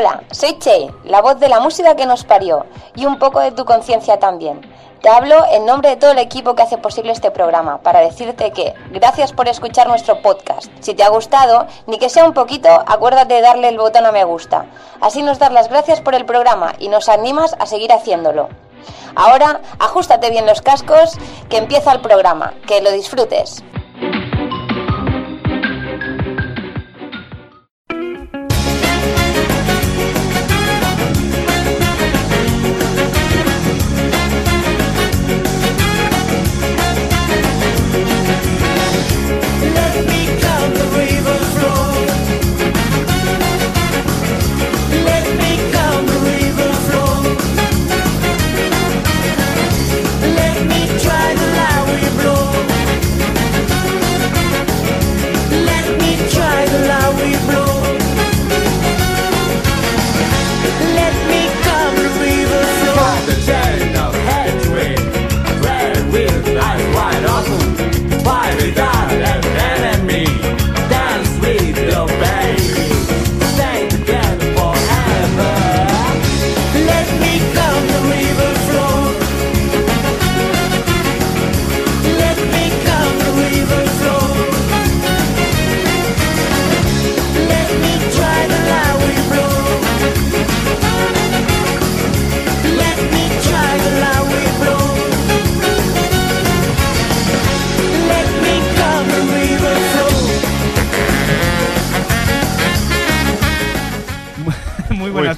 Hola, soy Che, la voz de la música que nos parió y un poco de tu conciencia también. Te hablo en nombre de todo el equipo que hace posible este programa para decirte que gracias por escuchar nuestro podcast. Si te ha gustado, ni que sea un poquito, acuérdate de darle el botón a me gusta. Así nos das las gracias por el programa y nos animas a seguir haciéndolo. Ahora, ajustate bien los cascos, que empieza el programa. Que lo disfrutes.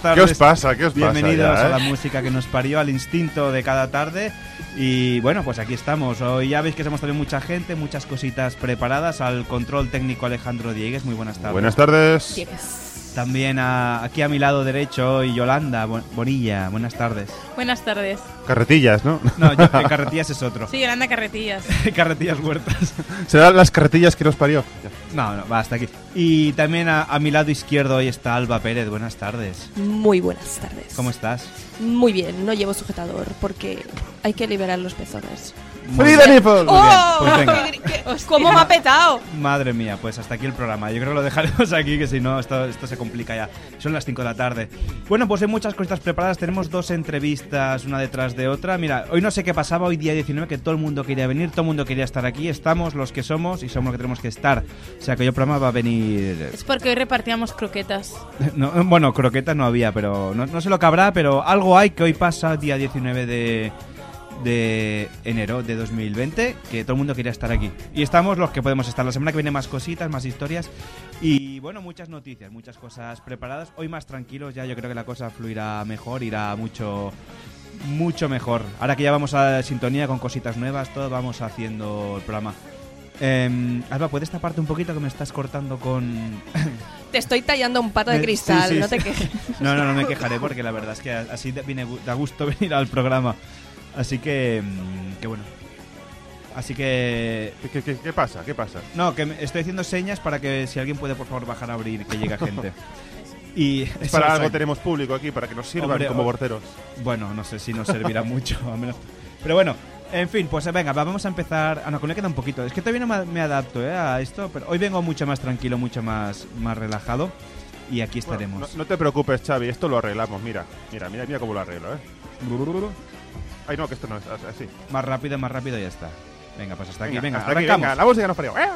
Tardes. ¿qué os pasa? ¿Qué os pasa Bienvenidos a la eh? música que nos parió, al instinto de cada tarde. Y bueno, pues aquí estamos. Hoy ya veis que hemos tenido mucha gente, muchas cositas preparadas. Al control técnico Alejandro Diegues, muy buenas tardes. Buenas tardes. También a- aquí a mi lado derecho y Yolanda Bo- Bonilla, buenas tardes. Buenas tardes. Carretillas, ¿no? No, yo, eh, Carretillas es otro. Sí, Yolanda Carretillas. Carretillas Huertas. Serán las carretillas que nos parió. No, no, va hasta aquí. Y también a, a mi lado izquierdo hoy está Alba Pérez, buenas tardes. Muy buenas tardes. ¿Cómo estás? Muy bien, no llevo sujetador porque hay que liberar los pezones. ¡Free the nipple! Bien, ¡Oh! pues venga. ¿Qué- qué- ¿Cómo me ha petado? Madre mía, pues hasta aquí el programa. Yo creo que lo dejaremos aquí, que si no, esto, esto se complica ya. Son las 5 de la tarde. Bueno, pues hay muchas cositas preparadas. Tenemos dos entrevistas, una detrás de otra. Mira, hoy no sé qué pasaba, hoy día 19, que todo el mundo quería venir, todo el mundo quería estar aquí. Estamos los que somos y somos los que tenemos que estar. O sea que hoy el programa va a venir... Es porque hoy repartíamos croquetas. No, bueno, croquetas no había, pero no, no sé lo que habrá, pero algo hay que hoy pasa, día 19 de, de enero de 2020, que todo el mundo quería estar aquí. Y estamos los que podemos estar. La semana que viene más cositas, más historias y bueno, muchas noticias, muchas cosas preparadas. Hoy más tranquilos, ya yo creo que la cosa fluirá mejor, irá mucho mucho mejor. Ahora que ya vamos a la sintonía con cositas nuevas, todo vamos haciendo el programa. Eh, Alba, ¿puedes taparte un poquito que me estás cortando con... Te estoy tallando un pato de Eh, cristal, sí, sí, no sí. te quejes. No, no, no me quejaré porque la verdad es que así viene da gusto venir al programa. Así que, mm, que bueno. Así que... ¿Qué, qué- qué- pasa? ¿Qué pasa? No, que me- estoy haciendo señas para que si alguien puede por favor bajar a abrir, que llegue gente. Y Es para algo tenemos público aquí, para que nos sirvan Hombre, como o- porteros. Bueno, no sé si nos servirá mucho, a menos. Pero bueno, en fin, pues eh, venga, va, vamos a empezar. Ah, no, que me queda un poquito. Es que todavía no me, me adapto eh, a esto, pero hoy vengo mucho más tranquilo, mucho más, más relajado. Y aquí Bueno, estaremos. no, no te preocupes, Xavi, esto lo arreglamos. Mira, mira, mira, mira cómo lo arreglo, ¿eh? Ay, no, que esto no es así. Más rápido, más rápido y ya está. Venga, pues hasta aquí, venga, hasta aquí, arrancamos. venga, la música nos parió. ¡Eh!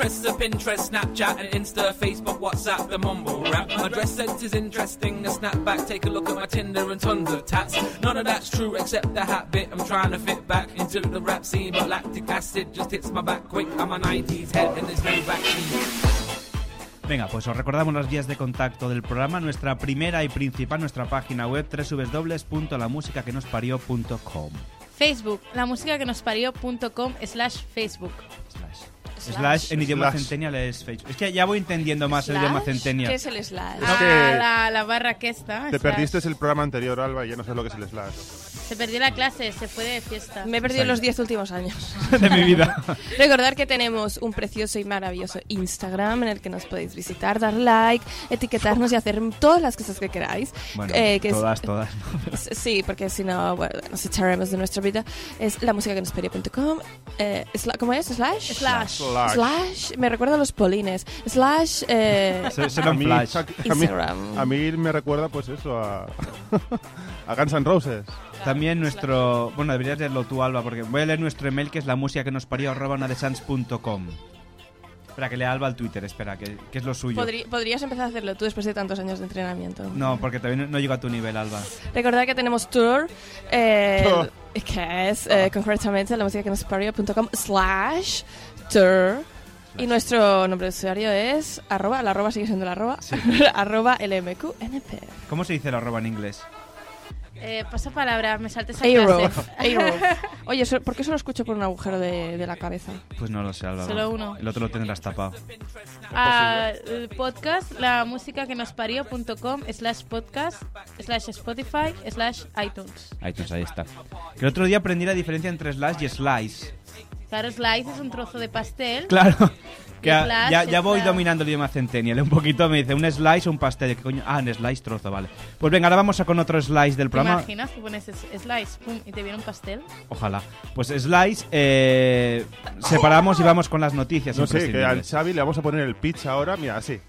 interests are Pinterest, Snapchat, and Insta, Facebook, WhatsApp, the mumble rap. My dress sense is interesting, a snapback. Take a look at my Tinder and tons of tats. None of that's true except the hat bit. I'm trying to fit back into the rap scene, but lactic acid just hits my back quick. I'm a 90s head and there's no vaccine. Venga, pues os recordamos las vías de contacto del programa, nuestra primera y principal, nuestra página web www.lamusicaquenosparió.com Facebook, la música que nos parió.com slash. Slash en idioma Slash. centennial es Facebook. Es que ya voy entendiendo más el idioma centennial. ¿Qué es el slash? Es Ah, que la, la barra que está. Te slash. perdiste el programa anterior, Alba, y ya no sé lo que es el slash. Se perdió la clase, se fue de fiesta. Me he perdido los 10 últimos años. de mi vida. Recordar que tenemos un precioso y maravilloso Instagram en el que nos podéis visitar, dar like, etiquetarnos y hacer todas las cosas que queráis. Bueno, Eh, que es- todas, todas. S- Sí, porque si no, bueno, nos echaremos de nuestra vida. Es la música que nos Eh, ¿Cómo es? ¿Slash? Slash. Slash. Slash. Me recuerda a los polines. Slash. Eh, Se- A mí, a, mí, Instagram. a mí me recuerda, pues eso, a, a Guns N' Roses. También nuestro... Bueno, deberías leerlo tú, Alba, porque voy a leer nuestro email, que es la música que nos parió arroba unadesans.com. Espera, que lea Alba el Twitter, espera, que, que es lo suyo. podrí- podrías empezar a hacerlo tú después de tantos años de entrenamiento. No, porque todavía no, llego a tu nivel, Alba. Recordar que tenemos tour, eh, que es eh, concretamente la música que nos parió.com slash tour. Y nuestro nombre de usuario es arroba, la arroba sigue siendo la arroba, arroba lmqnp. ¿Cómo se dice el arroba en inglés? Eh, pasa palabra, me salté esa clase. Oye, ¿por qué solo escucho por un agujero de, de la cabeza? Pues no lo sé, Alba. Solo uno. El otro lo tendrás tapado. Ah, el podcast, la música que nos parió.com slash podcast slash Spotify slash iTunes. iTunes, ahí está. Que el otro día aprendí la diferencia entre slash y slice. Claro, slice es un trozo de pastel. Claro. Que a- ya, voy dominando el idioma centennial. Un poquito me dice un slice o un pastel. ¿Qué coño? Ah, un slice trozo, vale. Pues venga, ahora vamos a con otro slice del ¿Te programa. imaginas que pones es- slice pum, y te viene un pastel? Ojalá. Pues slice, eh, separamos y vamos con las noticias. No sé, que al. Xavi le vamos a poner el pitch ahora, mira, así.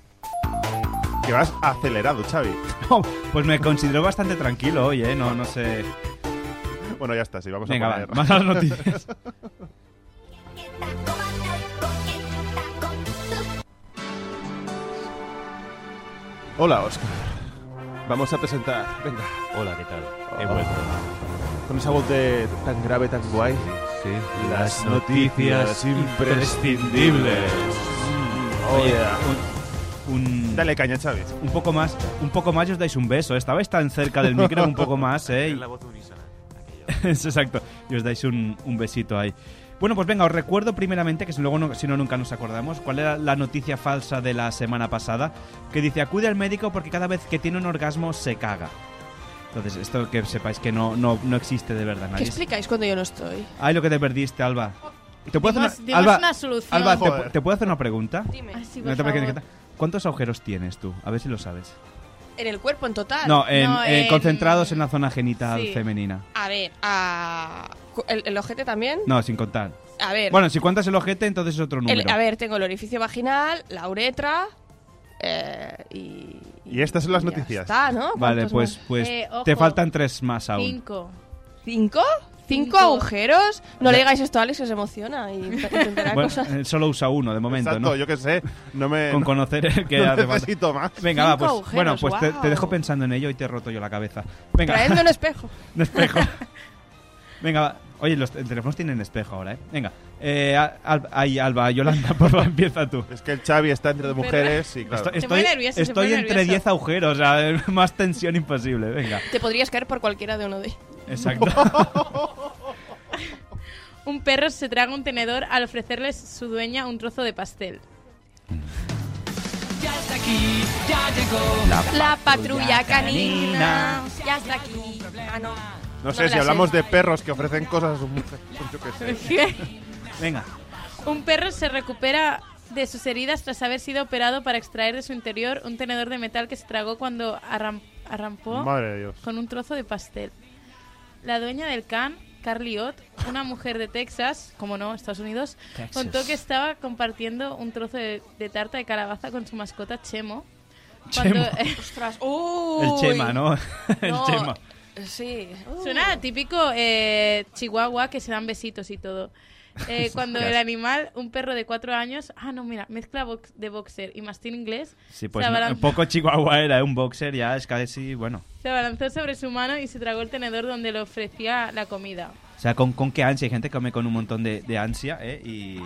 Que vas acelerado, Xavi. Pues me considero bastante tranquilo hoy, ¿eh? No, no sé. Bueno, ya está, sí, vamos Venga, a va, poner. más a las noticias. Hola, Oscar. Vamos a presentar. Venga. Hola, ¿qué tal? He Oh. vuelto. Con esa voz de tan grave, tan guay. Sí, Las noticias imprescindibles. Oh, yeah. un, un- Dale caña, Xavi. un poco más, un poco más y os dais un beso. Estabais tan cerca del micro, un poco más, ¿eh? La voz unísona. Es exacto. Y os dais un, un besito ahí. Bueno, pues venga, os recuerdo primeramente, que si luego no, si no nunca nos acordamos, cuál era la noticia falsa de la semana pasada, que dice acude al médico porque cada vez que tiene un orgasmo se caga. Entonces, esto que sepáis que no, no, no existe de verdad. ¿Qué Nadie. explicáis cuando yo no estoy? Ay, lo que te perdiste, Alba. ¿Te puedo hacer dimos Alba, una solución. Alba, ¿te, Joder. pu- te puedo hacer una pregunta? Dime. No por preocupes. ¿Cuántos agujeros tienes tú? A ver si lo sabes. ¿En el cuerpo en total? No, en- No, en- en- concentrados en la zona genital Sí. femenina. A ver, a... ¿El, el ojete también? No, sin contar. A ver, Bueno, si cuentas el ojete, entonces es otro el- número. a ver, tengo el orificio vaginal, la uretra eh, y... Y estas son las ya noticias. Está, ¿no? Vale, ¿Cuántos pues, más? pues Eh, ojo. te faltan tres más aún. Cinco. ¿Cinco? ¿Cinco agujeros? No Ya. le digáis esto a Alex, que se emociona y intentará Bueno, cosas. eh, solo usa uno de momento, Exacto, ¿no? yo qué sé. No me. Con conocer el que no hace falta. necesito más. Venga, va, Cinco pues agujeros, bueno, pues te, guau. te dejo pensando en ello y te he roto yo la cabeza. Venga, Traedme un espejo. un espejo. Venga, va. Oye, los te- teléfonos tienen espejo ahora, ¿eh? Venga, eh, Al- ahí, Alba, Yolanda, por favor, empieza tú. Es que el Xavi está entre dos mujeres y claro. Estoy, Se pone estoy- nervioso, se estoy pone entre nervioso. 10 agujeros, o sea, más tensión imposible. Venga, Te podrías caer por cualquiera de uno de ellos. Exacto. Un perro se traga un tenedor al ofrecerles su dueña un trozo de pastel. La patrulla canina ya está aquí. Ah, no. No No sé, si la hablamos sé. de perros que ofrecen cosas a sus mujeres. Yo qué sé. Venga, Un perro se recupera de sus heridas tras haber sido operado para extraer de su interior un tenedor de metal que se tragó cuando arram- arrampó Madre de Dios. con un trozo de pastel. La dueña del can, Carly Ott, una mujer de Texas, como no, Estados Unidos, Texas. contó que estaba compartiendo un trozo de, de tarta de calabaza con su mascota Chemo. Cuando, Chemo. Ostras. el Uy. Chema, ¿no? el No. Chema. Sí. Uh. Suena típico eh, chihuahua que se dan besitos y todo. Eh, cuando el animal, un perro de cuatro años, ah, no, mira, mezcla box- de boxer y mastín inglés, Sí, pues no, un poco chihuahua era, ¿eh? un boxer ya es casi, bueno. se abalanzó sobre su mano y se tragó el tenedor donde le ofrecía la comida. O sea, con, con qué ansia, hay gente que come con un montón de, de ansia, ¿eh? Y...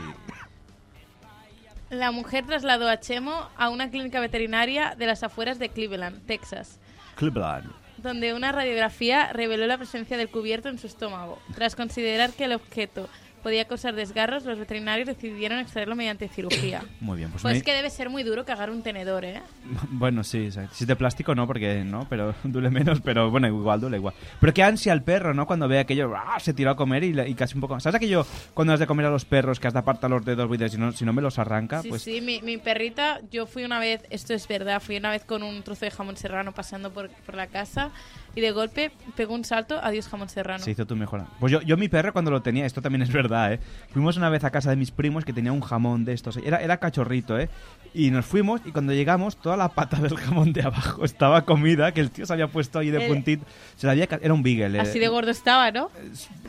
La mujer trasladó a Chemo a una clínica veterinaria de las afueras de Cleveland, Texas, Cleveland. donde una radiografía reveló la presencia del cubierto en su estómago. Tras considerar que el objeto podía causar desgarros, los veterinarios decidieron extraerlo mediante cirugía. Muy bien, pues, Pues me- que debe ser muy duro cagar un tenedor, ¿eh? Bueno, sí, si es de plástico no, porque no, pero duele menos, pero bueno, igual duele igual. Pero qué ansia el perro, ¿no? Cuando ve aquello, ¡ah! se tiró a comer y, y casi un poco... ¿Sabes aquello cuando has de comer a los perros que has de apartar los dedos y si no, si no me los arranca? Sí, pues sí, mi, mi perrita, yo fui una vez, esto es verdad, fui una vez con un trozo de jamón serrano pasando por, por la casa y de golpe pegó un salto, adiós jamón serrano. Se hizo tu mejor. Pues yo, yo mi perro cuando lo tenía, esto también es verdad, ¿eh? Fuimos una vez a casa de mis primos que tenía un jamón de estos. Era, era cachorrito, ¿eh? Y nos fuimos y cuando llegamos, toda la pata del jamón de abajo estaba comida, que el tío se había puesto ahí de Eh, puntito. Se la había... Era un beagle. ¿eh? Así de gordo estaba, ¿no?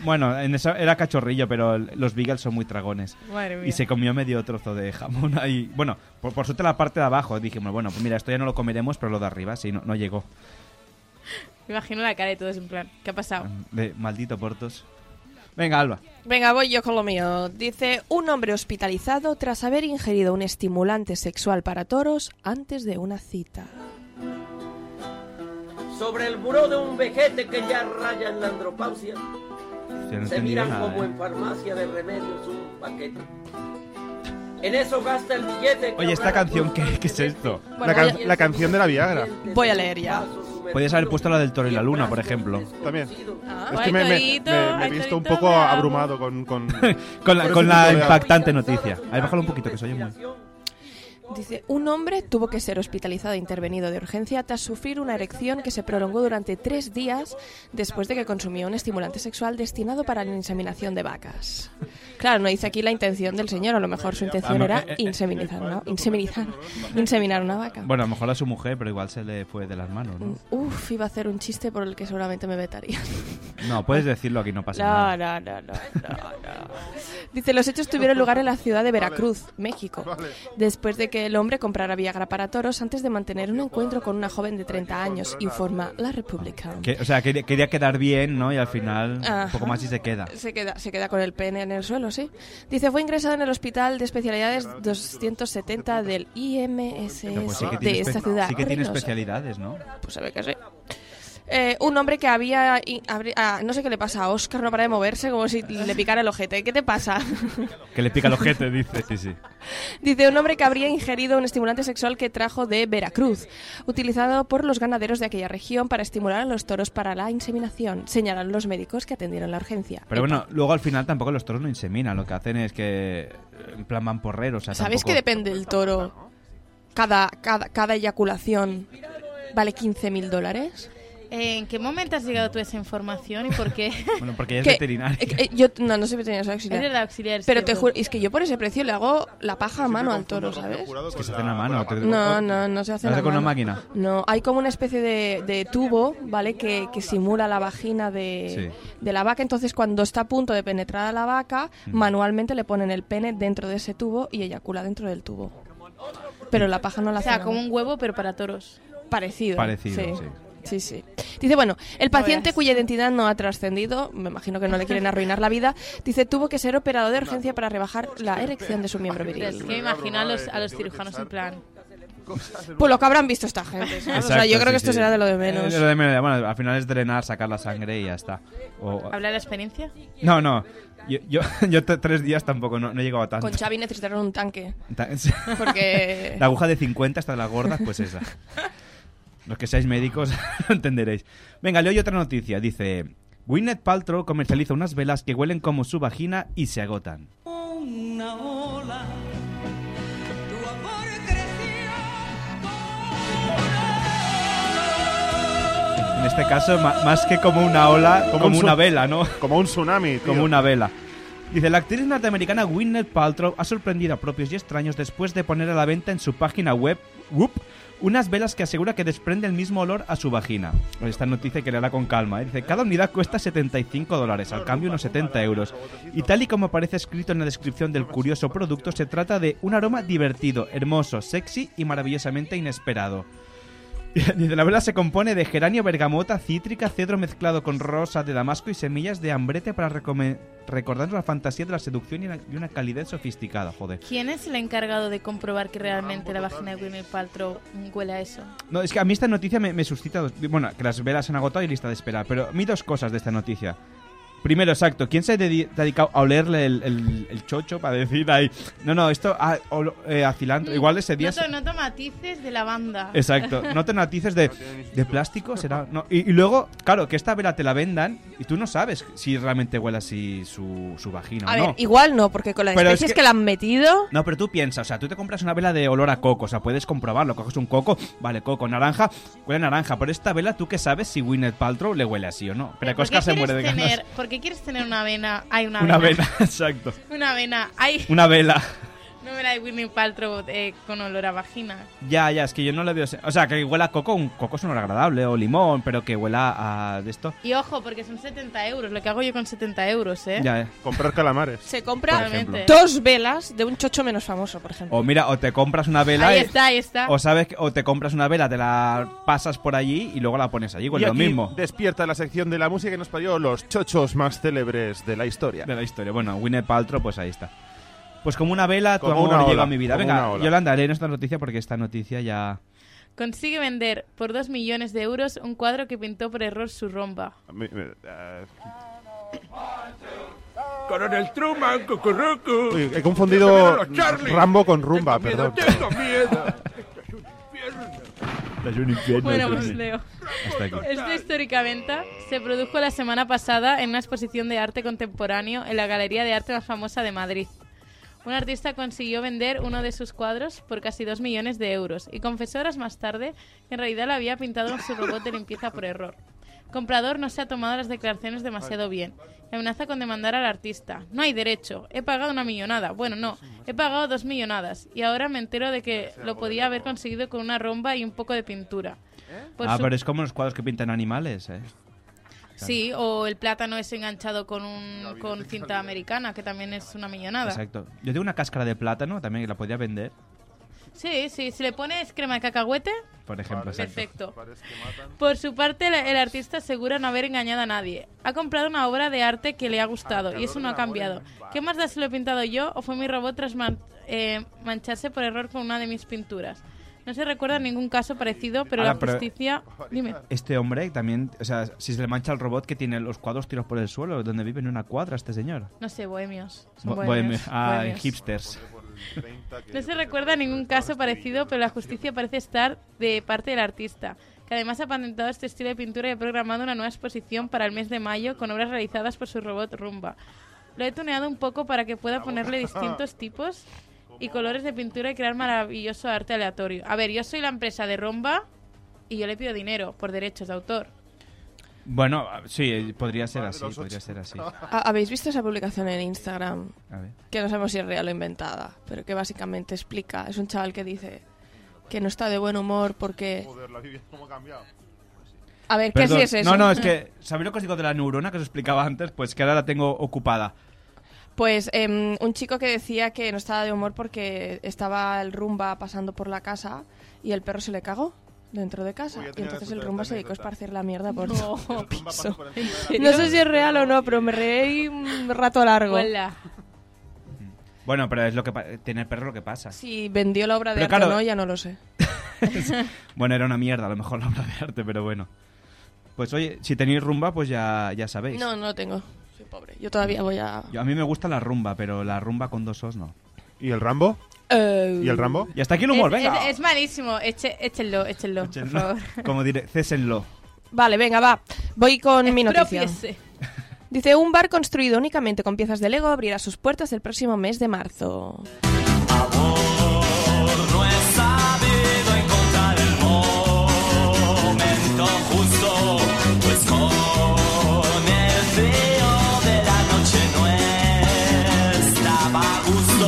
Bueno, en eso era cachorrillo, pero el- los beagles son muy tragones. Madre mía. Y se comió medio trozo de jamón ahí. Bueno, por, por suerte la parte de abajo. Dijimos, bueno, pues mira, esto ya no lo comeremos, pero lo de arriba sí, no, no llegó. Me imagino la cara de todos en plan, ¿qué ha pasado? De maldito Portos. Venga, Alba. Venga, voy yo con lo mío. Dice, un hombre hospitalizado tras haber ingerido un estimulante sexual para toros antes de una cita. Sobre el buró de un vejete que ya raya en la andropausia, no se miran nada, como ¿eh? en farmacia de remedios un paquete. En eso gasta el billete. Oye, ¿esta canción qué, qué es esto? La, can- la canción de la Viagra. Voy a leer ya. Podías haber puesto la del toro y la luna, por ejemplo. También. Ah. Es que me, me- torito, me- me he visto un poco abrumado con... con, Con la, con impactante noticia. Ahí bájalo un poquito, que se oye muy. Dice, un hombre tuvo que ser hospitalizado e intervenido de urgencia tras sufrir una erección que se prolongó durante tres días después de que consumió un estimulante sexual destinado para la inseminación de vacas. Claro, no dice aquí la intención del señor, a lo mejor su intención Ah, era eh, eh, inseminizar, ¿no? Inseminizar, inseminar una vaca. Bueno, a lo mejor a su mujer, pero igual se le fue de las manos, ¿no? Uf, iba a hacer un chiste por el que seguramente me vetaría. No, puedes decirlo aquí, no pasa No, nada. no, no, no, no, no. Dice, los hechos tuvieron lugar en la ciudad de Veracruz, México, después de que el hombre comprara Viagra para toros antes de mantener un encuentro con una joven de 30 años, informa La República. Que- o sea, quería, quería quedar bien, ¿no? Y al final, un Ajá. poco más y se queda. Se queda, se queda con el pene en el suelo, sí. Dice, fue ingresado en el hospital de especialidades 270 del IMS Pero pues sí que de esta ciudad. sí que tiene especialidades, ¿no? Pues se ve que sí. Eh, un hombre que había... y- habría- ah, no sé qué le pasa a Oscar, no para de moverse como si le picara el ojete. ¿Qué te pasa? Que le pica el ojete, dice. Sí, sí. Dice un hombre que habría ingerido un estimulante sexual que trajo de Veracruz, utilizado por los ganaderos de aquella región para estimular a los toros para la inseminación, señalan los médicos que atendieron la urgencia. Pero bueno, luego al final tampoco los toros no inseminan. Lo que hacen es que, en plan, van porreros. O sea, ¿Sabéis tampoco- que depende del toro? Cada, cada, cada eyaculación vale 15.000 dólares. ¿En qué momento has llegado tú a esa información y por qué? Bueno, porque es Que- veterinario. eh, eh, yo no, no soy veterinario, soy auxiliar. Eres la auxiliar, Pero sí, te juro, es que yo por ese precio le hago la paja a mano al toro, ¿sabes? que se hacen a mano. No, no, no se hace ¿Lo hace la con una mano. máquina? No, hay como una especie de, de tubo, ¿vale? Que, que simula la vagina de, de la vaca. Entonces, cuando está a punto de penetrar a la vaca, Mm. manualmente le ponen el pene dentro de ese tubo y eyacula dentro del tubo. Pero la paja no la O hace. sea, nada. como un huevo, pero para toros. Parecido. Parecido, sí. Sí, sí. Dice, bueno, el paciente cuya identidad no ha trascendido, me imagino que no le quieren arruinar la vida, dice, tuvo que ser operado de urgencia para rebajar la erección de su miembro Es viril. que me imagino a los, a los cirujanos en plan... Pues lo que habrán visto esta gente, ¿sabes? o sea, yo creo que sí, esto sí. será de lo de Eh, menos. de lo de menos. Bueno, al final es drenar, sacar la sangre y ya está. O- ¿Habla de la experiencia? No, no. Yo, yo, yo tres días tampoco, no, no he llegado a tanto. Con Xavi necesitaron un tanque. Ta- Porque- La aguja de 50 hasta la gorda, pues esa. Los que seáis médicos lo entenderéis. Venga, leo yo otra noticia. Dice... Gwyneth Paltrow comercializa unas velas que huelen como su vagina y se agotan. Una ola, tu amor En este caso, más que como una ola, como, un una vela, ¿no? Como un tsunami, tío. Como una vela. Dice, la actriz norteamericana Gwyneth Paltrow ha sorprendido a propios y extraños después de poner a la venta en su página web whoop, unas velas que asegura que desprende el mismo olor a su vagina. Esta noticia que le da con calma. ¿eh? Dice, cada unidad cuesta 75 dólares, al cambio unos 70 euros. Y tal y como aparece escrito en la descripción del curioso producto, se trata de un aroma divertido, hermoso, sexy y maravillosamente inesperado. Dice, la vela se compone de geranio, bergamota, cítrica, cedro mezclado con rosa de damasco y semillas de ambrete para recordarnos la fantasía de la seducción y una, y una calidez sofisticada, joder. ¿Quién es el encargado de comprobar que realmente la vagina de Gwyneth Paltrow huele a eso? No, es que a mí esta noticia me, me suscita... dos- Bueno, que las velas se han agotado y lista de espera, pero a mí dos cosas de esta noticia. Primero, exacto, ¿quién se ha dedi- dedicado a olerle el, el- el chocho para decir ahí... No, no, esto a, olo- eh, a cilantro. Igual ese día... Noto, se- noto matices de lavanda. Exacto, no te noticias de, de plástico, será. No. Y, y luego, claro, que esta vela te la vendan y tú no sabes si realmente huele así su, su vagina A o ver, no. igual no, porque con las Pero es especies que- que... le han metido... No, pero tú piensas, o sea, tú te compras una vela de olor a coco, o sea, puedes comprobarlo, coges un coco, vale, coco, naranja, huele a naranja, pero esta vela tú qué sabes si Gwyneth Paltrow le huele así o no. Pero que ¿Por qué Oscar se muere de quieres ganas. tener- ¿Por qué quieres tener una vena? Hay una, Una vena. vela, exacto. Una vena. Hay Una vela. Una vena de Winnie Paltrow eh, con olor a vagina. Ya, ya, es que yo no le veo... O sea, que huela a coco, un coco es un olor agradable, o limón, pero que huela a de esto... Y ojo, porque son 70 euros. Lo que hago yo con 70 euros, ¿eh? Ya, eh. Comprar calamares. Se compra dos velas de un chocho menos famoso, por ejemplo. O mira, o te compras una vela Ahí y- está, ahí está. O sabes que- o te compras una vela, te la pasas por allí y luego la pones allí, y huele lo aquí mismo. despierta la sección de la música que nos parió los chochos más célebres de la historia. De la historia. Bueno, Winnet Paltrow, pues ahí está. Pues como una vela, tu Como amor una llega a mi vida. Venga, ola. Yolanda, leen esta noticia porque esta noticia ya... Consigue vender por 2 millones de euros un cuadro que pintó por error su romba. Eh, Coronel Truman, cucurrucu. uy, he confundido. Rambo con Rumba, Tengo miedo, perdón. tengo miedo. Bueno, pues leo. Esta histórica venta se produjo la semana pasada en una exposición de arte contemporáneo en la Galería de Arte más famosa de Madrid. Un artista consiguió vender uno de sus cuadros por casi 2 millones de euros y confesó horas más tarde que en realidad lo había pintado en su robot de limpieza por error. Comprador no se ha tomado las declaraciones demasiado bien. y Amenaza con demandar al artista. No hay derecho. He pagado una millonada. Bueno, no. He pagado dos millonadas. Y ahora me entero de que lo podía haber conseguido con una romba y un poco de pintura. Por ah, su- pero es como los cuadros que pintan animales, ¿eh? Sí, o el plátano es enganchado con, un, con cinta americana, que también es una millonada. Exacto. Yo tengo una cáscara de plátano también que la podría vender, Sí, sí, si le pones crema de cacahuete, por ejemplo. exacto. perfecto. Por su parte, el, el artista asegura no haber engañado a nadie. Ha comprado una obra de arte que le ha gustado y eso no ha cambiado. ¿Qué más da si lo he pintado yo o fue mi robot tras man- eh, mancharse por error con una de mis pinturas? No se recuerda ningún caso parecido, pero Ahora, la pero- justicia... Dime. Este hombre también, o sea, si se le mancha el robot que tiene los cuadros tirados por el suelo, donde vive en una cuadra este señor. No sé, bohemios. Bo- bohemios, bohemio- ah, bohemios. hipsters. No se recuerda ningún caso parecido, pero la justicia parece estar de parte del artista, que además ha patentado este estilo de pintura y ha programado una nueva exposición para el mes de mayo con obras realizadas por su robot Rumba. Lo he tuneado un poco para que pueda ponerle distintos tipos y colores de pintura y crear maravilloso arte aleatorio. A ver, yo soy la empresa de Rumba y yo le pido dinero por derechos de autor. Bueno, sí, podría ser así, podría ser así. ¿Ha- ¿Habéis visto esa publicación en Instagram? A ver. Que no sabemos si es real o inventada, pero que básicamente explica. Es un chaval que dice que no está de buen humor porque. Joder, la vida cómo ha cambiado. A ver, ¿qué Perdón. así es eso? No, no, es que, ¿sabéis lo que os digo de la neurona que os explicaba antes? Pues que ahora la tengo ocupada. Pues em, un chico que decía que no estaba de humor porque estaba el rumba pasando por la casa y el perro se le cagó dentro de casa. Uy, y entonces el rumba se dedicó a esparcir la mierda por No. todo el piso. No sé si es real o no, pero me reí un rato largo. Hola. Bueno, pero es lo que pa- tener perro lo que pasa. Si vendió la obra de Pero arte claro- o no, ya no lo sé. Bueno, era una mierda a lo mejor la obra de arte, pero bueno. Pues oye, si tenéis rumba, pues ya, ya sabéis. No, no lo tengo. Soy pobre. Yo todavía voy a... Yo- a mí me gusta la rumba, pero la rumba con dos os no. ¿Y el Rambo? Eh, ¿Y el Rambo? Y hasta aquí el humor, es, venga. es- es malísimo. Eche- échenlo, échenlo, por Échenlo. favor. Como diré, césenlo. Vale, venga, va. Voy con mi noticia. Dice, un bar construido únicamente con piezas de Lego abrirá sus puertas el próximo mes de marzo.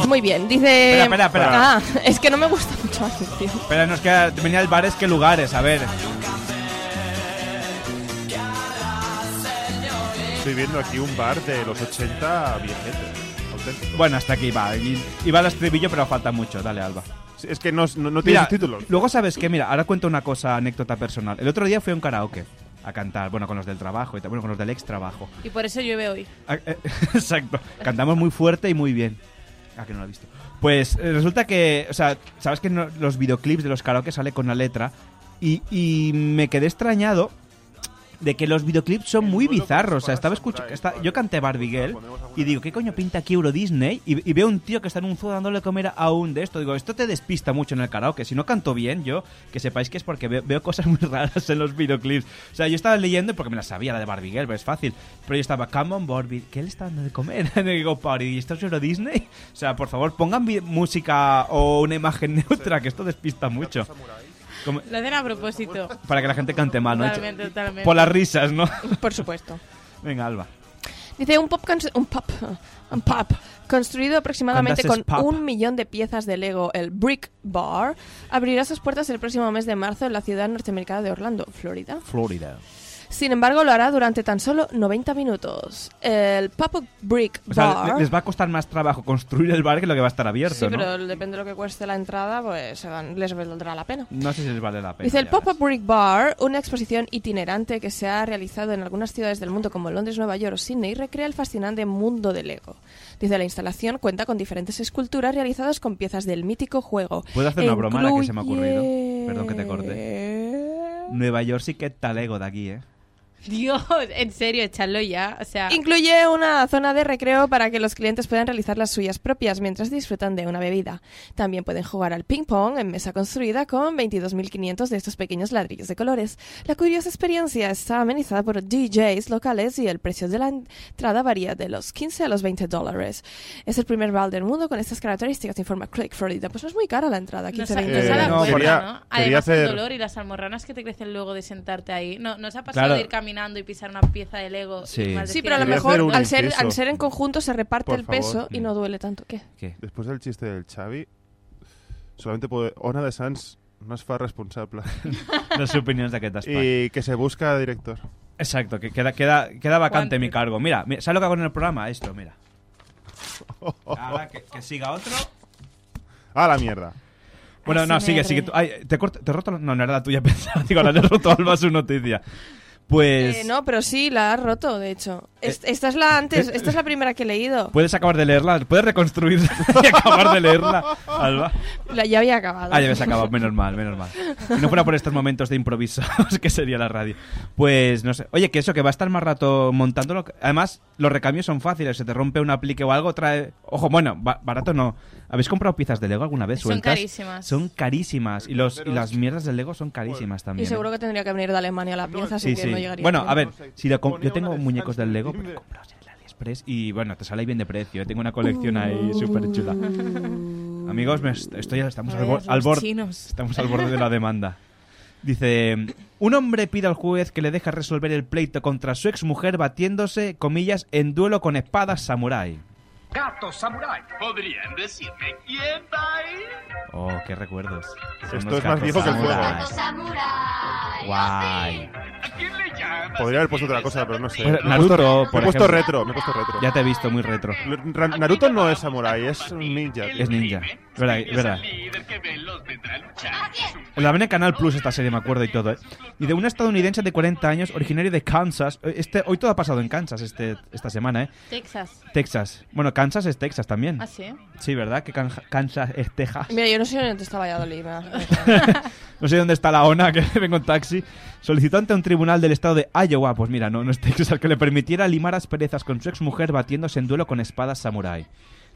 Muy bien. Dice. Espera, espera, espera. Ah, es que no me gusta mucho la canción. Pero nos queda, venía el bares que lugares, a ver. Estoy viendo aquí un bar de los 80 viejete. auténtico. Bueno, hasta aquí va. Va el estribillo, pero falta mucho. Dale, Alba. Es que no, no, no tiene títulos. luego sabes que, mira, ahora cuento una cosa, anécdota personal. El otro día fui a un karaoke a cantar, bueno, con los del trabajo y tal, bueno, con los del ex trabajo. Y por eso llueve hoy. Ah, eh, Exacto. Cantamos muy fuerte y muy bien. Ah, que no lo he visto. Pues eh, resulta que, o sea, sabes que los videoclips de los karaoke sale con la letra y, y me quedé extrañado de que los videoclips son muy bizarros. O sea, estaba escuchando. yo canté Barbie Girl y digo, ¿qué coño pinta aquí Euro Disney? Y, y veo un tío que está en un zoo dándole comer a un de esto. Digo, esto te despista mucho en el karaoke. Si no canto bien, yo, que sepáis que es porque veo, veo cosas muy raras en los videoclips. O sea, yo estaba leyendo porque me la sabía la de Barbie Girl, pero es fácil. Pero yo estaba, come on Barbie, ¿qué le está dando de comer? y digo, ¿y esto es Euro Disney? O sea, por favor, pongan música o una imagen neutra, que esto despista mucho. Como- Lo hacen a propósito. para que la gente cante mal, ¿no? Totalmente, totalmente. Por las risas, ¿no? Por supuesto. Venga, Alba. Dice un pop, cons- un pop, un pop construido aproximadamente con pop. un millón de piezas de Lego, el Brick Bar, abrirá sus puertas el próximo mes de marzo en la ciudad norteamericana de Orlando, Florida. Florida. Sin embargo, lo hará durante tan solo 90 minutos. El Pop-Up Brick O sea, Bar... le- les va a costar más trabajo construir el bar que lo que va a estar abierto, Sí, ¿no? pero depende de lo que cueste la entrada, pues les valdrá la pena. No sé si les vale la pena. Dice el Pop-Up Brick Bar, una exposición itinerante que se ha realizado en algunas ciudades del mundo como Londres, Nueva York o Sydney, recrea el fascinante mundo de Lego. Dice la instalación cuenta con diferentes esculturas realizadas con piezas del mítico juego. ¿Puedo hacer una broma ahora que se me ha ocurrido? Perdón que te corte. Nueva York sí que tal ego de aquí, ¿eh? Dios, en serio, echarlo ya. O sea, Incluye una zona de recreo para que los clientes puedan realizar las suyas propias mientras disfrutan de una bebida. También pueden jugar al ping pong en mesa construida con 22.500 de estos pequeños ladrillos de colores. La curiosa experiencia está amenizada por DJs locales y el precio de la entrada varía de los 15 a los 20 dólares. Es el primer bar del mundo con estas características, informa Click Florida. Pues no es muy cara la entrada, no 15 sa- 20 no quería- ¿no? quería Además, el hacer- dolor y las almorranas que te crecen luego de sentarte ahí. ¿No, ¿no se ha pasado Claro. de ir caminando y pisar una pieza de Lego? Sí. y Sí, pero a lo mejor al ser, al ser en conjunto se reparte Por el favor. peso y no duele tanto. ¿Qué? ¿Qué? Después del chiste del Xavi, solamente puede... Ona de Sans no es fa responsable. Les opinions d'aquest espai. y que se busca director. Exacto, que queda, queda, queda vacante mi cargo. Mira, mira, ¿sabes lo que hago en el programa? Esto, mira. Ahora que, que siga otro. ¡A la mierda! Bueno, no, sigue, sigue. Ay, ¿te, he corto- ¿Te he roto? No, no era la tuya pensada. Digo, ahora le he roto a Alba su noticia. Pues... Eh, no, pero sí, la has roto, de hecho. Es- esta es la antes, esta es la primera que he leído. Puedes acabar de leerla, puedes reconstruir y acabar de leerla, Alba. La, ya había acabado. Ah, ya habías acabado, menos mal, menos mal. Si no fuera por estos momentos de improviso, que sería la radio. Pues no sé. Oye, que eso, que va a estar más rato montándolo. Además, los recambios son fáciles. Se te rompe un aplique o algo, trae. Ojo, bueno, ba- barato no. ¿Habéis comprado piezas de Lego alguna vez Son sueltas? carísimas. Son carísimas. Y, los, y las mierdas del Lego son carísimas Y también. ¿eh? seguro que tendría que venir de Alemania la pieza, así Sí, que sí. no llegaría. Bueno, a ver, si lo yo tengo muñecos del Lego, pero en el AliExpress y bueno, te sale ahí bien de precio. Tengo una colección ahí súper chula. Amigos, me est- estoy, estamos al, bor- borde. Estamos al borde de la demanda. Dice, un hombre pide al juez que le deje resolver el pleito contra su exmujer batiéndose, comillas, en duelo con espadas samurái. Gato Samurai. ¿Podrían decirme quién va ahí? Oh, qué recuerdos. Son Esto es más viejo que el juego. samurái. Guay. ¿A quién le llama? Podría haber puesto otra cosa, pero no sé. Pues, Me he Naruto, puesto- por me he puesto ejemplo. retro, me he puesto retro. Ya te he visto muy retro. Naruto no es samurai, es un ninja. Es ninja. Verdad, Es verdad. el líder que veloz vendrá a luchar. La ven en Canal Plus esta serie, me acuerdo y todo, ¿eh? Y de un estadounidense de 40 años, originario de Kansas. eh, Este, hoy todo ha pasado en Kansas este, esta semana, ¿eh? Texas. Texas. Bueno, Kansas es Texas también. ¿Ah, sí? Sí, ¿verdad? Que Can- Kansas es Texas. Mira, yo no sé dónde está Valladolid. No sé dónde está la ONA, que vengo en taxi. Solicitó ante un tribunal del estado de Iowa, pues mira, no, no es Texas, que le permitiera limar asperezas con su exmujer batiéndose en duelo con espadas samurái.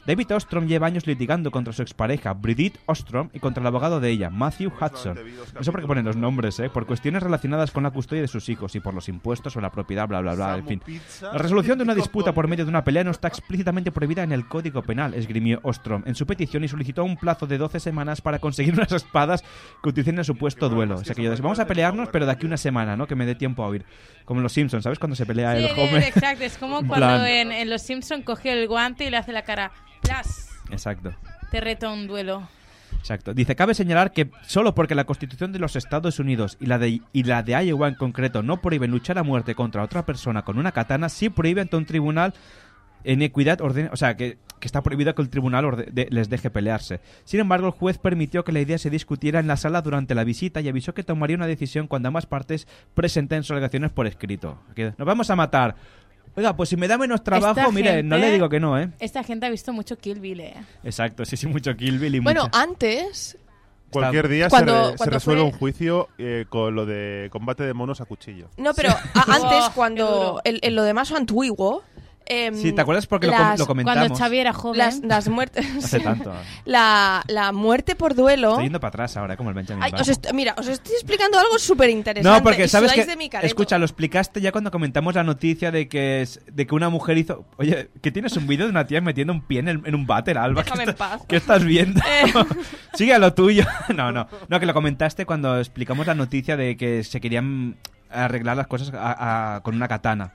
David Ostrom lleva años litigando contra su expareja, Brigitte Ostrom, y contra el abogado de ella, Matthew Hudson. No sé por qué ponen los nombres, ¿eh? Por cuestiones relacionadas con la custodia de sus hijos y por los impuestos o la propiedad, bla, bla, bla, en fin. La resolución de una disputa por medio de una pelea no está explícitamente prohibida en el Código Penal, esgrimió Ostrom en su petición y solicitó un plazo de 12 semanas para conseguir unas espadas que utilicen el supuesto duelo. O sea que yo decía, vamos a pelearnos, pero de aquí una semana, ¿no? Que me dé tiempo a oír. Como en los Simpsons, ¿sabes? Cuando se pelea Sí, el eh, Homer. exacto. Es como cuando en, en Los Simpson cogió el guante y le hace la cara. Exacto. Te reto a un duelo. Exacto. Dice, cabe señalar que solo porque la Constitución de los Estados Unidos y la de, y la de Iowa en concreto no prohíben luchar a muerte contra otra persona con una katana, sí prohíbe ante un tribunal en equidad ordena, o sea, que, que está prohibido que el tribunal orde- de- les deje pelearse. Sin embargo, el juez permitió que la idea se discutiera en la sala durante la visita y avisó que tomaría una decisión cuando ambas partes presenten sus alegaciones por escrito. Que Nos vamos a matar. Oiga, pues si me da menos trabajo, Esta mire, no le digo que no, ¿eh? Esta gente ha visto mucho Kill Bill, ¿eh? Exacto, sí, sí, mucho Kill Bill y Bueno, mucho- antes Cualquier día Cuando- se, re- se resuelve fue- un juicio eh, con lo de combate de monos a cuchillo. No, pero a- antes, Oh, cuando en, en lo demás antiguo. Em, Sí, ¿te acuerdas? Porque lo com- las- lo comentamos. Cuando Xavi era joven. Las, las muertes. Hace tanto. La, la muerte por duelo. Estoy yendo para atrás ahora, como el Benjamin Ay, os est- mira, os estoy explicando algo súper interesante. No, porque sabes que de mi careto. escucha, lo explicaste ya cuando comentamos la noticia de que es, de que una mujer hizo, oye, que tienes un vídeo de una tía metiendo un pie en, el- en un váter, Alba. Déjame ¿Qué, en paz. ¿Qué estás viendo? Eh. Sigue a lo tuyo. no, no, no que lo comentaste cuando explicamos la noticia de que se querían arreglar las cosas a- a- con una katana.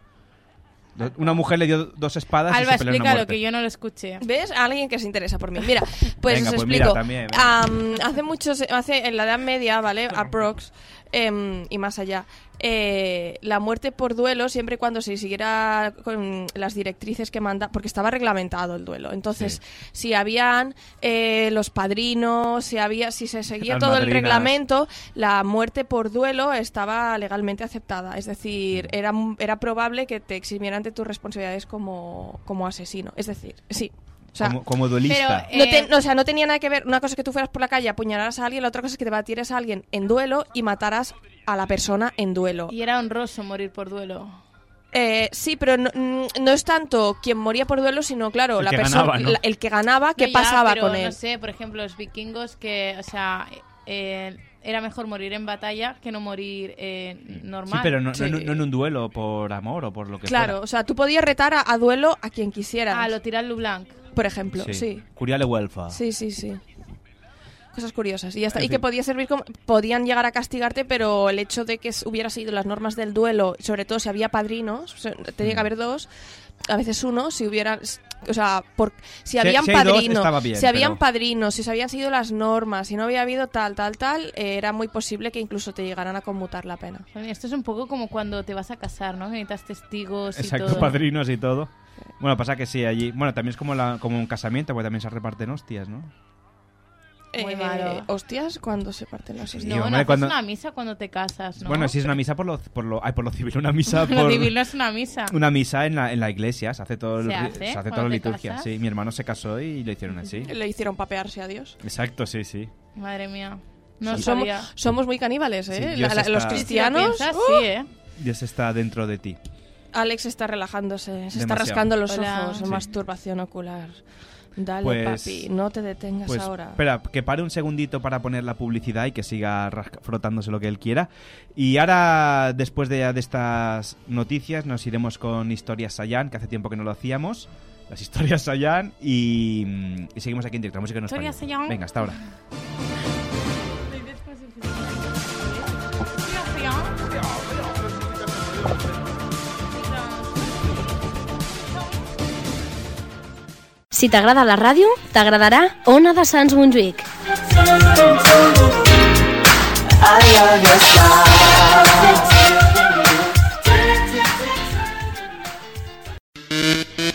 Una mujer le dio dos espadas y Alba, se peleó en una explícalo, muerte. que yo no lo escuché. ¿Ves? Alguien que se interesa por mí. Mira, pues Venga, os pues mira, explico. también, hace muchos, hace en la Edad Media, ¿vale? Aprox em, y más allá. Eh, la muerte por duelo, siempre y cuando se siguiera con las directrices que manda, porque estaba reglamentado el duelo. Entonces, si habían eh, los padrinos, si había, si se seguía todo el reglamento, la muerte por duelo estaba legalmente aceptada. Es decir, era, era probable que te eximieran de tus responsabilidades como, como asesino. Es decir, sí. O sea, como, como duelista. no, te- no, o sea, no tenía nada que ver. Una cosa es que tú fueras por la calle, apuñalaras a alguien, la otra cosa es que te batieras a alguien en duelo y mataras a la persona en duelo. Y era honroso morir por duelo. Eh, sí, pero no, mm, no es tanto quien moría por duelo, sino, claro, El la que persona, el que ganaba, qué No, ya, pasaba pero con él. No sé, por ejemplo, los vikingos que, o sea, eh, era mejor morir en batalla que no morir eh, normal. Sí, pero no, no en un- Sí. no en un duelo por amor o por lo que Claro, o sea, tú podías retar a, a duelo a quien quisieras. Ah, lo tirar Lublanc. Por ejemplo, fuera. sí. Curiale Huelfa. Sí, sí, sí. Cosas curiosas. Y que podía servir como. Podían llegar a castigarte, pero el hecho de que hubiera sido las normas del duelo, sobre todo si había padrinos, tenía Mm. que haber dos, a veces uno, si hubiera. O sea, por, si habían si padrinos. si habían pero- padrinos, si se habían sido las normas, si no había habido tal, tal, tal, eh, era muy posible que incluso te llegaran a conmutar la pena. Esto es un poco como cuando te vas a casar, ¿no? Que necesitas testigos y Exacto, todo. padrinos y todo. Bueno, pasa que sí, allí. Bueno, también es como, la, como un casamiento, porque también se reparten hostias, ¿no? Muy Eh, malo. Hostias, cuando se parten las hostias. No, hombre, no haces cuando- una misa cuando te casas, ¿no? Bueno, sí es una misa por lo, por lo, ay, por lo civil, una misa por... Lo civil no es una misa. Una misa en la, en la iglesia, se hace todo el- ¿Se hace se hace toda la liturgia. casas? Sí, mi hermano se casó y lo hicieron así. Le hicieron papearse a Dios. Exacto, sí, sí. Madre mía. No somos, sabía. somos muy caníbales, ¿eh? Sí, La- la- los está- cristianos. Si lo piensas, ¡uh! sí, ¿eh? Dios está dentro de ti. Alex está relajándose, se está Demasiado. rascando los Hola. ojos, Sí. masturbación ocular. Dale, Pues- papi, no te detengas Pues, ahora. espera, que pare un segundito para poner la publicidad y que siga rasca- frotándose lo que él quiera. Y ahora, después de, de estas noticias, nos iremos con Historias Sayan, que hace tiempo que no lo hacíamos. Las Historias Sayan y, y seguimos aquí en directo. La música en. Venga, hasta ahora. Si t'agrada la ràdio, t'agradarà Ona de Sants Montjuïc.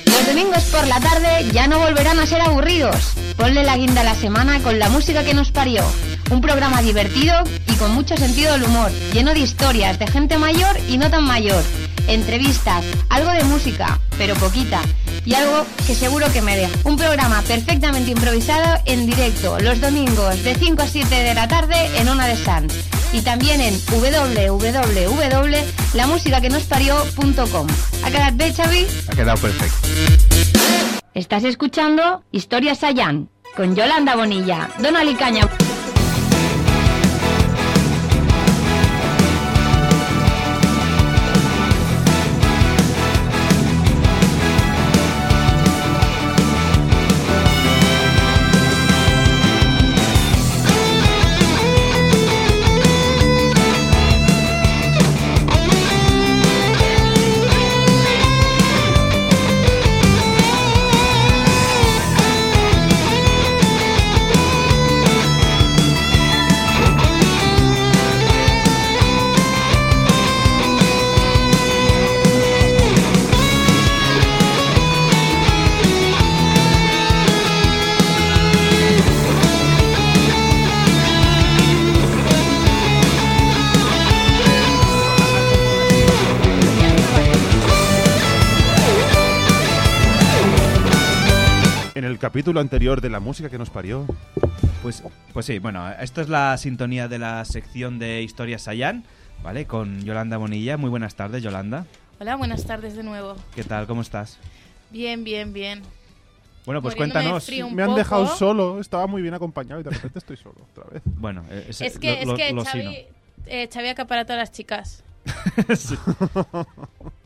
Los domingos por la tarde ya no volverán a ser aburridos. Ponle la guinda a la semana con la música que nos parió. Un programa divertido y con mucho sentido del humor, lleno de historias de gente mayor y no tan mayor. Entrevistas, algo de música, pero poquita. Y algo que seguro que me deja. Un programa perfectamente improvisado en directo los domingos de 5 a 7 de la tarde en Ona de Sans. Y también en www.lamusicaquenosparió.com. ¿Ha quedado bien, Xavi? Ha quedado perfecto. Estás escuchando Historias Sayan con Yolanda Bonilla, Don Ali capítulo anterior de la música que nos parió. Pues, pues sí, bueno, esto es la sintonía de la sección de Historias Sayan, ¿vale? Con Yolanda Bonilla. Muy buenas tardes, Yolanda. Hola, buenas tardes de nuevo. ¿Qué tal? ¿Cómo estás? Bien, bien, bien. Bueno, pues Muriéndome de cuéntanos. frío un Me han poco. dejado solo, estaba muy bien acompañado y de repente estoy solo otra vez. Bueno, eh, Es que, lo- es que lo- lo Xavi, sino. eh, Xavi acapara a todas las chicas.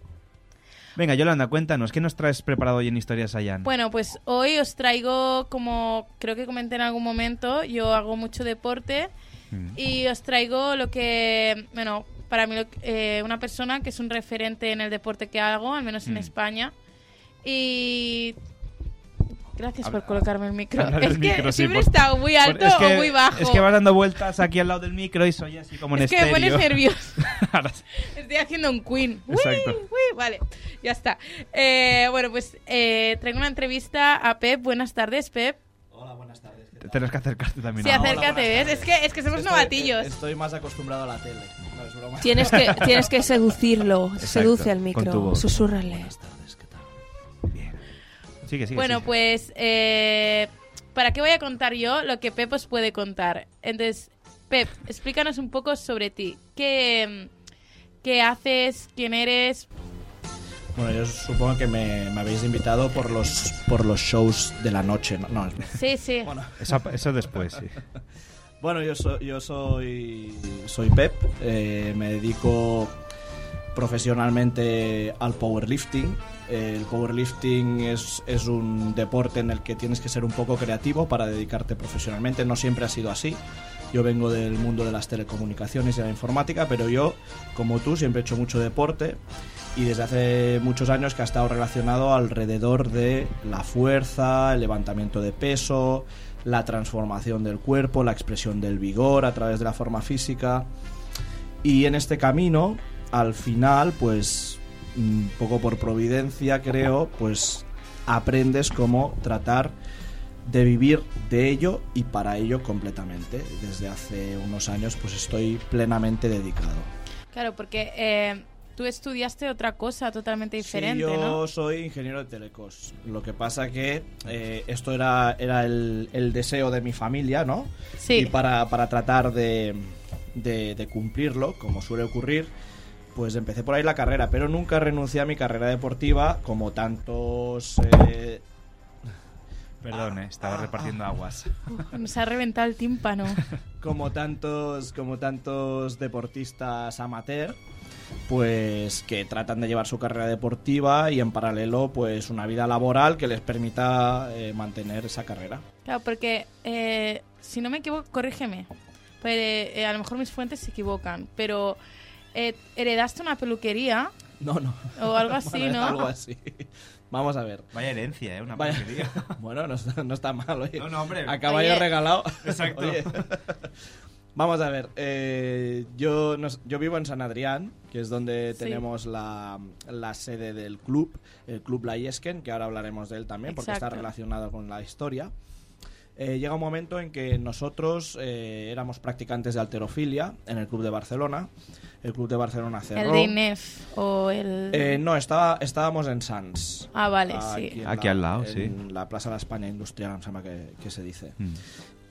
Venga, Yolanda, cuéntanos, ¿qué nos traes preparado hoy en Historias Sayan? Bueno, pues hoy os traigo, como creo que comenté en algún momento, yo hago mucho deporte Mm. y os traigo lo que, bueno, para mí eh, una persona que es un referente en el deporte que hago, al menos en Mm. España. Y gracias Habla- por colocarme el micro. Es que micro, sí, siempre he por- estado muy alto por- es que- o muy bajo. Es que vas dando vueltas aquí al lado del micro y soy así como en Es que me pones nervioso. Estoy haciendo un queen. Uy, Exacto. uy, vale, ya está. Eh, bueno, pues eh, traigo una entrevista a Pep. Buenas tardes, Pep. Te- Tienes que acercarte también. Sí, acércate, ¿ves? Es que, es que somos novatillos. Estoy más acostumbrado a la tele. No, es broma. Tienes que, tienes que seducirlo. Exacto, Seduce al micro. Susúrrale. Sigue, sigue, Bueno, sigue. pues, eh, ¿para qué voy a contar yo lo que Pep os puede contar? Entonces, Pep, explícanos un poco sobre ti. ¿Qué, qué haces? ¿Quién eres? Bueno, yo supongo que me, me habéis invitado por los por los shows de la noche, ¿no? no Sí, sí. Bueno, Eso, eso después, sí. Bueno, yo soy, yo soy, soy Pep, eh, me dedico profesionalmente al powerlifting. El powerlifting es, es un deporte en el que tienes que ser un poco creativo para dedicarte profesionalmente. No siempre ha sido así. Yo vengo del mundo de las telecomunicaciones y la informática, pero yo, como tú, siempre he hecho mucho deporte y desde hace muchos años que ha estado relacionado alrededor de la fuerza, el levantamiento de peso, la transformación del cuerpo, la expresión del vigor a través de la forma física. Y en este camino, al final, pues, un poco por providencia, creo, pues aprendes cómo tratar de vivir de ello y para ello completamente. Desde hace unos años, pues estoy plenamente dedicado. Claro, porque eh, tú estudiaste otra cosa totalmente diferente, Sí, yo ¿no? soy ingeniero de telecos. Lo que pasa que eh, esto era, era el, el deseo de mi familia, ¿no? Sí. Y para, para tratar de, de- de cumplirlo, como suele ocurrir, pues empecé por ahí la carrera, pero nunca renuncié a mi carrera deportiva como tantos... eh, Perdón, eh, estaba repartiendo aguas. Uf, nos ha reventado el tímpano. como tantos como tantos deportistas amateur pues que tratan de llevar su carrera deportiva y en paralelo pues una vida laboral que les permita eh, mantener esa carrera Claro, porque eh, si no me equivoco, corrígeme. Pues, eh, a lo mejor mis fuentes se equivocan, pero eh, heredaste una peluquería no no o algo así, Bueno, ¿no? algo así vamos a ver Vaya herencia, ¿eh? Una Vaya- porquería. bueno no, está- no está mal oye. No, no, hombre. a caballo Oye. regalado Exacto. Oye. Vamos a ver, eh, yo, nos- yo vivo en San Adrián, que es donde Sí. tenemos la, la sede del club, el Club La Yesquen, que ahora hablaremos de él también, porque está Exacto. relacionado con la historia. Eh, llega un momento en que nosotros eh, éramos practicantes de alterofilia en el Club de Barcelona. El Club de Barcelona cerró. El de INEF o el... Eh, no, estaba, estábamos en Sants. Ah, vale, sí. Aquí al lado, sí. En la Plaza de la España Industrial, no sé cómo que, que se dice. Mm.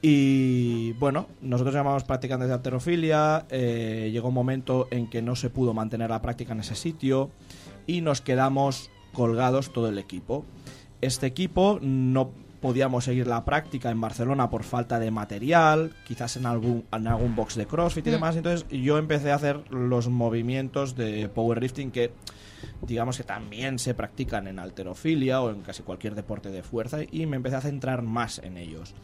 Y bueno, nosotros llamamos practicantes de alterofilia. eh, llegó un momento en que no se pudo mantener la práctica en ese sitio y nos quedamos colgados todo el equipo. Este equipo no podíamos seguir la práctica en Barcelona por falta de material, quizás en algún, en algún box de CrossFit y Mm. demás. Entonces yo empecé a hacer los movimientos de powerlifting que digamos que también se practican en alterofilia o en casi cualquier deporte de fuerza y me empecé a centrar más en ellos.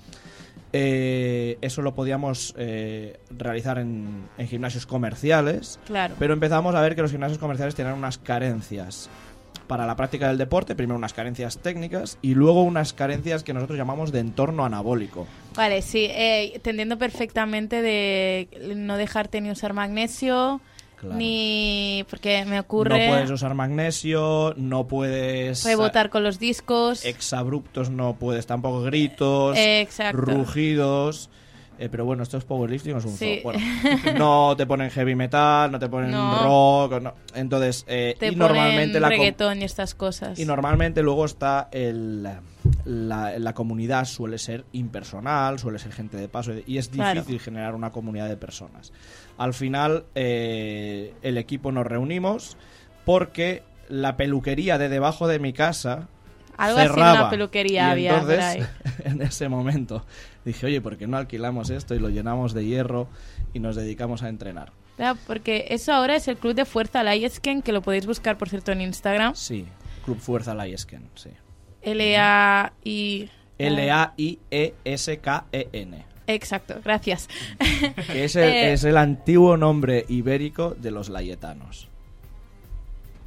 Eh, eso lo podíamos eh, realizar en, en gimnasios comerciales, Claro. pero empezamos a ver que los gimnasios comerciales tenían unas carencias para la práctica del deporte, primero unas carencias técnicas y luego unas carencias que nosotros llamamos de entorno anabólico. Vale, sí, eh, te entiendo perfectamente de no dejarte ni usar magnesio, Claro. ni... porque me ocurre No puedes usar magnesio, no puedes rebotar con los discos. exabruptos, no puedes tampoco gritos, Exacto. rugidos. Eh, pero bueno, esto es powerlifting es un Sí. zoo. Bueno, no te ponen heavy metal, no te ponen No. rock. no. Entonces, eh, te y normalmente la reggaetón y estas cosas. y normalmente luego está el, la, la comunidad suele ser impersonal, suele ser gente de paso y es difícil Claro. generar una comunidad de personas. Al final, eh, el equipo nos reunimos porque la peluquería de debajo de mi casa Algo así, cerraba. una peluquería Y había entonces, en ese momento, dije, oye, ¿por qué no alquilamos esto y lo llenamos de hierro y nos dedicamos a entrenar? Claro, porque eso ahora es el club de fuerza Laiesken, que lo podéis buscar, por cierto, en Instagram. Sí, Club Fuerza Laiesken, sí. L-A-I... L-A-I-E-S-K-E-N. Exacto, gracias. Que es el, Eh, es el antiguo nombre ibérico de los layetanos.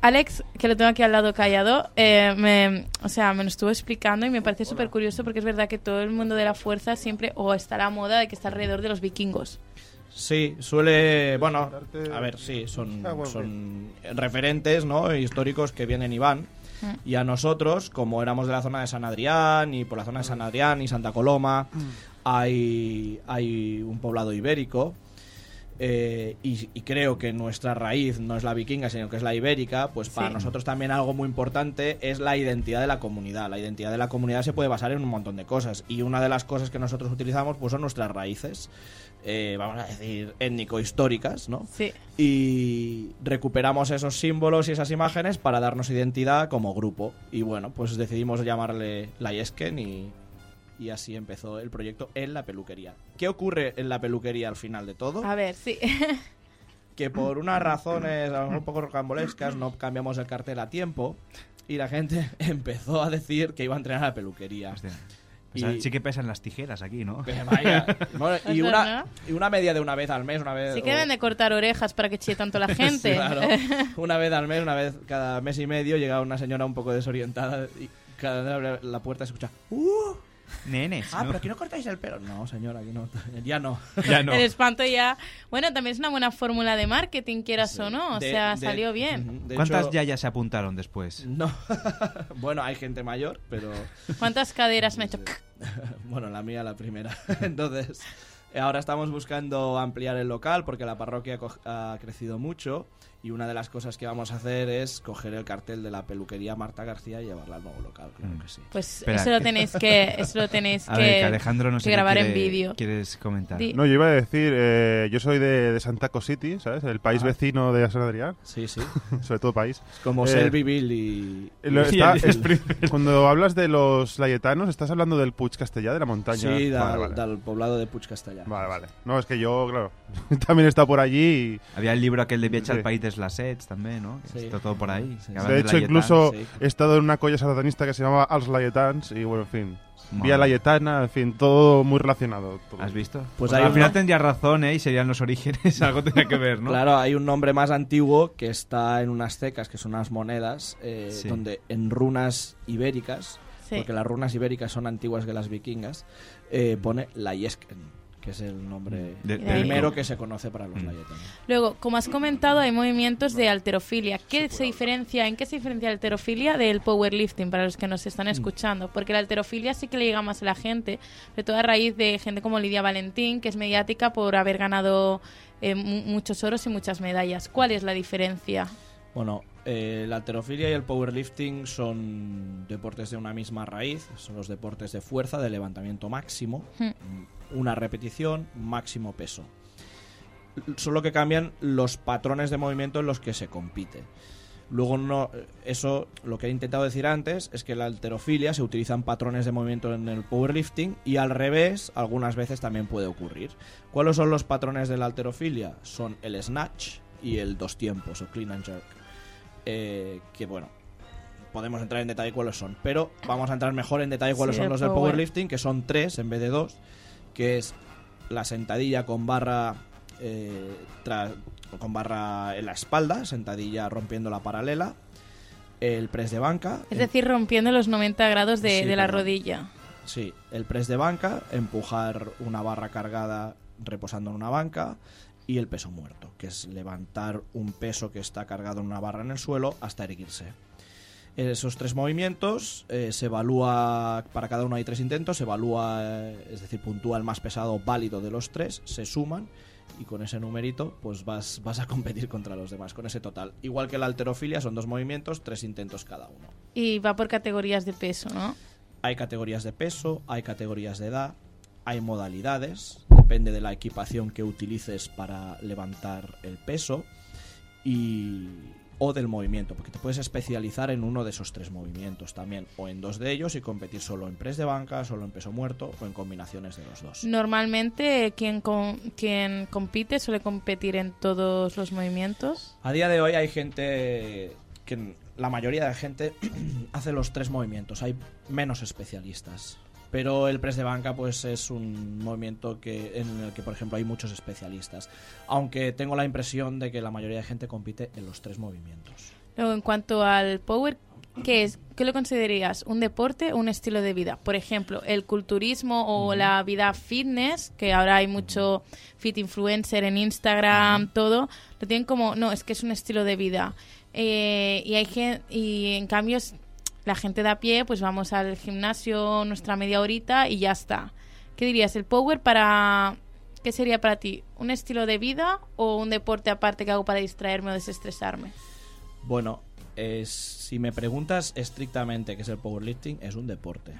Alex, que lo tengo aquí al lado callado, eh, me, o sea, me lo estuvo explicando y me parece súper curioso porque es verdad que todo el mundo de la fuerza siempre, o está la moda de que está alrededor de los vikingos. Sí, suele. Bueno, a ver, sí, son, Ah, son referentes ¿no? históricos que vienen y van. Mm. Y a nosotros, como éramos de la zona de San Adrián y por la zona de San Adrián y Santa Coloma, hay, hay un poblado ibérico. Eh, y, y creo que nuestra raíz no es la vikinga, sino que es la ibérica, pues para Sí. nosotros también algo muy importante es la identidad de la comunidad. La identidad de la comunidad se puede basar en un montón de cosas. Y una de las cosas que nosotros utilizamos pues son nuestras raíces, eh, vamos a decir, étnico-históricas, ¿no? Sí. y recuperamos esos símbolos y esas imágenes para darnos identidad como grupo. Y bueno, pues decidimos llamarle La Yesken y, y así empezó el proyecto en la peluquería. ¿Qué ocurre en la peluquería al final de todo? A ver, sí. Que por unas razones a lo mejor un poco rocambolescas no cambiamos el cartel a tiempo y la gente empezó a decir que iba a entrenar a la peluquería. O sea, sí que pesan las tijeras aquí, ¿no? Pero vaya, bueno, y, una, y una media de una vez al mes, una vez... Sí que deben de cortar orejas para que chille tanto la Sí, gente. claro. Una vez al mes, una vez cada mes y medio, llegaba una señora un poco desorientada y cada vez abre la puerta se escucha ¡Uh! Nenes. Ah, ¿no? pero aquí no cortáis el pelo. No, señora, aquí no. Ya no. El espanto ya. Bueno, también es una buena fórmula de marketing, quieras o no. O De- sea, de- salió bien. De ¿Cuántas hecho- yayas se apuntaron después? No. bueno, hay gente mayor, pero. ¿Cuántas caderas me he hecho? bueno, la mía la primera. Entonces, ahora estamos buscando ampliar el local porque la parroquia ha crecido mucho y una de las cosas que vamos a hacer es coger el cartel de la peluquería Marta García y llevarla al nuevo local, claro que sí. Pues Espera. eso lo tenéis que, eso lo tenéis A que, ver, que Alejandro no que grabar quiere- en vídeo. ¿Quieres comentar? Di- No, yo iba a decir, eh, yo soy de, de Santaco City, ¿sabes? El país Ah. vecino de San Adrián. Sí, sí. Sobre todo país. Como Eh, Selbyville y... lo- y- está- y- es- cuando hablas de los layetanos, ¿estás hablando del Puig Castellá, de la montaña? Sí, Vale, del, vale. del poblado de Puig Castellà. Vale, vale. No, es que yo, claro, también estado por allí y... Había el libro aquel de Viaje Sí. al País de las Sets también, ¿no? Sí. Está todo por ahí. De hecho, incluso he estado en una colla satanista que se llama Als Layetans y bueno, en fin. Madre. Vía Layetana, en fin, todo muy relacionado. todo. ¿Has visto? Pues Pues hay al final tendría razón, ¿eh? Y serían los orígenes, algo tendría que ver, ¿no? Claro, hay un nombre más antiguo que está en unas cecas, que son unas monedas, eh, Sí. donde en runas ibéricas, Sí. porque las runas ibéricas son antiguas que las vikingas, eh, pone Layesken, que es el nombre De- de- primero que se conoce para los layetanos. Luego, como has comentado, hay movimientos de alterofilia. ¿Qué se diferencia, ¿En qué se diferencia la alterofilia del powerlifting para los que nos Mm. están escuchando? Porque la alterofilia sí que le llega más a la gente, sobre todo a raíz de gente como Lidia Valentín, que es mediática por haber ganado eh, mu- muchos oros y muchas medallas. ¿Cuál es la diferencia? Bueno, eh, la alterofilia y el powerlifting son deportes de una misma raíz, son los deportes de fuerza, de levantamiento máximo, Hmm. Una repetición, máximo peso. Solo que cambian los patrones de movimiento en los que se compite. Luego no, eso lo que he intentado decir antes es que la alterofilia se utilizan patrones de movimiento en el powerlifting y al revés algunas veces también puede ocurrir. ¿Cuáles son los patrones de la alterofilia? Son el snatch y el dos tiempos o clean and jerk. Eh, que bueno, podemos entrar en detalle cuáles son, pero vamos a entrar mejor en detalle cuáles Sí, son los del power. powerlifting, que son tres en vez de dos, que es la sentadilla con barra eh, con barra en la espalda, sentadilla rompiendo la paralela, el press de banca, Es decir, rompiendo los 90 grados de, Sí, de la rodilla. Sí, el press de banca, empujar una barra cargada reposando en una banca y el peso muerto, que es levantar un peso que está cargado en una barra en el suelo hasta erguirse. Esos tres movimientos eh, se evalúa, para cada uno hay tres intentos, se evalúa, eh, es decir, puntúa el más pesado válido de los tres, se suman y con ese numerito pues vas, vas a competir contra los demás, con ese total. Igual que la alterofilia, son dos movimientos, tres intentos cada uno. Y va por categorías de peso, ¿no? Hay categorías de peso, hay categorías de edad, hay modalidades, depende de la equipación que utilices para levantar el peso y o del movimiento, porque te puedes especializar en uno de esos tres movimientos también, o en dos de ellos y competir solo en press de banca, solo en peso muerto o en combinaciones de los dos. Normalmente quien, con- quien compite suele competir en todos los movimientos. A día de hoy hay gente que la mayoría de gente hace los tres movimientos, hay menos especialistas. Pero el press de banca pues es un movimiento que en el que por ejemplo hay muchos especialistas, aunque tengo la impresión de que la mayoría de gente compite en los tres movimientos. Luego, en cuanto al power, ¿qué es? ¿Qué lo considerarías? ¿Un deporte o un estilo de vida? Por ejemplo, el culturismo o la vida fitness, que ahora hay mucho fit influencer en Instagram, todo, lo tienen como, no, es que es un estilo de vida. Eh, y hay gen- y en cambio es- la gente de a pie, pues vamos al gimnasio nuestra media horita y ya está. ¿Qué dirías? ¿El power para... ¿Qué sería para ti? ¿Un estilo de vida o un deporte aparte que hago para distraerme o desestresarme? Bueno, es- si me preguntas estrictamente qué es el powerlifting, es un deporte.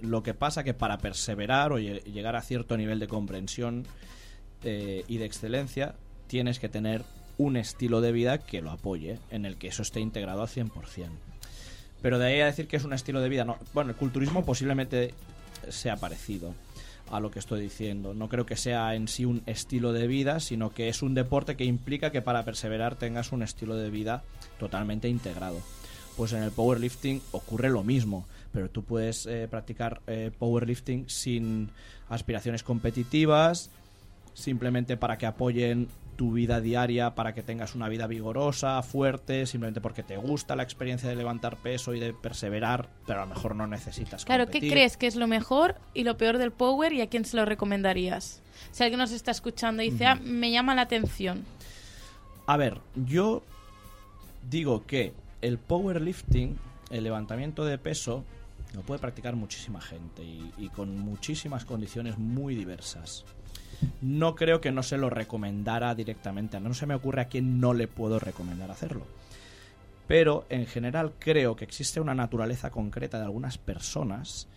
Lo que pasa que para perseverar o lle- llegar a cierto nivel de comprensión eh, y de excelencia, tienes que tener un estilo de vida que lo apoye, en el que eso esté integrado al 100%. Pero de ahí a decir que es un estilo de vida, no. Bueno, el culturismo posiblemente sea parecido a lo que estoy diciendo. No creo que sea en sí un estilo de vida, sino que es un deporte que implica que para perseverar tengas un estilo de vida totalmente integrado. Pues en el powerlifting ocurre lo mismo, pero tú puedes eh, practicar eh, powerlifting sin aspiraciones competitivas, simplemente para que apoyen tu vida diaria, para que tengas una vida vigorosa, fuerte, simplemente porque te gusta la experiencia de levantar peso y de perseverar, pero a lo mejor no necesitas Claro, ¿qué crees que es lo mejor y lo peor del power y a quién se lo recomendarías? Si alguien nos está escuchando y dice, ah, me llama la atención. A ver, yo digo que el powerlifting, el levantamiento de peso, lo puede practicar muchísima gente y, y con muchísimas condiciones muy diversas. No creo que no se lo recomendara directamente. No se me ocurre a quién no le puedo recomendar hacerlo. Pero en general creo que existe una naturaleza concreta de algunas personas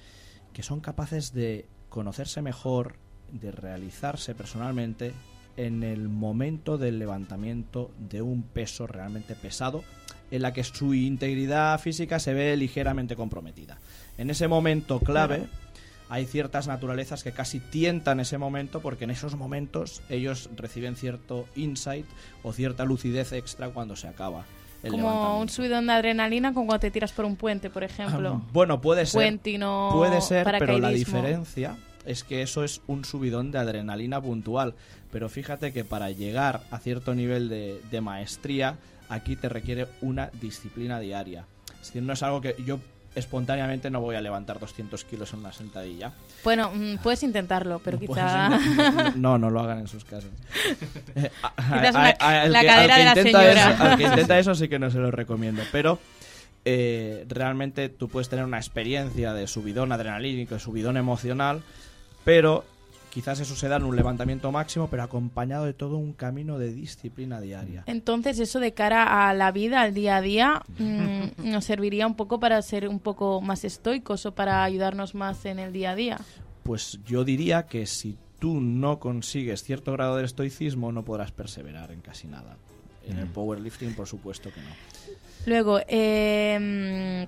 que son capaces de conocerse mejor, de realizarse personalmente en el momento del levantamiento de un peso realmente pesado, en la que su integridad física se ve ligeramente comprometida. En ese momento clave hay ciertas naturalezas que casi tientan ese momento porque en esos momentos ellos reciben cierto insight o cierta lucidez extra cuando se acaba el Como un subidón de adrenalina como cuando te tiras por un puente, por ejemplo. Ah, Bueno, puede ser. Puenting o puede ser, pero la diferencia es que eso es un subidón de adrenalina puntual. Pero fíjate que para llegar a cierto nivel de, de maestría, aquí te requiere una disciplina diaria. Es decir, no es algo que yo espontáneamente no voy a levantar 200 kilos en una sentadilla. Bueno, mm, puedes intentarlo, pero Puedes quizá... No, no lo hagan en sus casas. A- a- a- la que- cadera de la intenta señora. Eso, al que intenta eso sí que no se lo recomiendo. Pero eh, realmente tú puedes tener una experiencia de subidón adrenalínico, de subidón emocional, pero quizás eso se da en un levantamiento máximo, pero acompañado de todo un camino de disciplina diaria. Entonces, eso de cara a la vida, al día a día, mm, nos serviría un poco para ser un poco más estoicos o para ayudarnos más en el día a día. Pues yo diría que si tú no consigues cierto grado de estoicismo, no podrás perseverar en casi nada. En el powerlifting, por supuesto que no. Luego, eh,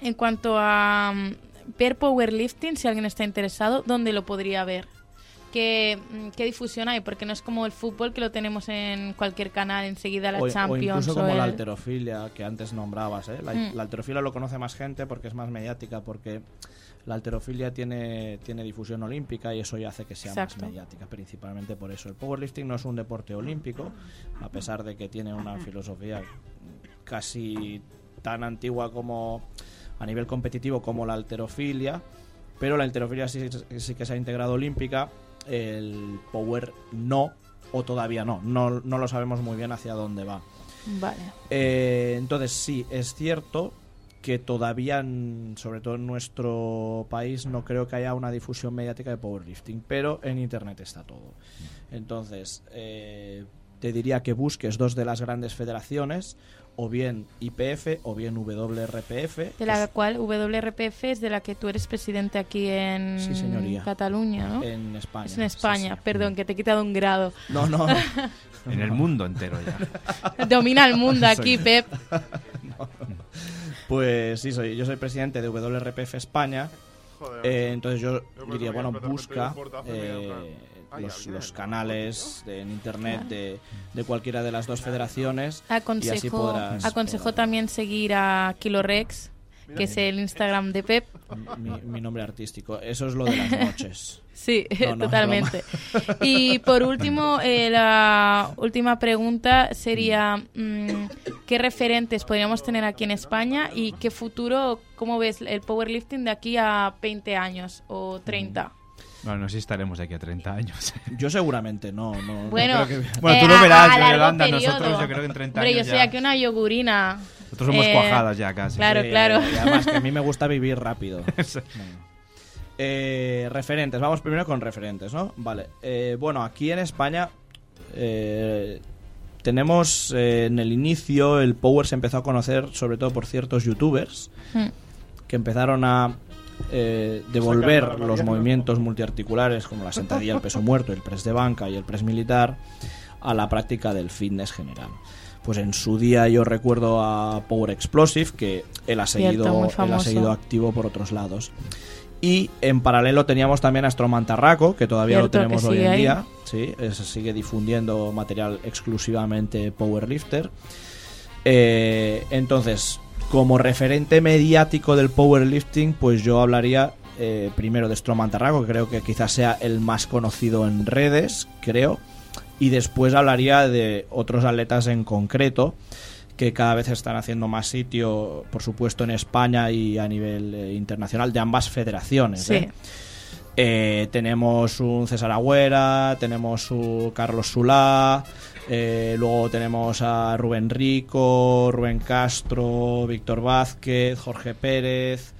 en cuanto a mm, ver powerlifting, si alguien está interesado, ¿dónde lo podría ver? ¿Qué, mm, qué difusión hay? Porque no es como el fútbol que lo tenemos en cualquier canal, enseguida la o, o Champions. incluso o como la alterofilia que antes nombrabas. ¿eh? La, Mm. la alterofilia lo conoce más gente porque es más mediática, porque la alterofilia tiene, tiene difusión olímpica y eso ya hace que sea Exacto. más mediática, principalmente por eso. El powerlifting no es un deporte olímpico, a pesar de que tiene una filosofía casi tan antigua como a nivel competitivo como la alterofilia, pero la alterofilia sí, sí que se ha integrado olímpica, el power no, o todavía no, no, no lo sabemos muy bien hacia dónde va. Vale. Eh, entonces sí, es cierto que todavía, sobre todo en nuestro país, no creo que haya una difusión mediática de powerlifting, pero en internet está todo. Entonces, eh, te diría que busques dos de las grandes federaciones, o bien IPF o bien WRPF. De la cual WRPF es de la que tú eres presidente aquí en Sí, señoría. Cataluña, ¿no? En España. Es en España, perdón, que te he quitado un grado. No, no. En el mundo entero ya. Domina el mundo aquí, Pep. Pues sí, soy, yo soy presidente de WRPF España. Eh, entonces yo diría, bueno, busca eh, los, los canales de- en internet de, de cualquiera de las dos federaciones y así Aconsejo, podrás... aconsejo también seguir a Kilorex, que es el Instagram de Pep. Mi, mi nombre artístico. Eso es lo de las noches. Sí, No, no, es totalmente. Y por último, eh, la última pregunta sería, mm, ¿qué referentes podríamos tener aquí en España y qué futuro, cómo ves el powerlifting de aquí a 20 años o 30? Bueno, no sé si estaremos de aquí a 30 años. Yo seguramente no. no no Bueno, creo que- Bueno, tú eh, lo verás, a Yolanda, periodo. nosotros yo creo que en 30 Hombre, años yo soy ya- aquí una yogurina. Nosotros somos cuajadas ya casi. Claro, Sí, claro. Y además que a mí me gusta vivir rápido. Eh, referentes, vamos primero con referentes, ¿no? Vale. Eh, bueno, aquí en España eh, tenemos eh, en el inicio el Power se empezó a conocer sobre todo por ciertos youtubers Mm. que empezaron a eh, devolver los movimientos multiarticulares como la sentadilla, el peso muerto, el press de banca y el press militar a la práctica del fitness general. Pues en su día yo recuerdo a Power Explosive que él ha seguido, él ha seguido activo por otros lados. Y en paralelo teníamos también a Stromantarraco, que todavía Cierto, lo tenemos hoy en ahí. día. Sí, se sigue difundiendo material exclusivamente powerlifter. Eh, entonces, como referente mediático del powerlifting, pues yo hablaría eh, primero de Stromantarraco, que creo que quizás sea el más conocido en redes, creo. Y después hablaría de otros atletas en concreto que cada vez están haciendo más sitio, por supuesto, en España y a nivel eh, internacional de ambas federaciones. Sí. ¿eh? Eh, tenemos un César Agüera, tenemos un Carlos Sulá, eh, luego tenemos a Rubén Rico, Rubén Castro, Víctor Vázquez, Jorge Pérez.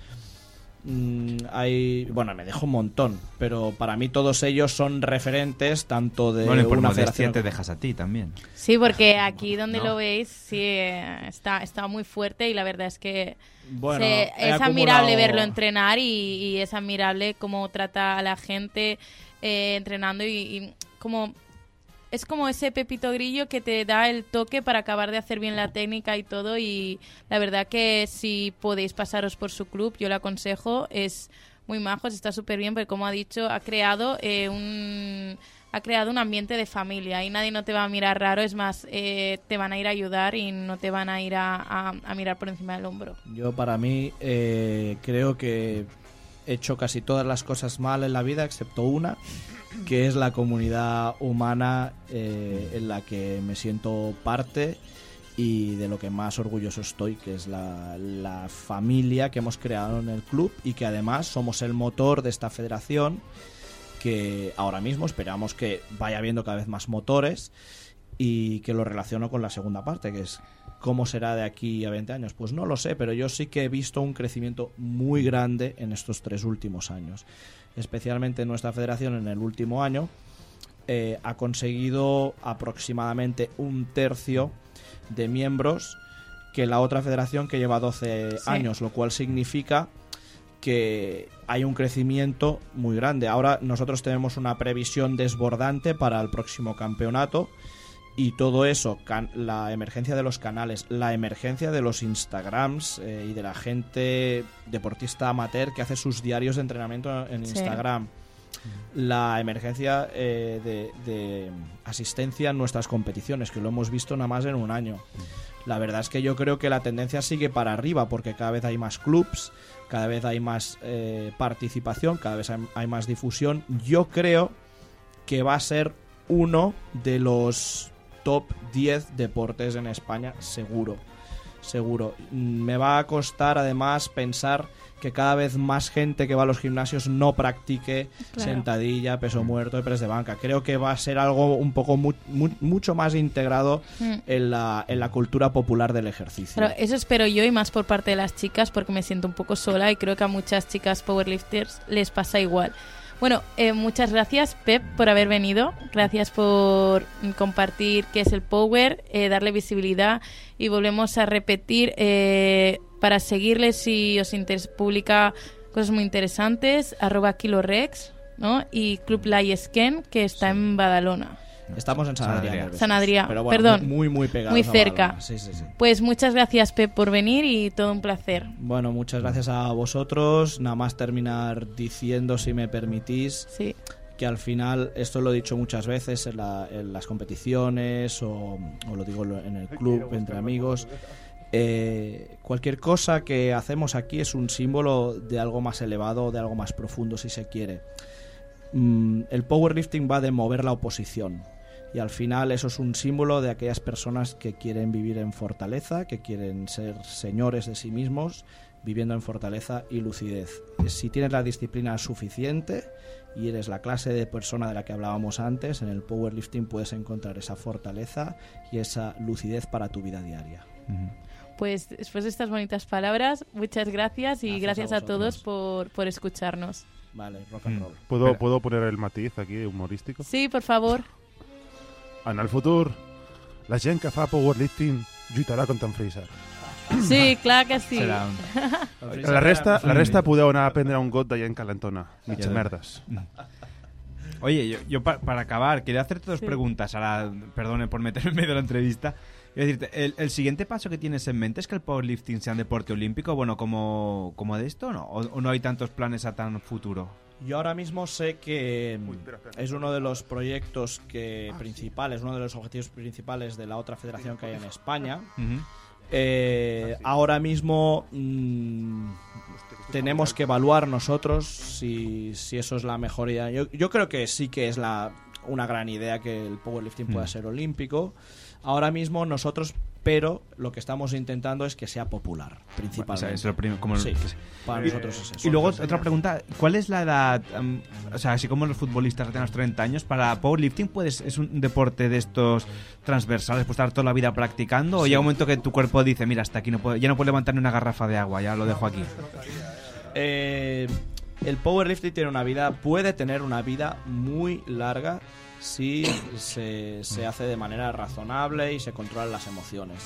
Mm, hay, bueno, me dejo un montón, pero para mí todos ellos son referentes tanto de Bueno, y por una federación te dejas a ti también. Sí, porque aquí donde No. lo veis, sí, eh, está, está muy fuerte y la verdad es que Bueno, se- es admirable verlo entrenar y, y es admirable cómo trata a la gente eh, entrenando y, y como es como ese pepito grillo que te da el toque para acabar de hacer bien la técnica y todo y la verdad que si podéis pasaros por su club, yo le aconsejo, es muy majo, está súper bien, porque como ha dicho, ha creado eh, un ha creado un ambiente de familia y nadie no te va a mirar raro, es más, eh, te van a ir a ayudar y no te van a ir a, mirar por encima del hombro. Yo para mí eh, creo que hecho casi todas las cosas mal en la vida excepto una, que es la comunidad humana eh, en la que me siento parte y de lo que más orgulloso estoy, que es la, la familia que hemos creado en el club y que además somos el motor de esta federación que ahora mismo esperamos que vaya habiendo cada vez más motores y que lo relaciono con la segunda parte, que es cómo será de aquí a 20 años. Pues no lo sé, pero yo sí que he visto un crecimiento muy grande en estos tres últimos años. Especialmente nuestra federación en el último año eh, ha conseguido aproximadamente un tercio de miembros que la otra federación que lleva 12 Sí. años, lo cual significa que hay un crecimiento muy grande. Ahora nosotros tenemos una previsión desbordante para el próximo campeonato y todo eso, can- la emergencia de los canales, la emergencia de los Instagrams eh, y de la gente deportista amateur que hace sus diarios de entrenamiento en Sí. Instagram, la emergencia eh, de, de asistencia en nuestras competiciones, que lo hemos visto nada más en un año. La verdad es que yo creo que la tendencia sigue para arriba porque cada vez hay más clubs, cada vez hay más eh, participación, cada vez hay, hay más difusión. Yo creo que va a ser uno de los top 10 deportes en España, seguro. Seguro. Me va a costar además pensar que cada vez más gente que va a los gimnasios no practique Claro. sentadilla, peso muerto y press de banca. Creo que va a ser algo un poco mu- mu- mucho más integrado Mm. en la, en la cultura popular del ejercicio. Pero eso espero yo y más por parte de las chicas porque me siento un poco sola y creo que a muchas chicas powerlifters les pasa igual. Bueno, eh, muchas gracias, Pep, por haber venido. Gracias por compartir qué es el Power, eh, darle visibilidad y volvemos a repetir eh, para seguirle si os interes- publica cosas muy interesantes, arroba kilorex, ¿no? Y Club Layesken, que está en Badalona. Estamos en San San Adrián. San Adrián, Pero bueno, perdón. Muy, muy pegados Muy cerca. Sí, sí, sí. Pues muchas gracias, Pep, por venir y todo un placer. Bueno, muchas gracias a vosotros. Nada más terminar diciendo, si me permitís, Sí. que al final, esto lo he dicho muchas veces en, la- en las competiciones o, o lo digo en el club, entre amigos. eh, cualquier cosa que hacemos aquí es un símbolo de algo más elevado, de algo más profundo, si se quiere. Mm, el powerlifting va de mover la oposición. Y al final eso es un símbolo de aquellas personas que quieren vivir en fortaleza, que quieren ser señores de sí mismos, viviendo en fortaleza y lucidez. Si tienes la disciplina suficiente y eres la clase de persona de la que hablábamos antes, en el powerlifting puedes encontrar esa fortaleza y esa lucidez para tu vida diaria. Pues después de estas bonitas palabras, muchas gracias y Gracias gracias, a a, todos por, por escucharnos. Vale, rock and roll. ¿Puedo, Espera. ¿Puedo poner el matiz aquí humorístico? Sí, por favor. En el futur, la gent que fa powerlifting lluitarà contra en Fraser. Sí, clar que sí. Serà un- La resta, la resta podeu anar a prendre un got de gent calentona. Mitja Ja. merdes. Oye, yo, yo pa- para acabar, quería hacerte dos Sí. preguntas. Ahora, perdone por meterme en medio de la entrevista. Quiero decirte, el, el siguiente paso que tienes en mente es que el powerlifting sea un deporte olímpico, bueno, como, como de esto, ¿no? ¿O, o no hay tantos planes a tan futuro? Yo ahora mismo sé que es uno de los proyectos que principales, uno de los objetivos principales de la otra federación que hay en España. Ujú. Eh, ahora mismo mm, tenemos que evaluar nosotros si, si eso es la mejor idea. Yo, yo creo que sí que es la, una gran idea que el powerlifting pueda Mm. ser olímpico. Ahora mismo nosotros, pero lo que estamos intentando es que sea popular, O principalmente. sea, es lo como- Sí, para Y- nosotros es eso. Y luego otra pregunta, ¿cuál es la edad, o sea, así como los futbolistas tienen los 30 años, para powerlifting puedes, es un deporte de estos transversales, puedes estar toda la vida practicando o llega un momento que tu cuerpo dice, mira, hasta aquí no puedo, ya no puedo levantar ni una garrafa de agua, ya lo dejo aquí? Eh, el powerlifting tiene una vida, puede tener una vida muy larga si se, se hace de manera razonable y se controlan las emociones.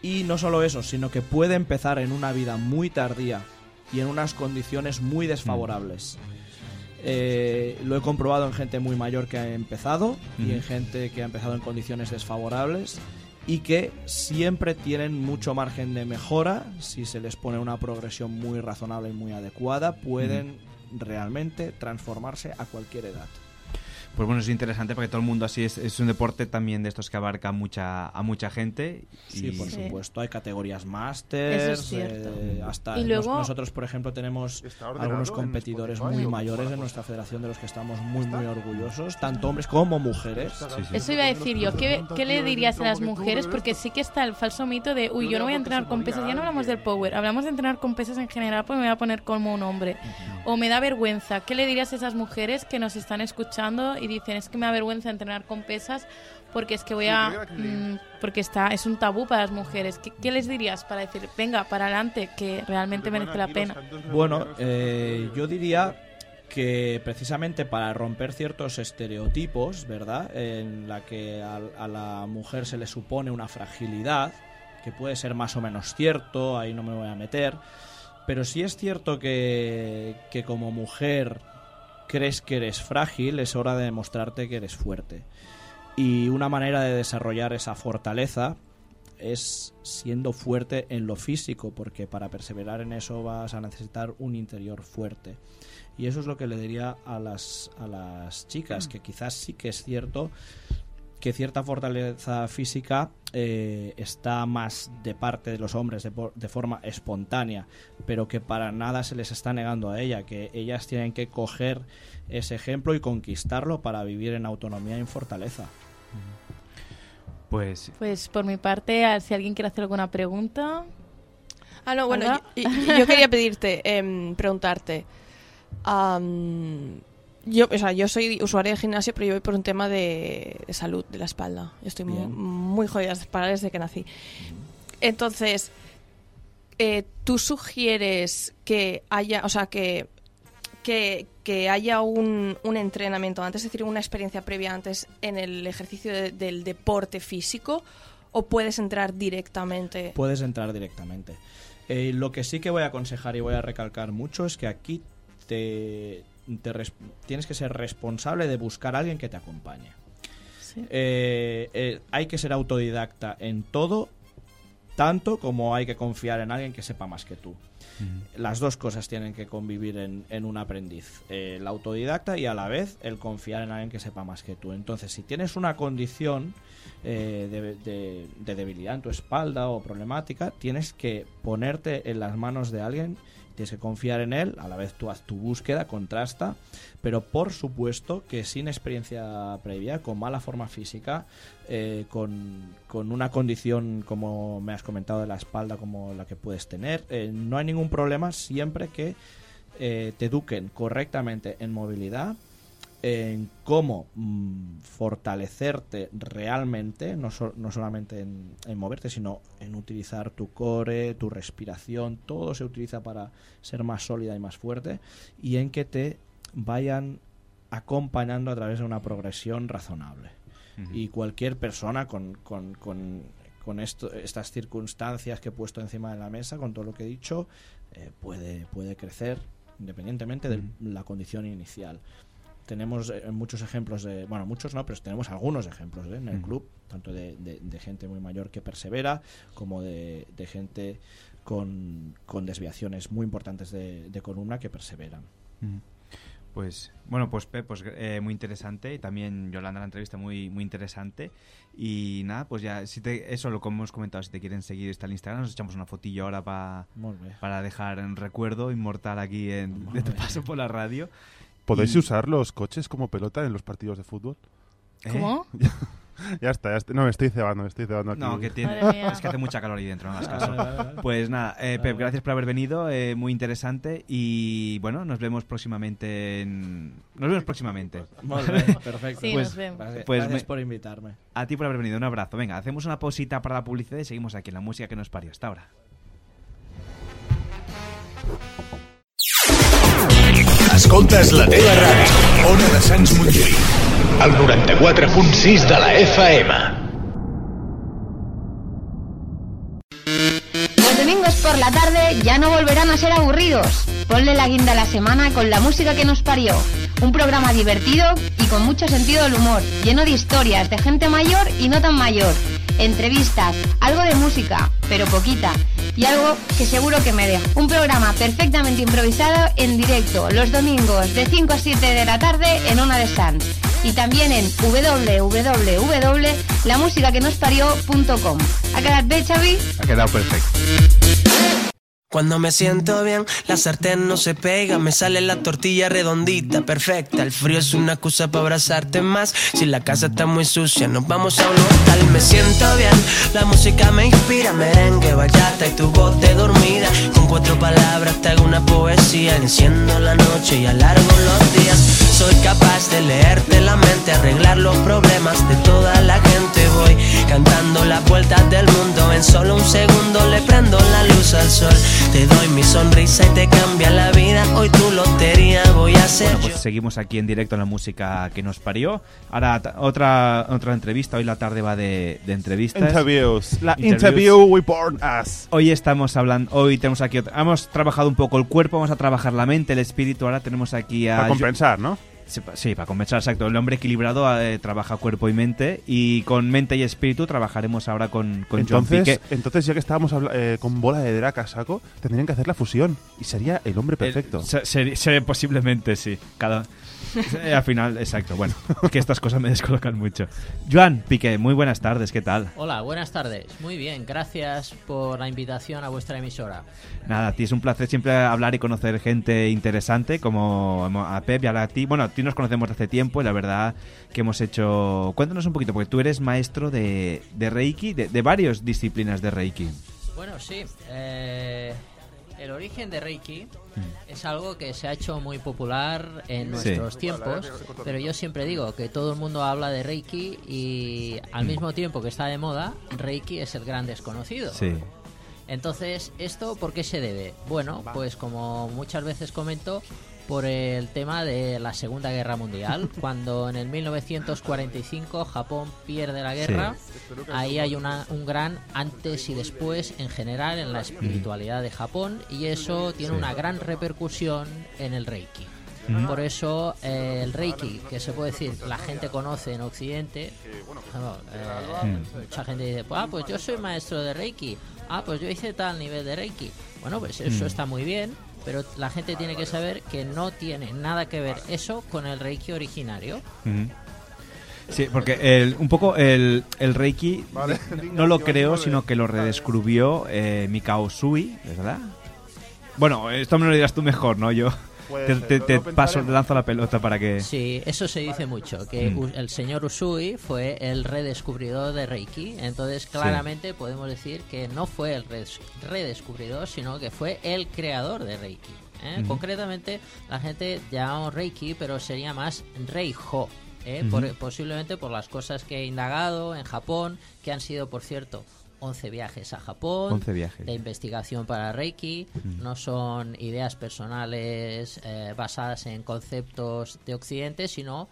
Y no solo eso, sino que puede empezar en una vida muy tardía y en unas condiciones muy desfavorables. Eh, lo he comprobado en gente muy mayor que ha empezado y en gente que ha empezado en condiciones desfavorables y que siempre tienen mucho margen de mejora si se les pone una progresión muy razonable y muy adecuada pueden realmente transformarse a cualquier edad. Pues bueno, es interesante porque todo el mundo así es, es un deporte también de estos que abarca mucha, a mucha gente. Sí, y- por Sí. supuesto. Hay categorías máster. Es cierto. hasta Y nos- luego- nosotros, por ejemplo, tenemos algunos competidores Spotify muy mayores en nuestra federación de los que estamos muy, muy orgullosos, tanto hombres como mujeres. Eso iba a decir yo. ¿Qué, qué le dirías a las mujeres? Porque sí que está el falso mito de, uy, yo no voy a entrenar con pesas. Ya no hablamos del power, hablamos de entrenar con pesas en general porque me voy a poner como un hombre. O me da vergüenza. ¿Qué le dirías a esas mujeres que nos están escuchando y dicen, es que me da vergüenza entrenar con pesas porque es que voy a... mm, porque está es un tabú para las mujeres. ¿Qué, qué les dirías para decir, venga, para adelante, que realmente merece la pena? Bueno, eh, yo diría que precisamente para romper ciertos estereotipos, ¿verdad? En la que a, a la mujer se le supone una fragilidad, que puede ser más o menos cierto, ahí no me voy a meter, pero sí es cierto que, que como mujer crees que eres frágil, es hora de demostrarte que eres fuerte. Y una manera de desarrollar esa fortaleza es siendo fuerte en lo físico, porque para perseverar en eso vas a necesitar un interior fuerte. Y eso es lo que le diría a las, a las chicas, que quizás sí que es cierto que cierta fortaleza física eh, está más de parte de los hombres de, forma espontánea, pero que para nada se les está negando a ella, que ellas tienen que coger ese ejemplo y conquistarlo para vivir en autonomía y en fortaleza. Pues Pues por mi parte, si alguien quiere hacer alguna pregunta... Ah, no, bueno, yo, quería pedirte, em, preguntarte. Yo, o sea, yo soy usuaria de gimnasio, pero yo voy por un tema de, de salud de la espalda. Yo estoy mu- Bien. muy, jodida espalda desde que nací. Entonces, eh, ¿tú sugieres que haya, o sea, que, que, que haya un, un entrenamiento antes, es decir, una experiencia previa antes en el ejercicio de- del deporte físico o puedes entrar directamente? Puedes entrar directamente. Eh, lo que sí que voy a aconsejar y voy a recalcar mucho es que aquí te, te res- tienes que ser responsable de buscar a alguien que te acompañe. Eh, eh, hay que ser autodidacta en todo, tanto como hay que confiar en alguien que sepa más que tú. Las dos cosas tienen que convivir en, en un aprendiz. Eh, el autodidacta y a la vez el confiar en alguien que sepa más que tú. Entonces, si tienes una condición eh, de, de- de debilidad en tu espalda o problemática, tienes que ponerte en las manos de alguien, tienes que confiar en él, a la vez tú haz tu búsqueda, contrasta, pero por supuesto que sin experiencia previa, con mala forma física, eh, con, con una condición como me has comentado de la espalda como la que puedes tener, eh, no hay ningún problema siempre que eh, te eduquen correctamente en movilidad, en cómo mm, fortalecerte realmente, no, so- no solamente en, en moverte, sino en utilizar tu core, tu respiración, todo se utiliza para ser más sólida y más fuerte, y en que te vayan acompañando a través de una progresión razonable. Y cualquier persona con, con, con, con esto, estas circunstancias que he puesto encima de la mesa, con todo lo que he dicho, eh, puede, puede crecer independientemente de la condición inicial. Tenemos eh, muchos ejemplos de, bueno, muchos no, pero tenemos algunos ejemplos ¿eh? en el club, tanto de, de- de gente muy mayor que persevera, como de, de gente con, con desviaciones muy importantes de, columna que perseveran. Pues bueno, pues Pep, pues eh, muy interesante y también Yolanda la entrevista muy muy interesante y nada, pues ya si te, eso lo que hemos comentado, si te quieren seguir está el Instagram, nos echamos una fotillo ahora pa- para dejar en recuerdo inmortal aquí en, de tu paso por la radio. ¿Podéis Y- usar los coches como pelota en los partidos de fútbol? ¿Eh? ¿Cómo? ya está, ya está. No, me estoy cebando, me estoy cebando aquí. No, que tiene, es que hace mucha calor ahí dentro, no caso. Pues nada, eh, Pep, gracias por haber venido, eh, muy interesante y bueno, nos vemos próximamente en... Nos vemos próximamente. Molt bé, perfecto. Sí, Pues- nos vemos. Gracias, Pues gracias me- por invitarme. A ti por haber venido, un abrazo. Venga, hacemos una pausita para la publicidad y seguimos aquí en la música que nos parió. Hasta ahora. Escoltes la teva ràdio, Ona de Sants Montjuïc, el 94.6 de la FM. Los domingos por la tarde ya no volverán a ser aburridos. Ponle la guinda a la semana con la música que nos parió. Un programa divertido y con mucho sentido del humor, lleno de historias de gente mayor y no tan mayor. Entrevistas, algo de música, pero poquita. Y algo que seguro que me deja. Un programa perfectamente improvisado en directo los domingos de 5 a 7 de la tarde en Ona de Sans. Y también en www.lamusicaquenosparió.com. ¿Ha quedado bien, Xavi? Ha quedado perfecto. Cuando me siento bien, la sartén no se pega, me sale la tortilla redondita, perfecta. El frío es una excusa para abrazarte más. Si la casa está muy sucia, nos vamos a un hotel. Me siento bien, la música me inspira, merengue, bachata y tu voz de dormida. Con cuatro palabras te hago una poesía, enciendo la noche y alargo los días. Soy capaz de leerte la mente, arreglar los problemas de toda la gente. Voy cantando las vueltas del mundo, en solo un segundo le prendo la luz al sol. Te doy mi sonrisa y te cambia la vida. Hoy tu lotería voy a hacer Bueno, pues seguimos aquí en directo en la música que nos parió. Ahora otra otra entrevista. Hoy la tarde va de, de entrevistas. Interviews. La Interviews. interview we born us. Hoy estamos hablando, hoy tenemos aquí, otra- hemos trabajado un poco el cuerpo, vamos a trabajar la mente, el espíritu. Ahora tenemos aquí a Para compensar, ¿no? Sí, pa- Sí, para compensar, exacto. El hombre equilibrado eh, trabaja cuerpo y mente y con mente y espíritu trabajaremos ahora con, con John Entonces, entonces, ya que estábamos eh, con bola de drag a saco, tendrían que hacer la fusión y sería el hombre perfecto. Se- se- se- posiblemente sí. Cada, eh, al final, exacto. Bueno, que estas cosas me descolocan mucho. Joan Piqué, muy buenas tardes, ¿qué tal? Hola, buenas tardes. Muy bien, gracias por la invitación a vuestra emisora. Nada, a ti es un placer siempre hablar y conocer gente interesante como a Pep y a ti. Bueno, a ti nos conocemos de hace tiempo y la verdad que hemos hecho... Cuéntanos un poquito, porque tú eres maestro de, de Reiki, de, de varias disciplinas de Reiki. Bueno, sí, eh, el origen de Reiki es algo que se ha hecho muy popular en Sí. nuestros tiempos, pero yo siempre digo que todo el mundo habla de Reiki y al Mm. mismo tiempo que está de moda, Reiki es el gran desconocido. Sí. Entonces, ¿esto por qué se debe? Bueno, pues como muchas veces comento, por el tema de la Segunda Guerra Mundial, cuando en el 1945 Japón pierde la guerra, ahí hay una, un gran antes y después en general en la espiritualidad de Japón y eso tiene Sí. una gran repercusión en el Reiki. Por eso eh, el Reiki, que se puede decir, la gente conoce en Occidente, eh, Mm. mucha gente dice, ah, pues yo soy maestro de Reiki, ah, pues yo hice tal nivel de Reiki. Bueno, pues eso Mm. está muy bien, pero la gente tiene que saber que no tiene nada que ver eso con el Reiki originario. Ujú. Sí, porque el, un poco el, el Reiki Vale, no lo creo, sino que lo redescubrió eh, Mikao Sui, ¿verdad? Bueno, esto me lo dirás tú mejor, ¿no? Yo Puede te, ser, te- lo- te lo paso, te lanzo la pelota para que... Sí, eso se dice mucho, que Mm. El señor Usui fue el redescubridor de Reiki, entonces claramente podemos decir que no fue el redescubridor, sino que fue el creador de Reiki. ¿eh? Concretamente, la gente llama Reiki, pero sería más Reijo, ¿eh? Por- posiblemente por las cosas que he indagado en Japón, que han sido, por cierto, 11 viajes a Japón, 11 viajes. de investigación para Reiki, Mm. no son ideas personales eh, basadas en conceptos de Occidente, sino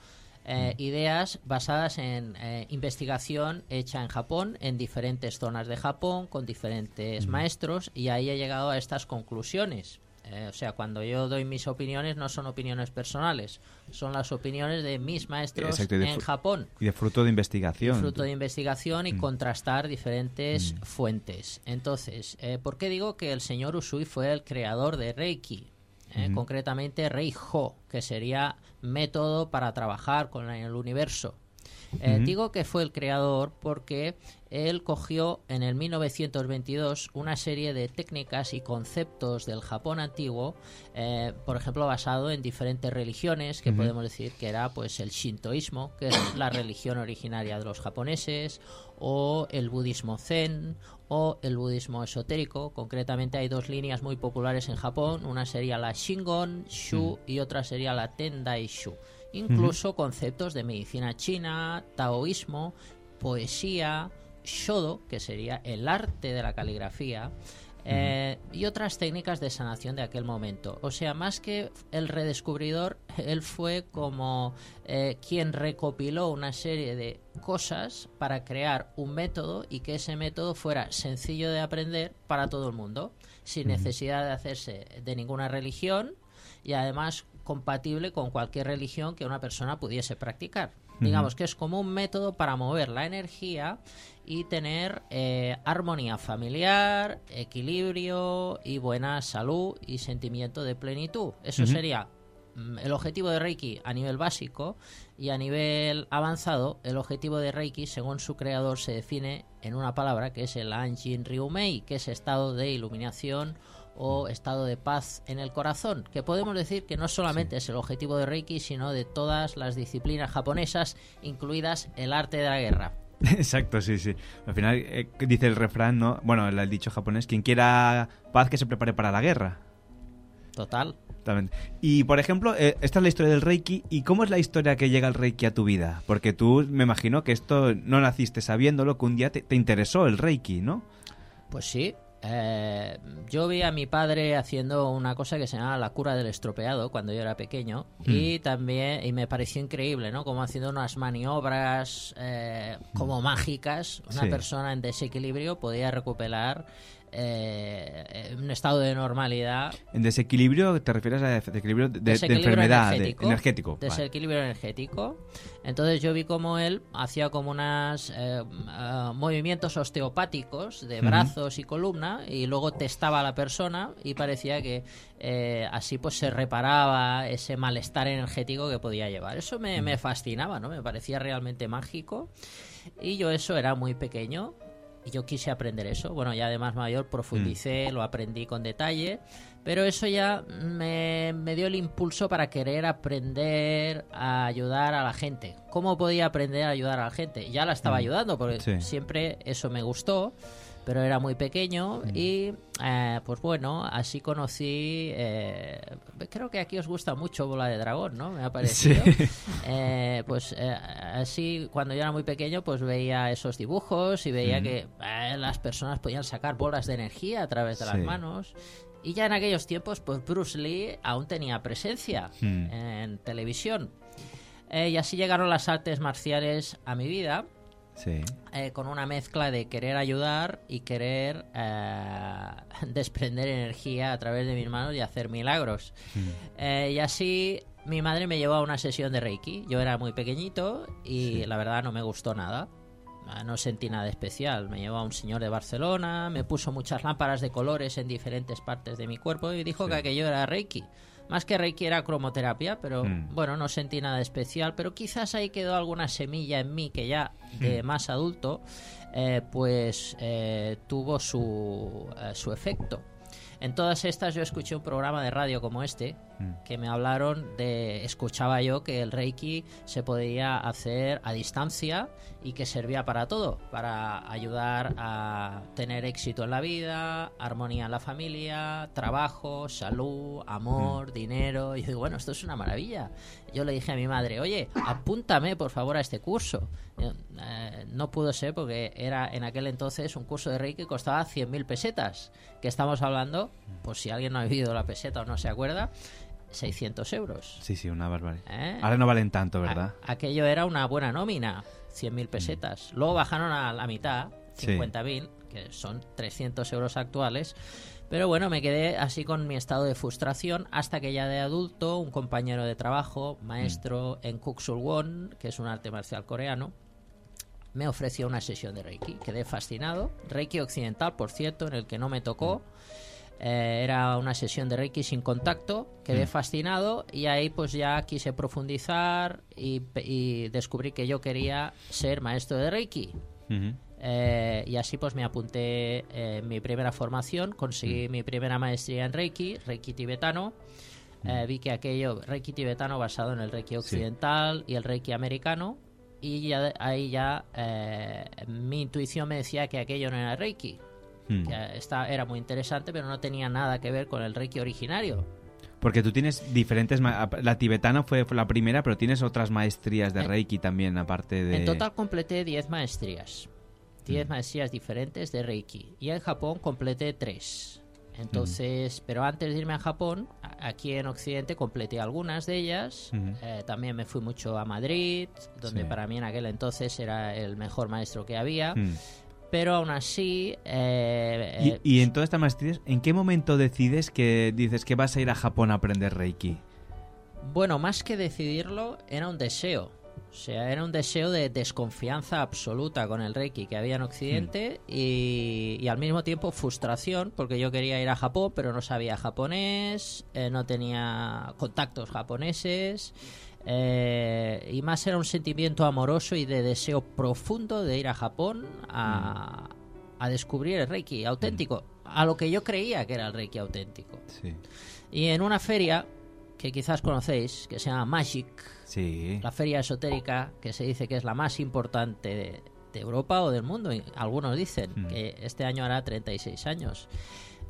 eh, ideas basadas en eh, investigación hecha en Japón, en diferentes zonas de Japón, con diferentes Mm. maestros, y ahí he llegado a estas conclusiones. Eh, o sea, cuando yo doy mis opiniones, no son opiniones personales, son las opiniones de mis maestros Exacto, de en Japón Y de fruto de investigación. fruto de investigación y Mm. contrastar diferentes fuentes. Entonces, eh, ¿por qué digo que el señor Usui fue el creador de Reiki? Eh, Ujú. Concretamente Reijo, que sería método para trabajar con el universo. Eh. Digo que fue el creador porque él cogió en el 1922 una serie de técnicas y conceptos del Japón antiguo, eh, por ejemplo, basado en diferentes religiones, que podemos decir que era pues el shintoísmo, que es la religión originaria de los japoneses, o el budismo zen, o el budismo esotérico. Concretamente hay dos líneas muy populares en Japón, una sería la Shingon Shu y otra sería la Tendai Shu. Incluso conceptos de medicina china, taoísmo, poesía, shodo, que sería el arte de la caligrafía, eh, y otras técnicas de sanación de aquel momento. O sea, más que el redescubridor, él fue como eh, quien recopiló una serie de cosas para crear un método y que ese método fuera sencillo de aprender para todo el mundo, sin necesidad de hacerse de ninguna religión y además compatible con cualquier religión que una persona pudiese practicar. Digamos que es como un método para mover la energía y tener eh, armonía familiar, equilibrio y buena salud y sentimiento de plenitud. Eso sería mm, el objetivo de Reiki a nivel básico y a nivel avanzado, el objetivo de Reiki, según su creador, se define en una palabra que es el Anjin Ryumei, que es estado de iluminación o estado de paz en el corazón, que podemos decir que no solamente es el objetivo de Reiki, sino de todas las disciplinas japonesas, incluidas el arte de la guerra. Exacto, sí, sí. Al final eh, dice el refrán, ¿no? Bueno, el dicho japonés, quien quiera paz que se prepare para la guerra. Total. Y, por ejemplo, eh, esta es la historia del Reiki. ¿Y cómo es la historia que llega el Reiki a tu vida? Porque tú, me imagino que esto no naciste sabiéndolo, que un día te, te interesó el Reiki, ¿no? Pues sí. Eh, yo vi a mi padre haciendo una cosa que se llamaba la cura del estropeado cuando yo era pequeño y también y me pareció increíble, ¿no? Como haciendo unas maniobras eh, como mágicas, una Sí. persona en desequilibrio podía recuperar eh, un estado de normalidad En desequilibrio, ¿te refieres a desequilibrio de, enfermedad? de- energético, vale. desequilibrio energético. Entonces yo vi como él hacía como unos movimientos osteopáticos de brazos y columna y luego testaba a la persona y parecía que eh, así pues se reparaba ese malestar energético que podía llevar. Eso me, me fascinaba, ¿no? Me parecía realmente mágico y yo eso era muy pequeño y yo quise aprender eso. Bueno, ya de más mayor profundicé, lo aprendí con detalle, pero eso ya me, me dio el impulso para querer aprender a ayudar a la gente. ¿Cómo podía aprender a ayudar a la gente? Ya la estaba Mm, ayudando, porque sí. siempre eso me gustó. Pero era muy pequeño y eh, pues bueno, así conocí, eh, creo que aquí os gusta mucho Bola de Dragón, ¿no? Me ha parecido. Sí. Eh, pues eh, así cuando yo era muy pequeño pues veía esos dibujos y veía Mm. que las personas podían sacar bolas de energía a través de las manos. Y ya en aquellos tiempos, pues Bruce Lee aún tenía presencia Mm. en televisión. Y así llegaron las artes marciales a mi vida, Sí. eh, con una mezcla de querer ayudar y querer eh, desprender energía a través de mis manos y hacer milagros. Eh, y así mi madre me llevó a una sesión de Reiki. Yo era muy pequeñito y la verdad no me gustó nada. Ah, No sentí nada especial. Me llevó a un señor de Barcelona, me puso muchas lámparas de colores en diferentes partes de mi cuerpo y dijo que aquello era Reiki. Más que Reiki era cromoterapia, pero Mm. bueno, no sentí nada especial. Pero quizás ahí quedó alguna semilla en mí que ya de Mm. más adulto, eh, pues eh, tuvo su, eh, su efecto. En todas estas yo escuché un programa de radio como este. Que me hablaron de, escuchaba yo que el Reiki se podía hacer a distancia y que servía para todo, para ayudar a tener éxito en la vida, armonía en la familia, trabajo, salud, amor, dinero. Y yo digo, bueno, esto es una maravilla. Yo le dije a mi madre, oye, apúntame por favor a este curso. Eh, eh, no pudo ser porque era en aquel entonces un curso de Reiki que costaba 100.000 pesetas, que estamos hablando, pues si alguien no ha vivido la peseta o no se acuerda, 600 euros. Sí, sí, una barbaridad. ¿Eh? Ahora no valen tanto, ¿verdad? A- aquello era una buena nómina, 100.000 pesetas. Luego bajaron a la mitad, Sí. 50.000, que son 300 euros actuales. Pero bueno, me quedé así con mi estado de frustración hasta que ya de adulto, un compañero de trabajo, maestro en Kuksulwon, que es un arte marcial coreano, me ofreció una sesión de Reiki. Quedé fascinado. Reiki occidental, por cierto, en el que no me tocó. Eh, era una sesión de Reiki sin contacto. Quedé Mm. fascinado y ahí pues ya quise profundizar y, descubrí que yo quería ser maestro de Reiki. Eh, y así pues me apunté eh, en mi primera formación, Mm. conseguí mi primera maestría en Reiki, Reiki tibetano. Mm. Eh, vi que aquello, Reiki tibetano basado en el Reiki occidental y el Reiki americano. Y ya ahí ya eh, mi intuición me decía que aquello no era Reiki. Mm. Que esta era muy interesante, pero no tenía nada que ver con el Reiki originario. Porque tú tienes diferentes... La tibetana fue, la primera, pero tienes otras maestrías de En- Reiki también, aparte de... En total completé 10 maestrías. Mm. 10 maestrías diferentes de Reiki. Y en Japón completé 3. Entonces, pero antes de irme a Japón, aquí en Occidente completé algunas de ellas. Ujú. Eh, también me fui mucho a Madrid, donde Sí. para mí en aquel entonces era el mejor maestro que había. Pero aún así, eh, Y, y en todas estas maestrías, ¿en qué momento decides que dices que vas a ir a Japón a aprender Reiki? Bueno, más que decidirlo, era un deseo. O sea, era un deseo de desconfianza absoluta con el Reiki que había en Occidente y, y al mismo tiempo frustración porque yo quería ir a Japón pero no sabía japonés, eh, no tenía contactos japoneses eh, y más era un sentimiento amoroso y de deseo profundo de ir a Japón a, a descubrir el Reiki auténtico, a lo que yo creía que era el Reiki auténtico. Sí. Y en una feria que quizás conocéis, que se llama Magic, Sí. la feria esotérica, que se dice que es la más importante de, de Europa o del mundo, y algunos dicen Mm. que este año hará 36 años.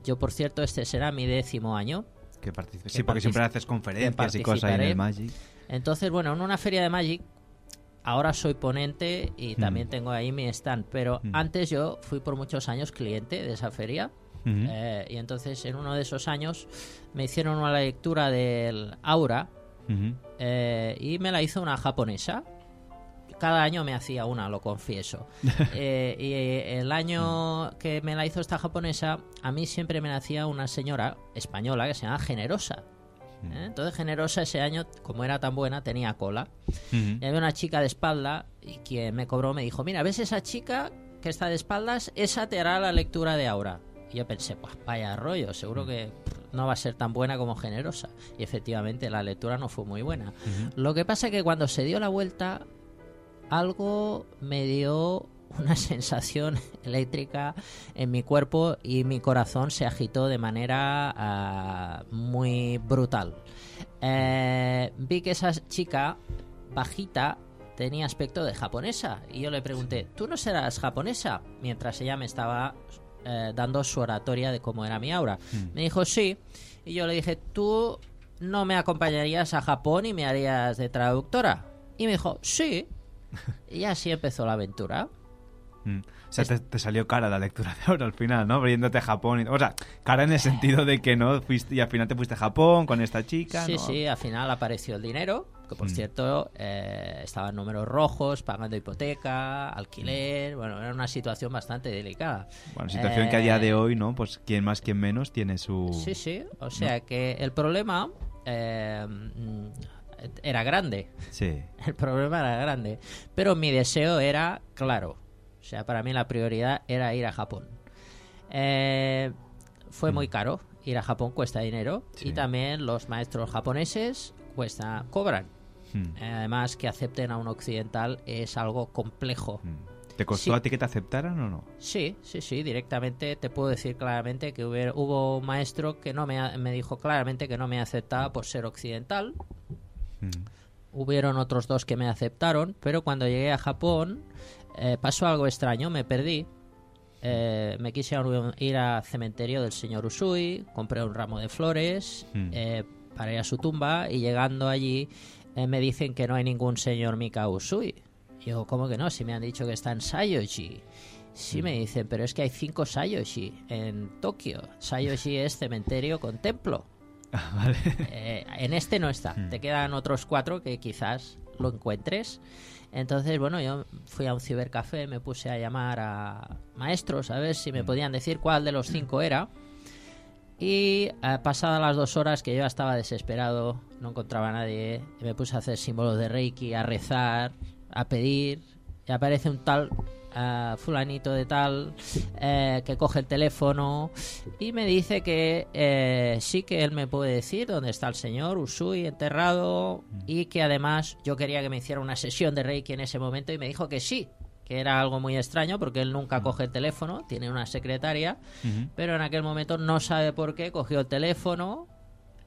Yo, por cierto, este será mi décimo año. Que que Sí, porque siempre haces conferencias y cosas en el. Magic. Entonces, bueno, en una feria de Magic, ahora soy ponente y Mm. también tengo ahí mi stand, pero Mm. antes yo fui por muchos años cliente de esa feria. Eh, y entonces en uno de esos años me hicieron una lectura del aura eh, y me la hizo una japonesa. Cada año me hacía una, lo confieso. Eh, y el año que me la hizo esta japonesa, a mí siempre me la hacía una señora española que se llama Generosa. ¿Eh? Entonces Generosa ese año, como era tan buena, tenía cola. Y había una chica de espalda y quien me cobró me dijo, mira, ¿ves esa chica que está de espaldas? Esa te hará la lectura de aura. Y yo pensé, pues vaya rollo, seguro que no va a ser tan buena como generosa. Y efectivamente la lectura no fue muy buena. Lo que pasa es que cuando se dio la vuelta, algo me dio una sensación eléctrica en mi cuerpo y mi corazón se agitó de manera ah, muy brutal. Eh, vi que esa chica bajita tenía aspecto de japonesa y yo le pregunté, ¿tú no serás japonesa? Mientras ella me estaba eh, dando su oratoria de cómo era mi aura. Mm. Me dijo sí, y yo le dije, tú no me acompañarías a Japón y me harías de traductora. Y me dijo, sí. Y así empezó la aventura. Mm. O sea, te, te salió cara la lectura de ahora al final, ¿no? Yéndote a Japón. y- o sea, cara en el sentido de que no fuiste y al final te fuiste a Japón con esta chica. Sí, ¿no? sí, al final apareció el dinero, que por Mm. cierto eh, estaban números rojos, pagando hipoteca, Mm. alquiler, bueno, era una situación bastante delicada. Bueno, situación que a día Eh, de hoy, ¿no? Pues quien más, quien menos tiene su... Sí, sí, o sea que el problema eh, mm, era grande. Sí. El problema era grande. Pero mi deseo era claro. O sea, para mí la prioridad era ir a Japón. Eh, fue muy caro. Ir a Japón cuesta dinero. Sí. Y también los maestros japoneses cuesta, cobran. Hmm. Eh, Además, que acepten a un occidental es algo complejo. ¿Te costó Sí. a ti que te aceptaran o no? Sí, sí, sí, directamente te puedo decir claramente que hubiera- hubo un maestro que no me, me dijo claramente que no me aceptaba por ser occidental. Hubieron otros dos que me aceptaron, pero cuando llegué a Japón eh, pasó algo extraño, me perdí. Eh, me quise ir al cementerio del señor Usui, compré un ramo de flores Mm. eh, para ir a su tumba y llegando allí me dicen que no hay ningún señor Mika Usui. Y Yo, ¿cómo que no? Si me han dicho que está en Sayoshi. Sí, me dicen, pero es que hay cinco Sayoshi en Tokio. Sayoshi es cementerio con templo. Eh, en este no está. Te quedan otros cuatro que quizás lo encuentres. Entonces, bueno, yo fui a un cibercafé, me puse a llamar a maestros a ver si me podían decir cuál de los cinco era. Y eh, pasadas las dos horas que yo estaba desesperado, no encontraba a nadie, me puse a hacer símbolos de Reiki, a rezar, a pedir, y aparece un tal eh, fulanito de tal eh, que coge el teléfono y me dice que eh, sí que él me puede decir dónde está el señor Usui enterrado y que además yo quería que me hiciera una sesión de Reiki en ese momento y me dijo que sí, que era algo muy extraño porque él nunca coge el teléfono, tiene una secretaria, pero en aquel momento no sabe por qué cogió el teléfono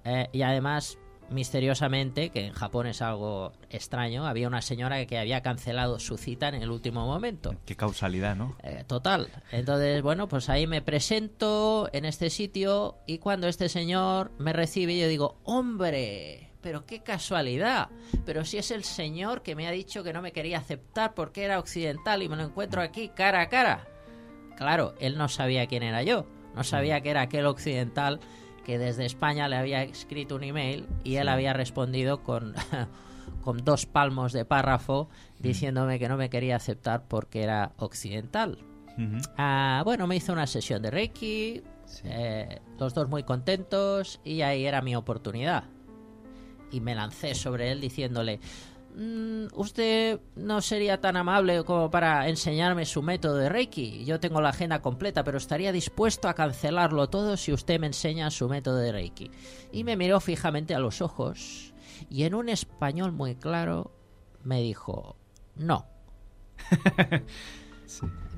eh, y además misteriosamente, que en Japón es algo extraño, había una señora que había cancelado su cita en el último momento. Qué causalidad, ¿no? Eh, total. Entonces, bueno, pues ahí me presento en este sitio y cuando este señor me recibe yo digo, hombre, pero qué casualidad. Pero si es el señor que me ha dicho que no me quería aceptar porque era occidental y me lo encuentro aquí cara a cara. Claro, él no sabía quién era yo. No sabía que era aquel occidental que desde España le había escrito un email y él había respondido con, con dos palmos de párrafo diciéndome que no me quería aceptar porque era occidental. Ah, bueno, me hizo una sesión de Reiki, eh, los dos muy contentos y ahí era mi oportunidad. Y me lancé sobre él diciéndole, "Mm, usted no sería tan amable como para enseñarme su método de Reiki. Yo tengo la agenda completa, pero estaría dispuesto a cancelarlo todo si usted me enseña su método de Reiki. Y me miró fijamente a los ojos y en un español muy claro me dijo, no.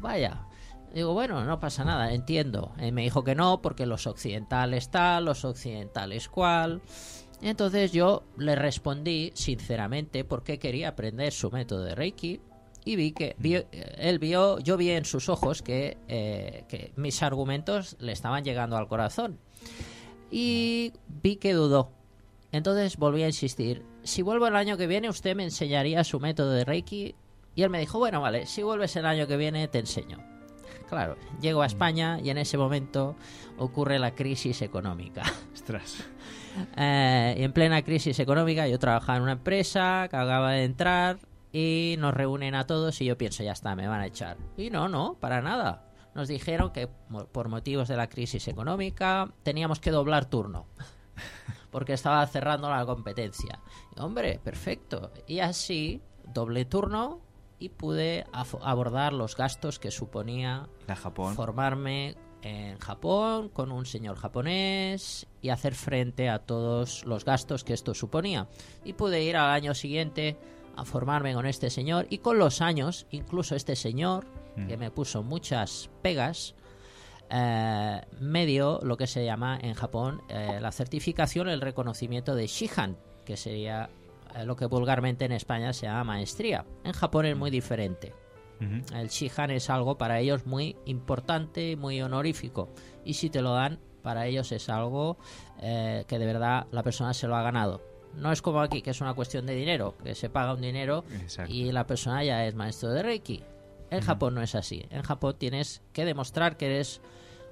Vaya. Digo, bueno, no pasa nada, entiendo. Eh, me dijo que no, porque los occidentales tal, los occidentales cual. Entonces yo le respondí sinceramente por qué quería aprender su método de Reiki y vi que eh, él vio, yo vi en sus ojos que, eh, que mis argumentos le estaban llegando al corazón y vi que dudó. Entonces volví a insistir, si vuelvo el año que viene usted me enseñaría su método de Reiki y él me dijo, bueno, vale, si vuelves el año que viene te enseño. Claro, llego a España y en ese momento ocurre la crisis económica. Ostras. Eh, y en plena crisis económica yo trabajaba en una empresa que acaba de entrar y nos reúnen a todos y yo pienso, ya está, me van a echar. Y no, no, para nada. Nos dijeron que por motivos de la crisis económica teníamos que doblar turno. Porque estaba cerrando la competencia. Y, hombre, perfecto. Y así, doble turno y pude abordar los gastos que suponía La Japón. formarme en Japón con un señor japonés y hacer frente a todos los gastos que esto suponía. Y pude ir al año siguiente a formarme con este señor y con los años, incluso este señor, que me puso muchas pegas, eh, me dio lo que se llama en Japón eh, la certificación, el reconocimiento de Shihan, que sería eh, lo que vulgarmente en España se llama maestría. En Japón es muy diferente. El Shihan es algo para ellos muy importante, muy honorífico. Y si te lo dan, para ellos es algo eh, que de verdad la persona se lo ha ganado. No es como aquí, que es una cuestión de dinero, que se paga un dinero Exacto. y la persona ya es maestro de Reiki. En Japón no es así. En Japón tienes que demostrar que eres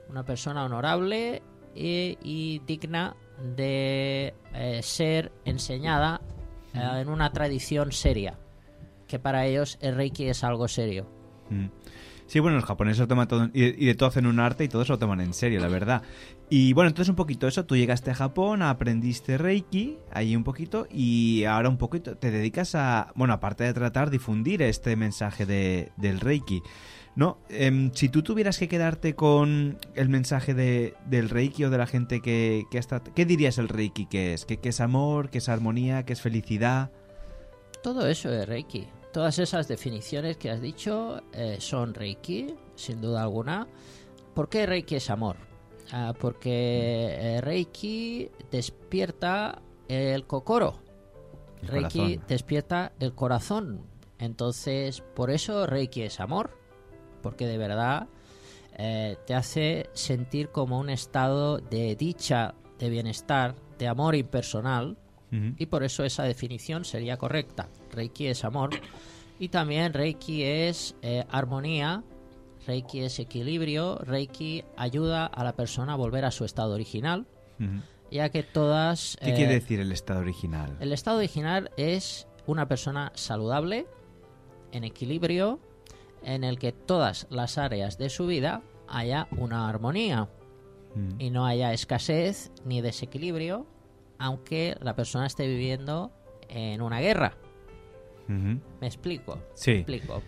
una persona honorable y, y digna de eh, ser enseñada eh, en una tradición seria. Que para ellos el Reiki es algo serio. Mm. Sí, bueno, los japoneses lo toman todo, y, de todo hacen un arte y todos lo toman en serio, la verdad. Y bueno, entonces un poquito eso, tú llegaste a Japón, aprendiste Reiki, ahí un poquito, y ahora un poquito te dedicas a, bueno, aparte de tratar, difundir este mensaje de, del Reiki. No, Em, si tú tuvieras que quedarte con el mensaje de, del Reiki o de la gente que, que. ¿Qué dirías el Reiki que es? ¿Qué, qué es amor? ¿Qué es armonía? ¿Qué es felicidad? Todo eso es Reiki. Todas esas definiciones que has dicho eh, son Reiki, sin duda alguna. ¿Por qué Reiki es amor? Ah, porque eh, Reiki despierta el kokoro. El Reiki corazón. despierta el corazón. Entonces, por eso Reiki es amor. Porque de verdad eh, te hace sentir como un estado de dicha, de bienestar, de amor impersonal. Y por eso esa definición sería correcta. Reiki es amor. Y también Reiki es eh, armonía. Reiki es equilibrio. Reiki ayuda a la persona a volver a su estado original. Ya que todas... ¿Qué eh, quiere decir el estado original? El estado original es una persona saludable, en equilibrio, en el que todas las áreas de su vida haya una armonía y no haya escasez ni desequilibrio, aunque la persona esté viviendo en una guerra. ¿Me explico? Sí. Me explico.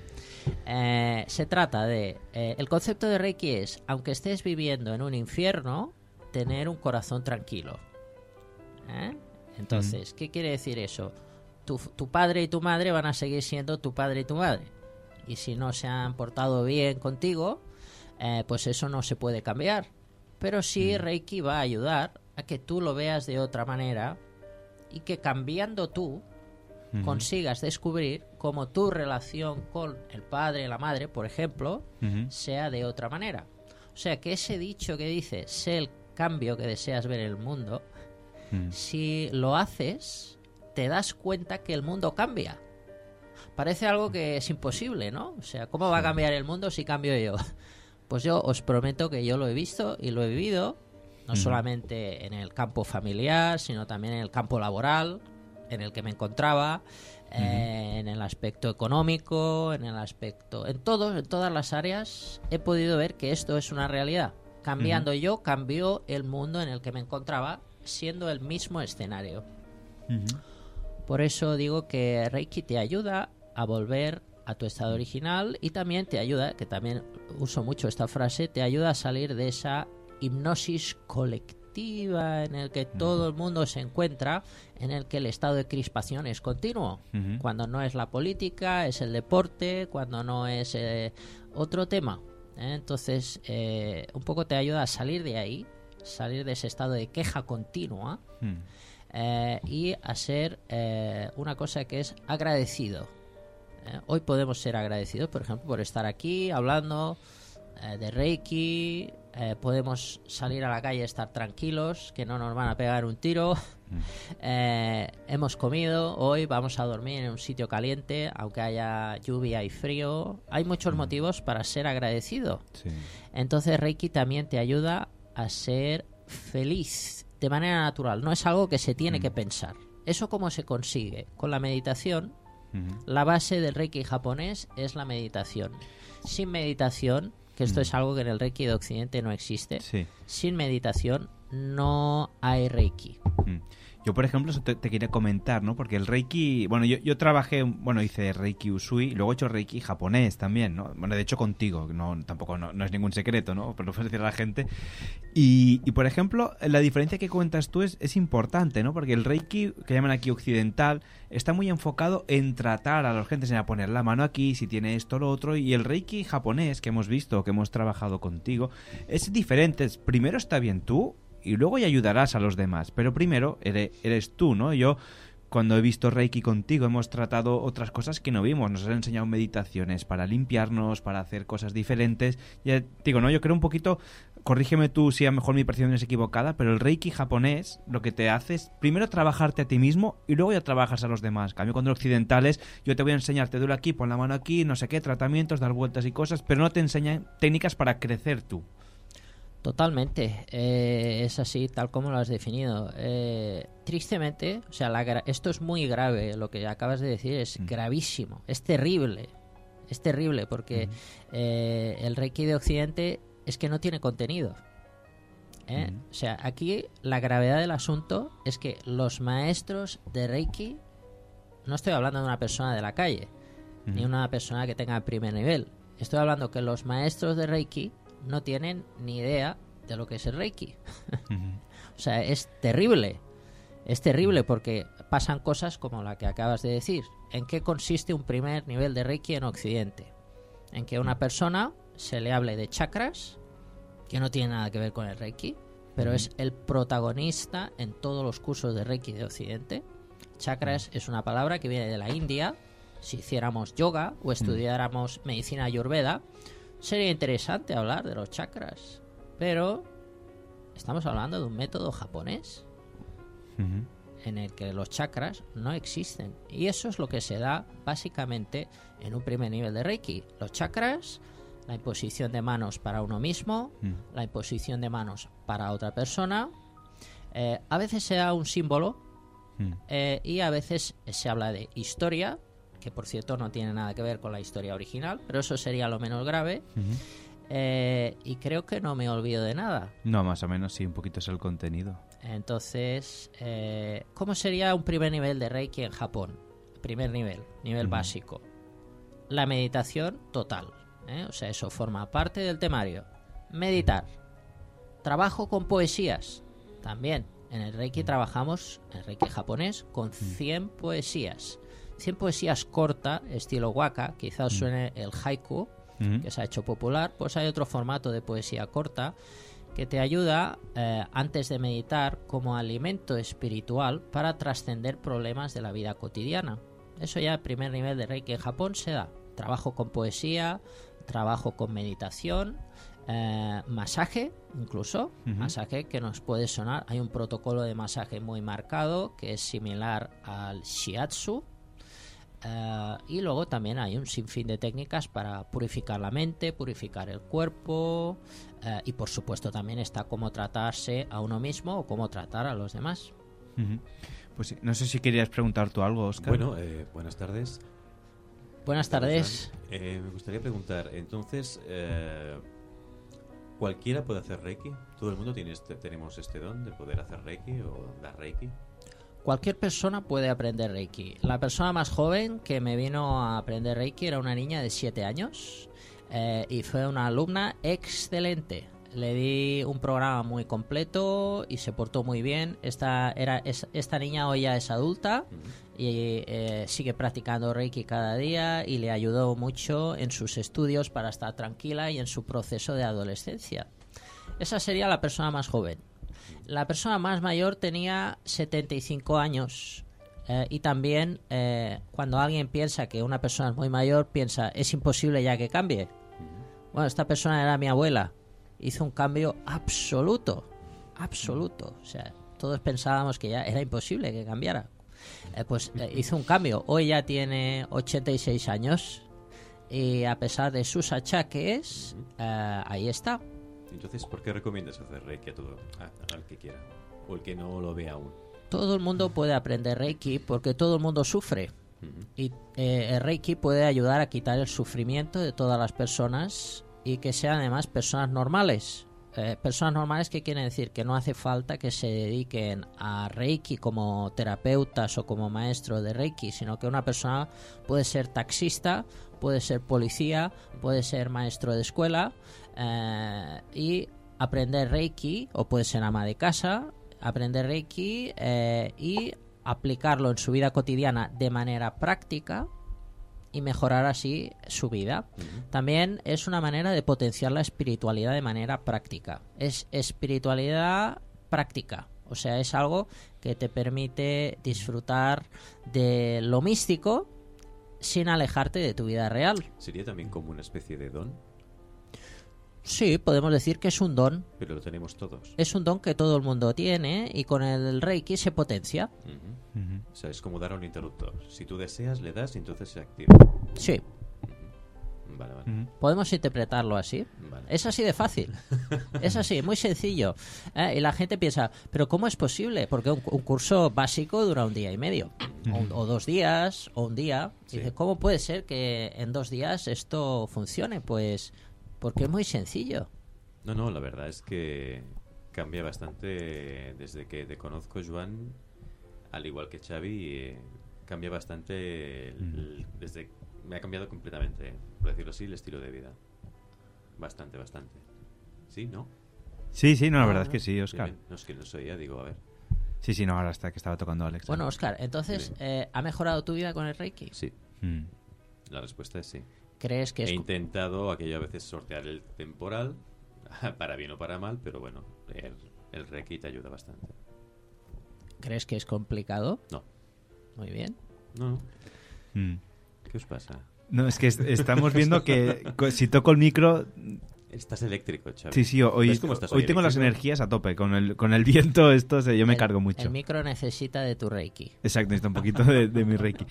Eh, se trata de... eh, el concepto de Reiki es, aunque estés viviendo en un infierno, tener un corazón tranquilo. ¿Eh? Entonces, ¿qué quiere decir eso? Tu, tu padre y tu madre van a seguir siendo tu padre y tu madre. Y si no se han portado bien contigo, eh, pues eso no se puede cambiar. Pero sí Reiki va a ayudar a que tú lo veas de otra manera y que cambiando tú consigas descubrir cómo tu relación con el padre, la madre, por ejemplo, sea de otra manera. O sea, que ese dicho que dice, sé el cambio que deseas ver en el mundo, si lo haces, te das cuenta que el mundo cambia. Parece algo que es imposible, ¿no? O sea, ¿cómo va a cambiar el mundo si cambio yo? Pues yo os prometo que yo lo he visto y lo he vivido, no solamente en el campo familiar, sino también en el campo laboral, en el que me encontraba, eh, en el aspecto económico, en el aspecto, en todo, en todas las áreas, he podido ver que esto es una realidad. Cambiando yo, cambió el mundo en el que me encontraba, siendo el mismo escenario. Por eso digo que Reiki te ayuda a volver a tu estado original y también te ayuda, que también uso mucho esta frase, te ayuda a salir de esa hipnosis colectiva en el que todo el mundo se encuentra, en el que el estado de crispación es continuo. Cuando no es la política, es el deporte, cuando no es eh, otro tema. ¿eh? Entonces, eh, un poco te ayuda a salir de ahí, salir de ese estado de queja continua Mm. eh, y a ser una cosa que es agradecido. Hoy podemos ser agradecidos, por ejemplo, por estar aquí hablando de Reiki. Eh, podemos salir a la calle, estar tranquilos, que no nos van a pegar un tiro. Eh, hemos comido, hoy vamos a dormir en un sitio caliente, aunque haya lluvia y frío. Hay muchos motivos para ser agradecido. Sí. Entonces Reiki también te ayuda a ser feliz de manera natural. No es algo que se tiene que pensar. ¿Eso cómo se consigue? Con la meditación. La base del Reiki japonés es la meditación. Sin meditación, que esto es algo que en el Reiki de Occidente no existe, Sí. sin meditación no hay Reiki. Mm. Yo, por ejemplo, eso te, quería comentar, ¿no? Porque el Reiki, bueno, yo, yo trabajé, bueno, hice Reiki Usui, y luego he hecho Reiki japonés también, ¿no? Bueno, de hecho contigo, no, tampoco no, no es ningún secreto, ¿no? Pero lo puedo decir a la gente. Y, y, por ejemplo, la diferencia que cuentas tú es, es importante, ¿no? Porque el Reiki, que llaman aquí occidental, está muy enfocado en tratar a los gentes, en poner la mano aquí, si tiene esto lo otro, y el Reiki japonés que hemos visto, que hemos trabajado contigo, es diferente. Primero está bien tú, y luego ya ayudarás a los demás. Pero primero eres, tú, ¿no? Yo cuando he visto Reiki contigo hemos tratado otras cosas que no vimos. Nos has enseñado meditaciones para limpiarnos, para hacer cosas diferentes. Ya digo, no, yo creo un poquito, corrígeme tú si a lo mejor mi percepción es equivocada, pero el Reiki japonés lo que te hace es primero trabajarte a ti mismo y luego ya trabajas a los demás. Cambio, cuando occidentales, yo te voy a enseñar, te duele aquí, pon la mano aquí, no sé qué, tratamientos, dar vueltas y cosas, pero no te enseñan técnicas para crecer tú. Totalmente, eh, es así tal como lo has definido. Eh, tristemente, o sea, la gra- esto es muy grave, lo que acabas de decir es gravísimo, es terrible, es terrible porque eh, el Reiki de Occidente es que no tiene contenido. ¿eh? O sea, aquí la gravedad del asunto es que los maestros de Reiki, no estoy hablando de una persona de la calle, ni una persona que tenga primer nivel, estoy hablando que los maestros de Reiki no tienen ni idea de lo que es el Reiki. O sea, es terrible. Es terrible porque pasan cosas como la que acabas de decir. ¿En qué consiste un primer nivel de Reiki en Occidente? En que a una persona se le hable de chakras, que no tiene nada que ver con el Reiki, pero es el protagonista en todos los cursos de Reiki de Occidente. Chakras es una palabra que viene de la India. Si hiciéramos yoga o estudiáramos medicina ayurveda, sería interesante hablar de los chakras. Pero estamos hablando de un método japonés en el que los chakras no existen. Y eso es lo que se da básicamente en un primer nivel de Reiki. Los chakras, la imposición de manos para uno mismo, la imposición de manos para otra persona. Eh, a veces se da un símbolo eh, y a veces se habla de historia, que por cierto no tiene nada que ver con la historia original, pero eso sería lo menos grave. Eh, y creo que no me olvido de nada. No, más o menos sí, un poquito es el contenido. Entonces, eh, ¿cómo sería un primer nivel de Reiki en Japón? Primer nivel, nivel Ujú. básico. La meditación total. ¿eh? O sea, eso forma parte del temario. Meditar. Trabajo con poesías. También. En el Reiki trabajamos, en el Reiki japonés, con 100 poesías. 100 poesías corta, estilo waka, quizás os suene el haiku, Ujú. que se ha hecho popular, pues hay otro formato de poesía corta que te ayuda eh, antes de meditar como alimento espiritual para trascender problemas de la vida cotidiana. Eso ya el primer nivel de Reiki en Japón se da. Trabajo con poesía, trabajo con meditación, eh, masaje incluso, Ujú. masaje que nos puede sonar. Hay un protocolo de masaje muy marcado que es similar al shiatsu, eh, y luego también hay un sinfín de técnicas para purificar la mente, purificar el cuerpo eh, y por supuesto también está cómo tratarse a uno mismo o cómo tratar a los demás. Pues sí, no sé si querías preguntar tú algo, Oscar. Bueno, eh, buenas tardes. Buenas tardes. Eh, me gustaría preguntar, entonces, eh, ¿cualquiera puede hacer Reiki? ¿Todo el mundo tiene este, tenemos este don de poder hacer Reiki o dar Reiki? Cualquier persona puede aprender Reiki. La persona más joven que me vino a aprender Reiki era una niña de 7 años eh, y fue una alumna excelente. Le di un programa muy completo y se portó muy bien. Esta, era, es- esta niña hoy ya es adulta y eh, sigue practicando Reiki cada día y le ayudó mucho en sus estudios para estar tranquila y en su proceso de adolescencia. Esa sería la persona más joven. La persona más mayor tenía 75 años. eh, y también eh, cuando alguien piensa que una persona es muy mayor, piensa, es imposible ya que cambie. Bueno, esta persona era mi abuela. Hizo un cambio absoluto. Absoluto. O sea, todos pensábamos que ya era imposible que cambiara. Eh, pues hizo un cambio. Hoy ya tiene 86 años. Y a pesar de sus achaques, ahí está. Entonces, ¿por qué recomiendas hacer Reiki a todo, a- al que quiera? O el que no lo vea aún. Todo el mundo puede aprender Reiki porque todo el mundo sufre. Y eh, el Reiki puede ayudar a quitar el sufrimiento de todas las personas y que sean además personas normales. Eh, personas normales que quieren decir que no hace falta que se dediquen a Reiki como terapeutas o como maestro de Reiki, sino que una persona puede ser taxista, puede ser policía, puede ser maestro de escuela eh, y aprender Reiki, o puede ser ama de casa, aprender Reiki eh, y aplicarlo en su vida cotidiana de manera práctica y mejorar así su vida. También es una manera de potenciar la espiritualidad de manera práctica. Es espiritualidad práctica. O sea, es algo que te permite disfrutar de lo místico sin alejarte de tu vida real. ¿Sería también como una especie de don? Sí, podemos decir que es un don. Pero lo tenemos todos. Es un don que todo el mundo tiene y con el Reiki se potencia. O sea, es como dar a un interruptor. Si tú deseas, le das y entonces se activa. Sí. Vale, vale. Podemos interpretarlo así. Es así de fácil. es así, muy sencillo. ¿eh? Y la gente piensa, ¿pero cómo es posible? Porque un, un curso básico dura un día y medio. O, o dos días, o un día. Y dice, ¿cómo puede ser que en dos días esto funcione? Pues porque es muy sencillo. No, no, la verdad es que cambia bastante desde que te conozco, Joan, al igual que Xavi, eh, cambia bastante, el- el- desde me ha cambiado completamente, por decirlo así, el estilo de vida. Bastante, bastante. ¿Sí? ¿No? Sí, sí, no, la Ah, verdad es que sí, Oscar. No es que no soy ya, digo, a ver. Sí, sí, no, ahora está que estaba tocando Alex. Bueno, Oscar, entonces, eh, ¿ha mejorado tu vida con el Reiki? Sí. Mm. La respuesta es sí. ¿Crees que es He intentado aquello a veces sortear el temporal, para bien o para mal, pero bueno, el, el Reiki te ayuda bastante. ¿Crees que es complicado? No. Muy bien. No. Mm. ¿Qué os pasa? No, es que est- estamos viendo que si toco el micro... Estás eléctrico, Xavi. Sí, sí, hoy, ¿Ves cómo estás hoy tengo las energías a tope. Con el, con el viento esto se- yo me El- cargo mucho. El micro necesita de tu Reiki. Exacto, necesito un poquito de, de mi Reiki.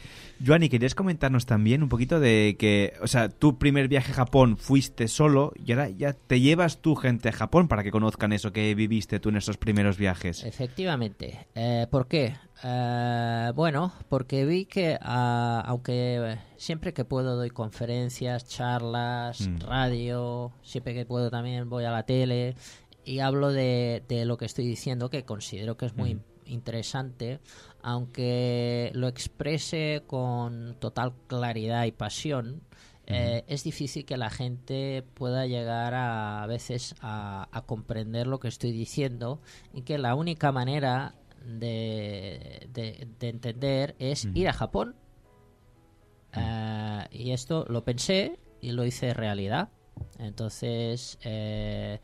Joanny, ¿querías comentarnos también un poquito de que, o sea, tu primer viaje a Japón fuiste solo y ahora ya te llevas tu gente a Japón para que conozcan eso que viviste tú en esos primeros viajes? Efectivamente. Eh, ¿Por qué? Eh, bueno, porque vi que ah, aunque siempre que puedo doy conferencias, charlas, Mm. radio, siempre que puedo también voy a la tele y hablo de, de lo que estoy diciendo que considero que es muy Mm. interesante, aunque lo exprese con total claridad y pasión. eh, es difícil que la gente pueda llegar a, a veces a, a comprender lo que estoy diciendo y que la única manera de, de- de entender es ir a Japón. Eh, y esto lo pensé y lo hice realidad. Entonces, eh,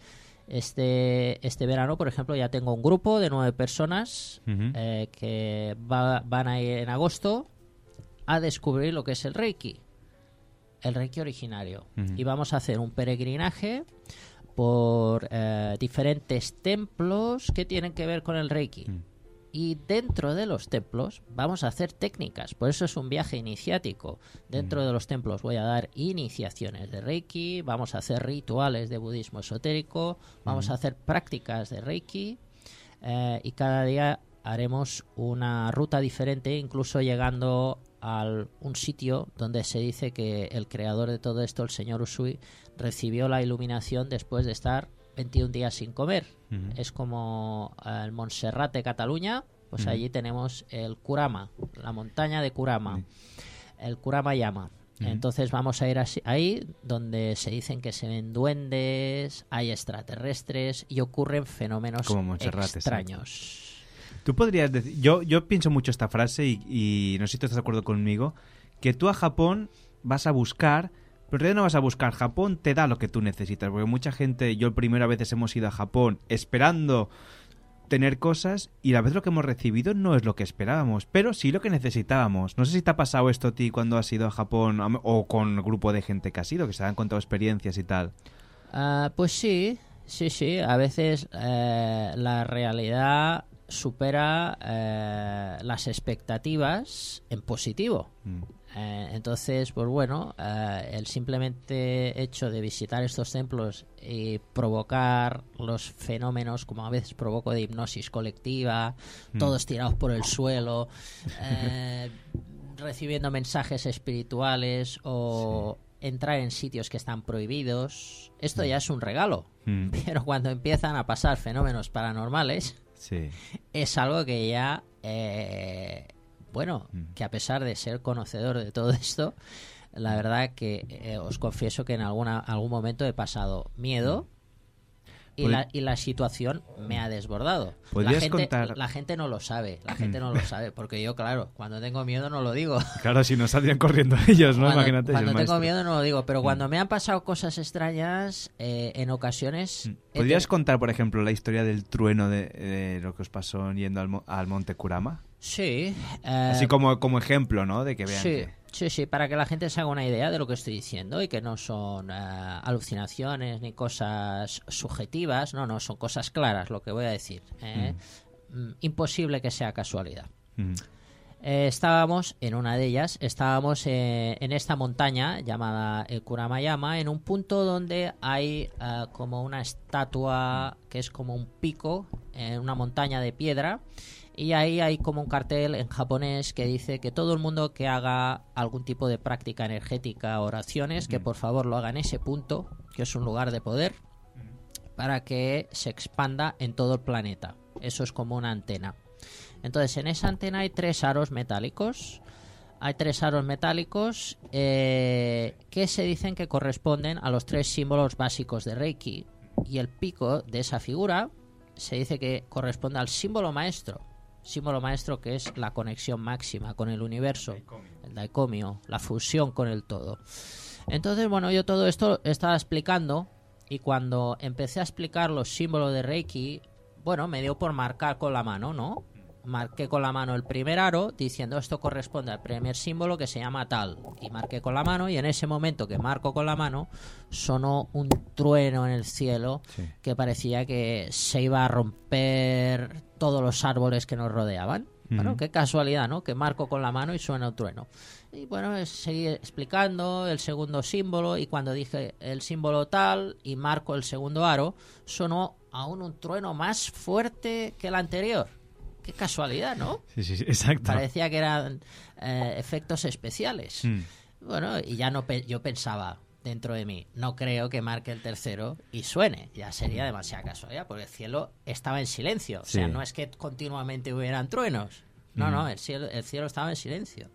este, este verano, por ejemplo, ya tengo un grupo de nueve personas eh, que va- van a ir en agosto a descubrir lo que es el Reiki, el Reiki originario. Y vamos a hacer un peregrinaje por eh, diferentes templos que tienen que ver con el Reiki. Y dentro de los templos vamos a hacer técnicas, por eso es un viaje iniciático. Dentro de los templos voy a dar iniciaciones de Reiki, vamos a hacer rituales de budismo esotérico, vamos Ujú. a hacer prácticas de Reiki eh, y cada día haremos una ruta diferente, incluso llegando a un sitio donde se dice que el creador de todo esto, el señor Usui, recibió la iluminación después de estar 21 días sin comer. Es como el Montserrat de Cataluña, pues allí tenemos el Kurama, la montaña de Kurama, el Kurama Yama. Entonces vamos a ir así- ahí donde se dicen que se ven duendes, hay extraterrestres y ocurren fenómenos Como extraños. Tú podrías decir, yo, yo pienso mucho esta frase y, y no sé si tú estás de acuerdo conmigo, que tú a Japón vas a buscar, pero en realidad no vas a buscar, Japón te da lo que tú necesitas, porque mucha gente, yo el primero a veces hemos ido a Japón esperando tener cosas y la vez lo que hemos recibido no es lo que esperábamos, pero sí lo que necesitábamos. No sé si te ha pasado esto a ti cuando has ido a Japón o con el grupo de gente que has ido, que se han contado experiencias y tal. Ah, pues sí, sí, sí. A veces eh, la realidad supera eh, las expectativas en positivo. Eh, entonces, pues bueno, eh, el simplemente hecho de visitar estos templos y provocar los fenómenos, como a veces provoco de hipnosis colectiva, Mm. todos tirados por el suelo, eh, recibiendo mensajes espirituales o entrar en sitios que están prohibidos, esto ya es un regalo. Mm. Pero cuando empiezan a pasar fenómenos paranormales, Sí. es algo que ya, bueno, que a pesar de ser conocedor de todo esto, la verdad que eh, os confieso que en alguna, algún momento he pasado miedo. y, Pod- la, y la situación me ha desbordado. La ¿Podrías gente, contar- la gente no lo sabe, la gente Mm. no lo sabe, porque yo, claro, cuando tengo miedo no lo digo. Claro, si no saldrían corriendo ellos, ¿no? Cuando, Imagínate. cuando tengo maestro. miedo no lo digo, pero Mm. cuando me han pasado cosas extrañas, eh, en ocasiones... ¿Podrías te- contar, por ejemplo, la historia del trueno de, de lo que os pasó yendo al, al Monte Kurama? Sí. eh, Así como, como ejemplo, ¿no? De que vean sí, que... sí, sí, para que la gente se haga una idea de lo que estoy diciendo y que no son eh, alucinaciones ni cosas subjetivas, no, no, son cosas claras lo que voy a decir. ¿eh? Mm, Imposible que sea casualidad. Mm. Eh, estábamos en una de ellas, estábamos eh, en esta montaña llamada el Kuramayama, en un punto donde hay como una estatua que es como un pico en una montaña de piedra y ahí hay como un cartel en japonés que dice que todo el mundo que haga algún tipo de práctica energética, oraciones, que por favor lo haga en ese punto, que es un lugar de poder, para que se expanda en todo el planeta. Eso es como una antena. Entonces, en esa antena hay tres aros metálicos. Hay tres aros metálicos eh, que se dicen que corresponden a los tres símbolos básicos de Reiki. Y el pico de esa figura se dice que corresponde al símbolo maestro. Símbolo maestro que es la conexión máxima con el universo, el daikomio, la fusión con el todo. Entonces, bueno, yo todo esto estaba explicando y cuando empecé a explicar los símbolos de Reiki, bueno, me dio por marcar con la mano, ¿no? Marqué con la mano el primer aro diciendo esto corresponde al primer símbolo que se llama tal. Y marqué con la mano y en ese momento que marco con la mano sonó un trueno en el cielo Sí. que parecía que se iba a romper todos los árboles que nos rodeaban. Bueno, qué casualidad, ¿no? Que marco con la mano y suena un trueno. Y bueno, seguí explicando el segundo símbolo y cuando dije el símbolo tal y marco el segundo aro, sonó aún un trueno más fuerte que el anterior. Qué casualidad, ¿no? Sí, sí, sí, exacto. Parecía que eran eh, efectos especiales. Mm. Bueno, y ya no pe- yo pensaba dentro de mí, no creo que marque el tercero y suene. Ya sería demasiada casualidad, porque el cielo estaba en silencio. O sea, no es que continuamente hubieran truenos. No, Mm. no, el cielo, el cielo estaba en silencio.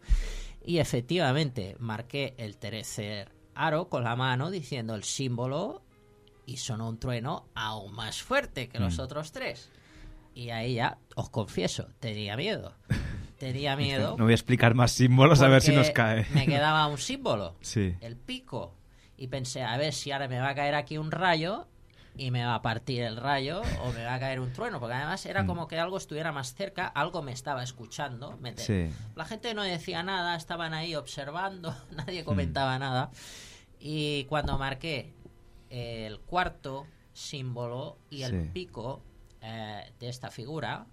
Y efectivamente, marqué el tercer aro con la mano diciendo el símbolo y sonó un trueno aún más fuerte que los Mm. otros tres. Y ahí ya, os confieso, tenía miedo. Tenía miedo. No voy a explicar más símbolos a ver si nos cae. Me quedaba un símbolo, Sí. el pico. Y pensé, a ver si ahora me va a caer aquí un rayo y me va a partir el rayo o me va a caer un trueno. Porque además era Mm. como que algo estuviera más cerca, algo me estaba escuchando. Sí. La gente no decía nada, estaban ahí observando, nadie Mm. comentaba nada. Y cuando marqué el cuarto símbolo y el Sí. pico eh, de esta figura,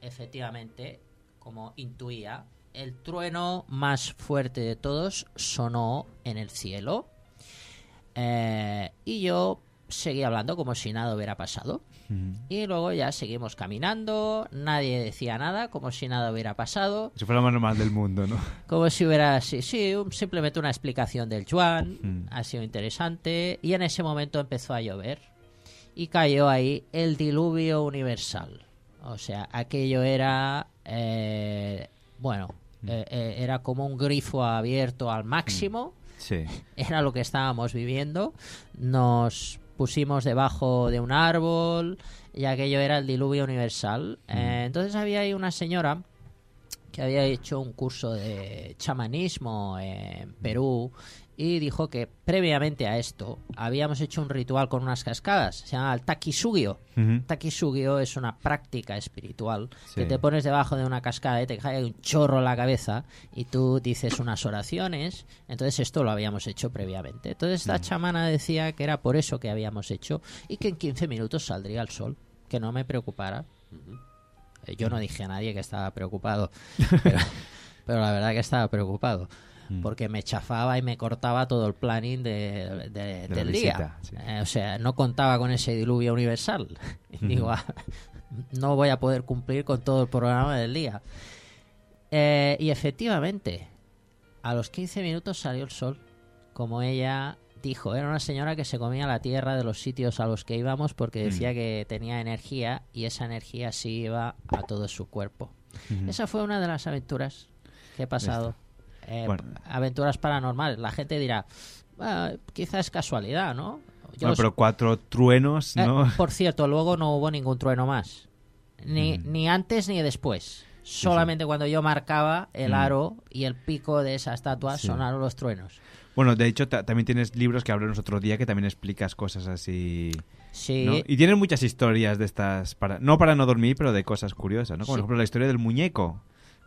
efectivamente, como intuía, el trueno más fuerte de todos sonó en el cielo. Eh, y yo seguí hablando como si nada hubiera pasado. Y luego ya seguimos caminando, nadie decía nada, como si nada hubiera pasado. Si fuera lo más normal del mundo, ¿no? Como si hubiera, sí, sí, un- simplemente una explicación del Juan, Mm. ha sido interesante. Y en ese momento empezó a llover y cayó ahí el diluvio universal. O sea, aquello era, eh, bueno, eh, eh, era como un grifo abierto al máximo. Sí. Era lo que estábamos viviendo. Nos pusimos debajo de un árbol y aquello era el diluvio universal. Eh, entonces había ahí una señora que había hecho un curso de chamanismo en Perú y dijo que previamente a esto habíamos hecho un ritual con unas cascadas, se llama el Takisugio. Takisugio es una práctica espiritual que te pones debajo de una cascada y te cae un chorro en la cabeza y tú dices unas oraciones. Entonces esto lo habíamos hecho previamente. Entonces esta chamana decía que era por eso que habíamos hecho y que en 15 minutos saldría el sol, que no me preocupara. Eh, Yo no dije a nadie que estaba preocupado, pero, pero la verdad que estaba preocupado. Mm. Porque me chafaba y me cortaba todo el planning de- del día. visita, sí. Eh, o sea, no contaba con ese diluvio universal. Digo, ah, no voy a poder cumplir con todo el programa del día. Eh, y efectivamente, a los 15 minutos salió el sol. Como ella dijo, era una señora que se comía la tierra de los sitios a los que íbamos porque decía Mm. que tenía energía y esa energía sí iba a todo su cuerpo. Esa fue una de las aventuras que he pasado. Eh, Bueno. Aventuras paranormales. La gente dirá, "Ah, quizá es casualidad, ¿no? Yo Bueno, os- pero cuatro truenos, Eh, ¿no? por cierto, luego no hubo ningún trueno más. Ni, Mm. ni antes ni después. Solamente cuando yo marcaba el Mm. aro y el pico de esa estatua Sí. sonaron los truenos. Bueno, de hecho, ta- también tienes libros que hablamos otro día que también explicas cosas así. Sí. ¿no? Y tienes muchas historias de estas, para no para no dormir, pero de cosas curiosas, ¿no? Como por ejemplo la historia del muñeco.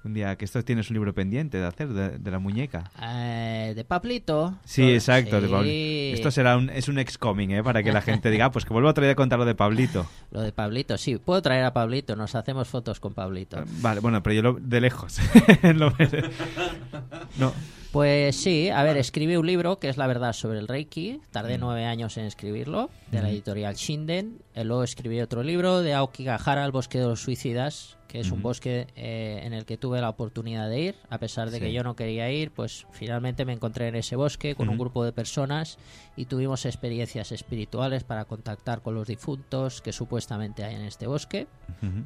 Un día que esto tienes un libro pendiente de hacer, de, de la muñeca. Eh, de Pablito. Sí, exacto. de. Pablo. Esto será un, es un ex-coming, ¿eh? Para que la gente diga, "Ah, pues que vuelva otro día a contar lo de Pablito. Lo de Pablito, sí. Puedo traer a Pablito, nos hacemos fotos con Pablito. Vale, bueno, pero yo lo, de lejos. No. Pues sí, a ver, escribí un libro que es la verdad sobre el Reiki. Tardé nueve años en escribirlo, de la editorial Shinden. Eh, Luego escribí otro libro de Aokigahara, El bosque de los suicidas, que es un bosque eh, en el que tuve la oportunidad de ir. A pesar de que yo no quería ir, pues finalmente me encontré en ese bosque con un grupo de personas y tuvimos experiencias espirituales para contactar con los difuntos que supuestamente hay en este bosque.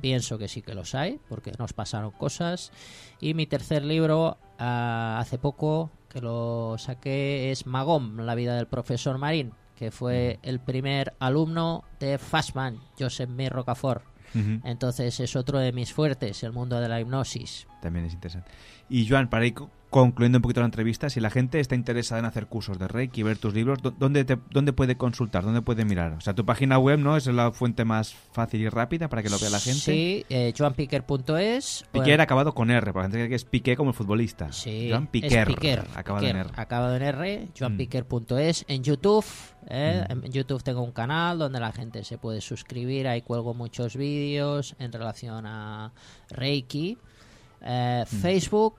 Pienso que sí que los hay, porque nos pasaron cosas. Y mi tercer libro, ah, hace poco que lo saqué, es Magom, la vida del profesor Marín, que fue el primer alumno de Fassman, Joseph Mir Rocafort. Entonces es otro de mis fuertes, el mundo de la hipnosis. También es interesante. Y Joan, para ir co- concluyendo un poquito la entrevista, si la gente está interesada en hacer cursos de Reiki y ver tus libros, ¿dó- ¿dónde, te- ¿dónde puede consultar? ¿Dónde puede mirar? O sea, tu página web, ¿no? Es la fuente más fácil y rápida para que lo vea la gente. Sí, eh, joanpiquer.es. Piquer Bueno, acabado con R, para la gente cree que es Piqué como el futbolista. Sí, Joan es Piquer, acabado Piquer, en R. acabado en R, joanpiquer.es. En YouTube, eh, Mm. en YouTube tengo un canal donde la gente se puede suscribir. Ahí cuelgo muchos vídeos en relación a Reiki. Eh, Mm. Facebook,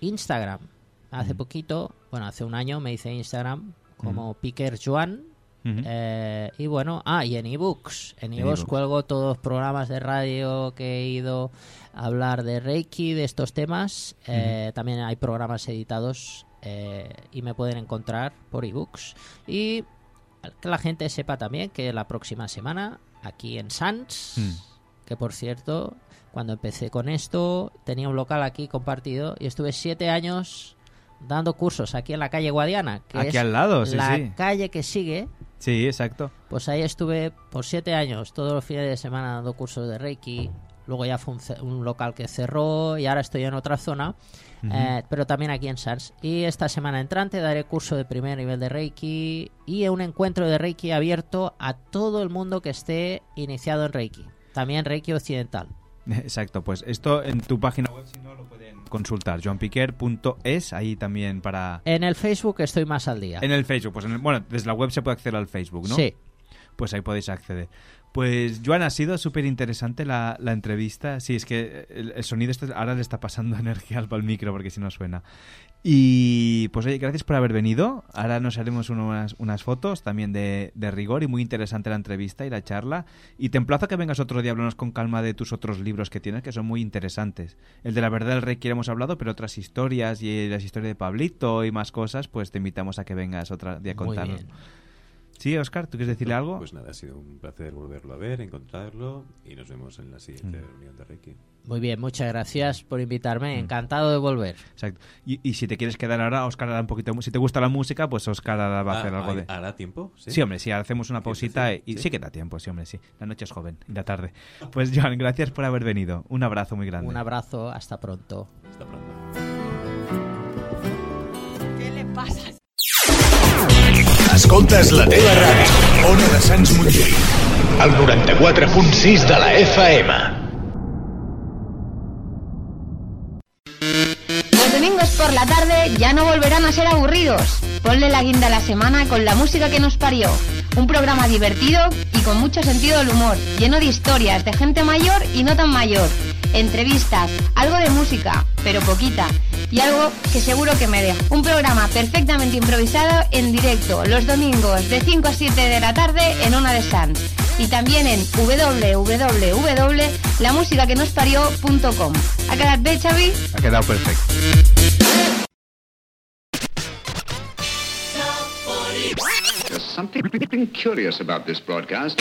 Instagram. Hace Mm. poquito, bueno, hace un año me hice Instagram como Mm. Piquer Joan. Eh, y bueno, ah, y en ebooks. En ebooks ebooks. cuelgo todos los programas de radio que he ido a hablar de Reiki, de estos temas. Eh, También hay programas editados eh, y me pueden encontrar por ebooks. Y que la gente sepa también que la próxima semana, aquí en Sans, Mm. que por cierto, cuando empecé con esto, tenía un local aquí compartido y estuve siete años dando cursos aquí en la calle Guadiana, que Aquí es al lado, sí, la sí. calle que sigue. Sí, exacto. Pues ahí estuve por siete años, todos los fines de semana dando cursos de Reiki. Luego ya fue un, local que cerró y ahora estoy en otra zona, eh, pero también aquí en SARS. Y esta semana entrante daré curso de primer nivel de Reiki y un encuentro de Reiki abierto a todo el mundo que esté iniciado en Reiki. También Reiki occidental. Exacto, pues esto en tu página web si no lo pueden consultar, joanpiquer.es, ahí también para... En el Facebook estoy más al día. En el Facebook, pues en el- bueno, desde la web se puede acceder al Facebook, ¿no? Sí. Pues ahí podéis acceder. Pues, Joan, ha sido súper interesante la, la entrevista. Sí, es que el, el sonido este ahora le está pasando energía al al micro porque si no suena. Y pues oye, gracias por haber venido. Ahora nos haremos unas, unas fotos también de, de rigor y muy interesante la entrevista y la charla. Y te emplazo a que vengas otro día a hablarnos con calma de tus otros libros que tienes, que son muy interesantes. El de la verdad del rey que hemos hablado, pero otras historias y las historias de Pablito y más cosas, pues te invitamos a que vengas otro día a Muy contarnos. bien. Sí, Oscar, ¿tú quieres decirle algo? Pues nada, ha sido un placer volverlo a ver, encontrarlo y nos vemos en la siguiente Mm. reunión de Reiki. Muy bien, muchas gracias por invitarme. Mm. Encantado de volver. Exacto. Y, y si te quieres quedar ahora, Oscar hará un poquito Si te gusta la música, pues Oscar hará- va a Ah, hacer algo ¿hay- de. hará tiempo? ¿Sí? Sí, hombre, sí, hacemos una pausita y, y sí que da tiempo, sí, hombre, sí. La noche es joven y la tarde. Pues, Joan, gracias por haber venido. Un abrazo muy grande. Un abrazo, hasta pronto. Hasta pronto. ¿Qué le pasa? Escoltes la teva ràdio. Ona de Sants Montjuïc. El 94.6 de la FM. Los domingos por la tarde ya no volverán a ser aburridos. Ponle la guinda a la semana con la música que nos parió. Un programa divertido y con mucho sentido del humor, lleno de historias de gente mayor y no tan mayor. Entrevistas, algo de música, pero poquita. Y algo que seguro que me deja. Un programa perfectamente improvisado en directo los domingos de 5 a 7 de la tarde en Ona de Sans. Y también en www.lamusicaquenosparió.com. ¿Ha quedado bien, Xavi? Ha quedado perfecto. There's something curious about this broadcast.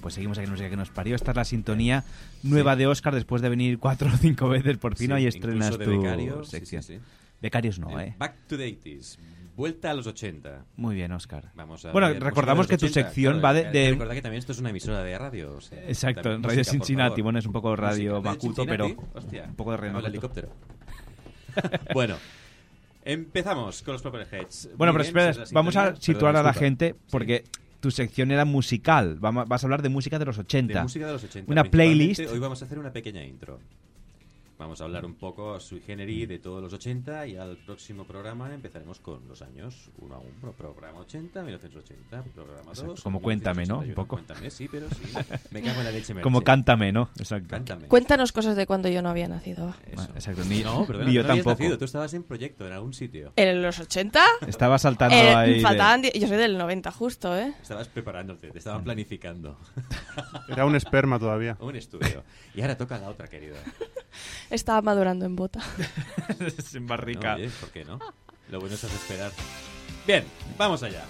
Pues seguimos aquí en Música que nos parió. Esta es la sintonía nueva de Oscar después de venir cuatro o cinco veces. Por fin Sí, hoy estrenas tu becarios, sí, sección. sí, sí. Becarios no, ¿eh? Back to the 80s. Vuelta a los 80. Muy bien, Oscar. Vamos a Bueno, ver, música recordamos que tu 80, sección claro, va de- hay de- que recordar que también esto es una emisora de radio. o sea, Exacto, también Radio música, Cincinnati. Bueno, es un poco radio. Macuto, pero hostia, un poco de helicóptero. bueno, empezamos con los Proper Heads. Bueno, Muy pero bien, espera, vamos a situar Perdón, a la gente porque tu sección era musical. Vas a hablar de música de los 80. De música de los 80. Una playlist. Hoy vamos a hacer una pequeña intro. Vamos a hablar un poco sui generis de todos los 80 y al próximo programa empezaremos con los años 1 a 1. Programa 80, 1980, programa 2. Exacto, como Cuéntame, ¿no? Un 1981. poco. Cuéntame, sí, pero sí. Me cago en la leche. Como Merche. cántame, ¿no? Exacto. Cántame. Cuéntanos cosas de cuando yo no había nacido. va. Bueno, exacto, ni, No, perdona, ni yo no tampoco. nacido, tú estabas en proyecto en algún sitio. ¿En los 80? Estaba saltando Eh, ahí. de- faltaban die- Yo soy del 90 justo, ¿eh? Estabas preparándote, te estaban planificando. Era un esperma todavía. un estudio. Y ahora toca la otra, querida. Estaba madurando en bota. Sin barrica. No, oye, ¿por qué no? Lo bueno es esperar. Bien, vamos allá.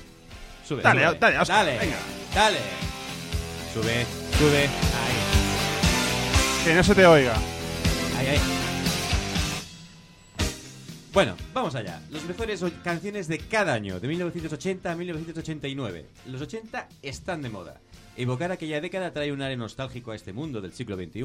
Sube, Dale, sube. dale, dale, venga. dale. Sube, sube. Ahí, Que no se te oiga. ahí, ahí. Bueno, vamos allá. Los mejores canciones de cada año, de 1980 a 1989. Los 80 están de moda. Evocar aquella década trae un aire nostálgico a este mundo del siglo XXI,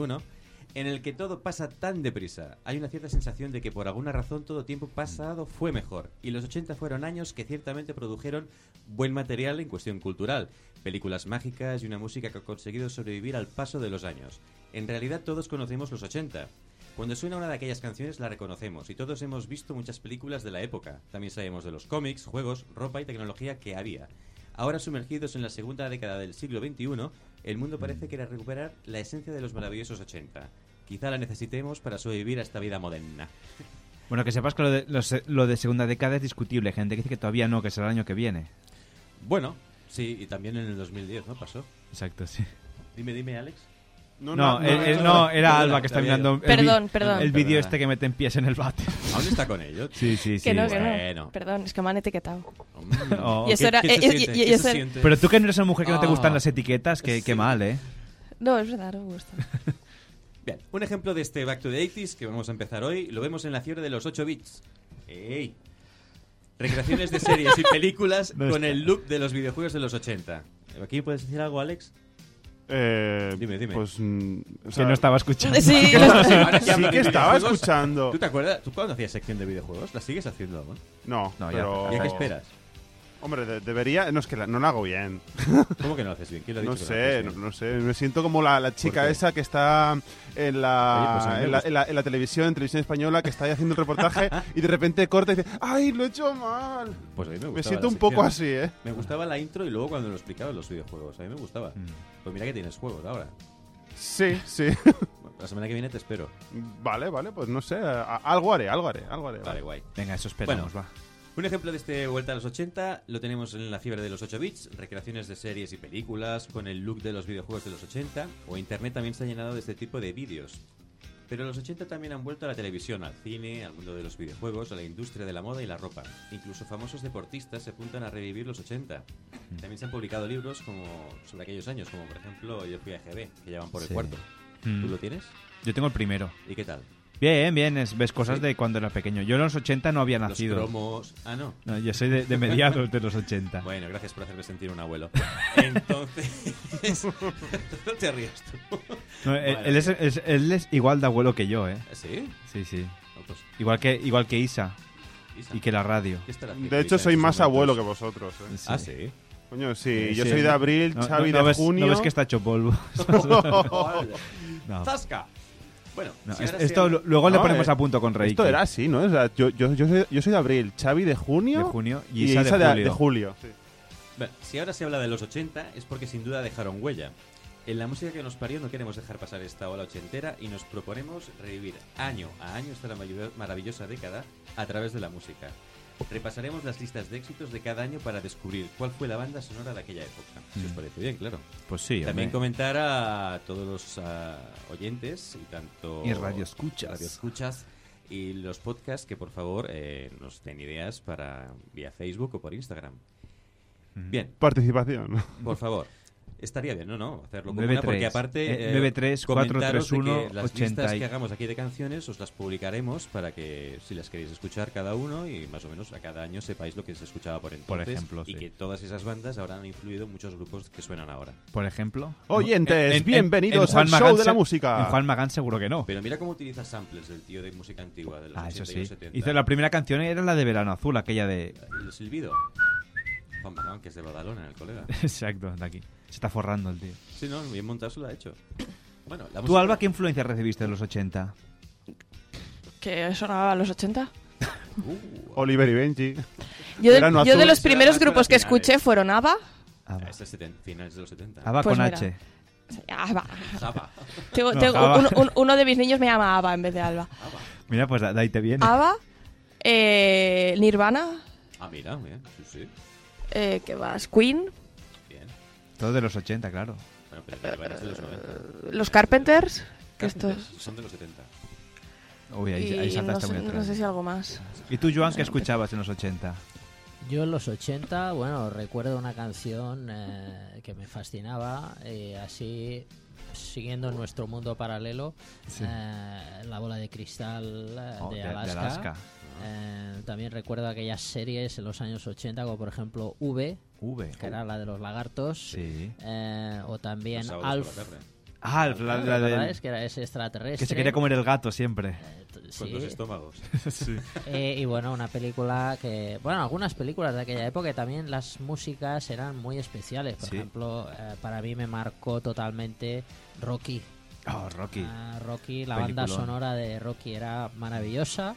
en el que todo pasa tan deprisa. Hay una cierta sensación de que por alguna razón todo tiempo pasado fue mejor. Y los 80 fueron años que ciertamente produjeron buen material en cuestión cultural, películas mágicas y una música que ha conseguido sobrevivir al paso de los años. En realidad todos conocemos los 80. Cuando suena una de aquellas canciones la reconocemos y todos hemos visto muchas películas de la época. También sabemos de los cómics, juegos, ropa y tecnología que había. Ahora sumergidos en la segunda década del siglo XXI, el mundo parece querer recuperar la esencia de los maravillosos 80. Quizá la necesitemos para sobrevivir a esta vida moderna. Bueno, que sepas que lo de, lo lo de segunda década es discutible. Gente que dice que todavía no, que será el año que viene. Bueno, sí, y también en el 2010, ¿no? Pasó. Exacto, sí. Dime, dime, Alex. No, el- el- no, era Alba que está mirando el, Perdón, perdón. el vídeo este que meten pies en el bate. ¿Aún está con ellos? Sí, sí, sí. Que no, que no. Bueno. Perdón, es que me han etiquetado. Oh, y eso ¿qué- era. qué eh, eh, y- y ¿Qué eso? Pero tú que no eres una mujer que no te gustan Ah. las etiquetas, que, qué mal, ¿eh? No, es verdad, no me gusta. Bien, un ejemplo de este Back to the 80s que vamos a empezar hoy lo vemos en la fiebre de los 8 bits. ¡Ey! Recreaciones de series y películas No con el look de los videojuegos de los 80. ¿Aquí puedes decir algo, Alex? Eh, Dime, dime. Pues, mm, o Que no estaba escuchando. Sí, que estaba escuchando. ¿Tú te acuerdas? ¿Tú cuándo hacías sección de videojuegos? ¿La sigues haciendo aún? No, No, ya, pero... ¿Y a qué esperas? Hombre, de- debería... No, es que la- no la hago bien. ¿Cómo que no lo haces bien? ¿Quién lo ha No que sé, haces no, bien? no sé. Me siento como la, la chica qué? esa que está en la, Oye, pues a mí me en, la, gusta. en la- en la televisión, en televisión española, que está ahí haciendo el reportaje y de repente corta y dice ¡Ay, lo he hecho mal! Pues a mí me gustaba Me siento la un poco sección. así, ¿eh? Me gustaba la intro y luego cuando lo explicaba los videojuegos. A mí me gustaba. Mm. Pues mira que tienes juegos ahora. Sí, sí. Bueno, La semana que viene te espero. vale, vale, pues no sé. a- algo haré, algo haré, algo haré. Vale, guay. Venga, eso esperamos, Bueno, va. Un ejemplo de este Vuelta a los 80 lo tenemos en la fiebre de los 8 bits, recreaciones de series y películas con el look de los videojuegos de los 80, o Internet también se ha llenado de este tipo de vídeos. Pero los 80 también han vuelto a la televisión, al cine, al mundo de los videojuegos, a la industria de la moda y la ropa. Incluso famosos deportistas se apuntan a revivir los 80. También se han publicado libros como sobre aquellos años, como por ejemplo Yo fui a GB, que ya van por el Sí. cuarto. Mm. ¿Tú lo tienes? Yo tengo el primero. ¿Y qué tal? Bien, bien, es- ves cosas Sí. de cuando era pequeño. Yo en los 80 no había Los nacido. cromos... Ah, no. No, yo soy de, de mediados de los 80. Bueno, gracias por hacerme sentir un abuelo. Entonces, no te rías tú. No, él, Bueno. él es, es- él es igual de abuelo que yo, ¿eh? ¿Sí? Sí, sí. No, pues, Igual que, igual que Isa. Isa. Y que la radio. ¿qué estará haciendo De hecho, soy más abuelo que vosotros, ¿eh? Ah, sí. Coño, sí, yo Sí. soy de abril, No, Xavi no- no de ves, junio. No ves que está hecho polvo. No. ¡Zasca! Bueno, No, si es- ahora esto luego le ponemos eh, a punto con Reiki. Esto era así, ¿no? O sea, yo, yo, yo, soy, yo soy de abril, Xavi de junio. De junio y y Isa Isa, de julio. de julio. sí. Bueno, si ahora se habla de los 80 es porque sin duda dejaron huella. En la música que nos parió no queremos dejar pasar esta ola ochentera y nos proponemos revivir año a año esta maravillo- maravillosa década a través de la música. Repasaremos las listas de éxitos de cada año para descubrir cuál fue la banda sonora de aquella época. Si os Mm. parece bien, claro. Pues sí, También hombre. comentar a todos los ah, oyentes y tanto Y radioescuchas. radioescuchas y los podcasts que por favor eh, nos den ideas para vía Facebook o por Instagram. Bien, Participación. por favor. Estaría bien, no, no, hacerlo como 9-3. una, porque aparte Eh, 9-3, comentaros de 4-3-1, que las 80 listas y- que hagamos aquí de canciones os las publicaremos para que si las queréis escuchar cada uno y más o menos a cada año sepáis lo que se escuchaba por entonces ejemplo, y sí. que todas esas bandas ahora han influido en muchos grupos que suenan ahora. Por ejemplo. Oyentes, bienvenidos Juan al Magán show de la música. En Juan Magán seguro que no. Pero mira cómo utiliza samples del tío de música antigua de los Ah, eso 80 y sí. los 70. Hizo la primera canción era la de Verano Azul, aquella de... El silbido. Juan Magán, que es de Badalona, el colega. Exacto, de aquí. Se está forrando el tío. Sí, no, bien montado se lo ha hecho. Bueno, la ¿Tú, música- Alba, qué influencia recibiste de los 80? ¿Que sonaba a los 80? Oliver y Benji. Yo de, Verano yo de Azul. los primeros grupos que escuché fueron ABBA. Este es seten- finales de los 70. Ava Pues con mira. H. ABBA. Java. Tengo- No, tengo- un- un- uno de mis niños me llama ABBA en vez de Alba. Mira, pues de ahí te viene. ABBA, eh, Nirvana, Ah, mira, bien, sí, sí. eh, ¿qué más? Queen. Todo de los 80, claro. Bueno, pero Nirvana es de los 90. los Carpenters, que Carpenters estos... Son de los 70. Uy, ahí, y ahí no, saltaste sé, muy no atrás. sé si algo más. ¿Y tú, Joan, qué escuchabas en los 80? Yo en los 80, bueno, recuerdo una canción eh, que me fascinaba, eh, así siguiendo nuestro mundo paralelo, Sí. eh, La bola de cristal eh, Oh, de, de- de Alaska. Alaska. Eh, también recuerdo aquellas series en los años 80, como por ejemplo V, V. que era la de los lagartos, Sí. eh, o también Alf. la. Ah, la, la ¿Verdad? del- Es que era ese extraterrestre. Que se quería comer el gato siempre. Con sí. dos estómagos. sí. Eh, y bueno, una película que. Bueno, algunas películas de aquella época y también las músicas eran muy especiales. Por Sí. ejemplo, eh, para mí me marcó totalmente Rocky. Oh, Rocky. Ah, Rocky, la banda sonora de Rocky era maravillosa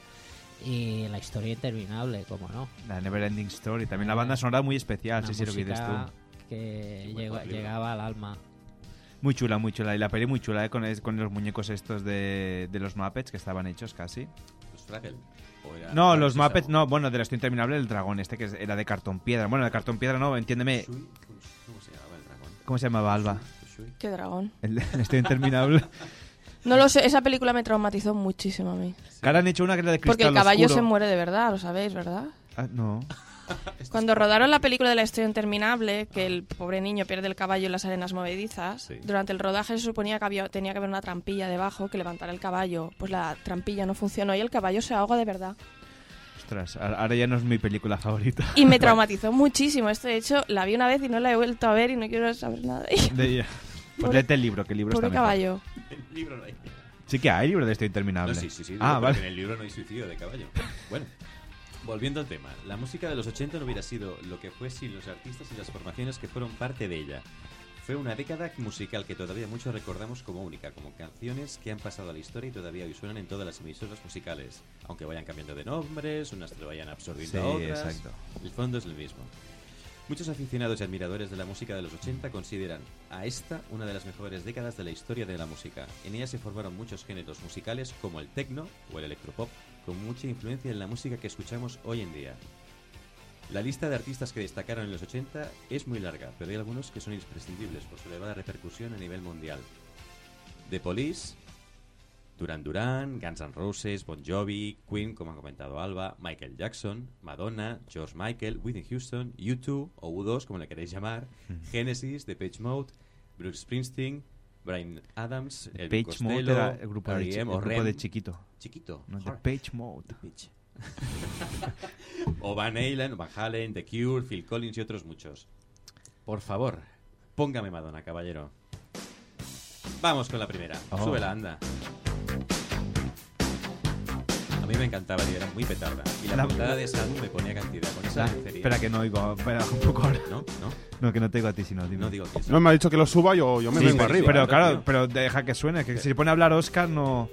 y la historia interminable, como no. La Neverending Story. También la banda sonora muy especial, sí, sí, lo que dices música tú. que Sí, llegó- llegaba al alma. Muy chula, muy chula. Y la peli muy chula, ¿eh? Con, con los muñecos estos de, de los Muppets que estaban hechos casi. Los Fraggle. ¿O era- No, los Muppets, no, bueno, de la historia interminable del dragón este que era de cartón piedra. Bueno, de cartón piedra no, entiéndeme. ¿Cómo se llamaba el dragón? ¿Cómo se llamaba Alba? Qué dragón. El, la historia interminable. No lo sé, esa película me traumatizó muchísimo a mí. Que ahora han hecho una que era de cristal Porque el caballo oscuro. se muere de verdad, lo sabéis, ¿verdad? Ah, no. Cuando rodaron la película de la historia interminable, que el pobre niño pierde el caballo en las arenas movedizas, Sí. durante el rodaje se suponía que había, tenía que haber una trampilla debajo que levantara el caballo. Pues la trampilla no funcionó y el caballo se ahoga de verdad. Ostras, ahora ya no es mi película favorita. Y me traumatizó muchísimo. Esto, de hecho, la vi una vez y no la he vuelto a ver y no quiero saber nada de ella. De ella. Pues léete el libro, que el libro Pobre está mejor. caballo. El libro no hay. Sí que hay libro de historia interminable. No, sí, sí, sí. Ah, vale. En el libro no hay suicidio de caballo. Bueno, volviendo al tema. La música de los 80 no hubiera sido lo que fue sin los artistas y las formaciones que fueron parte de ella. Fue una década musical que todavía muchos recordamos como única, como canciones que han pasado a la historia y todavía hoy suenan en todas las emisoras musicales. Aunque vayan cambiando de nombres, unas te lo vayan absorbiendo Sí, a otras. exacto. El fondo es el mismo. Muchos aficionados y admiradores de la música de los 80 consideran a esta una de las mejores décadas de la historia de la música. En ella se formaron muchos géneros musicales como el techno o el electropop, con mucha influencia en la música que escuchamos hoy en día. La lista de artistas que destacaron en los 80 es muy larga, pero hay algunos que son imprescindibles por su elevada repercusión a nivel mundial. The Police, Duran Duran, Guns N' Roses, Bon Jovi, Queen, como ha comentado Alba, Michael Jackson, Madonna, George Michael, Whitney Houston, U2 o U2, como le queréis llamar, Genesis, Depeche Mode, Bruce Springsteen, Brian Adams, Elvis Page Mode Costello, era el grupo, de, el grupo REM. de chiquito. Chiquito. No, Hard. Page Mode. Pitch. o Van Halen, Van Halen, The Cure, Phil Collins y otros muchos. Por favor, póngame Madonna, caballero. Vamos con la primera. Oh. Sube la anda. A mí me encantaba, tío, era muy petarda. Y la, La- portada de ese álbum me ponía cantidad. Con esa La- lencería. espera que no oigo, espera un poco ahora. ¿No? ¿No? No, que no te digo a ti, sino dime. No digo que No me ha dicho que lo suba, yo, yo me Sí, vengo arriba. pero claro, pero deja que suene, que si se pone a hablar Oscar no...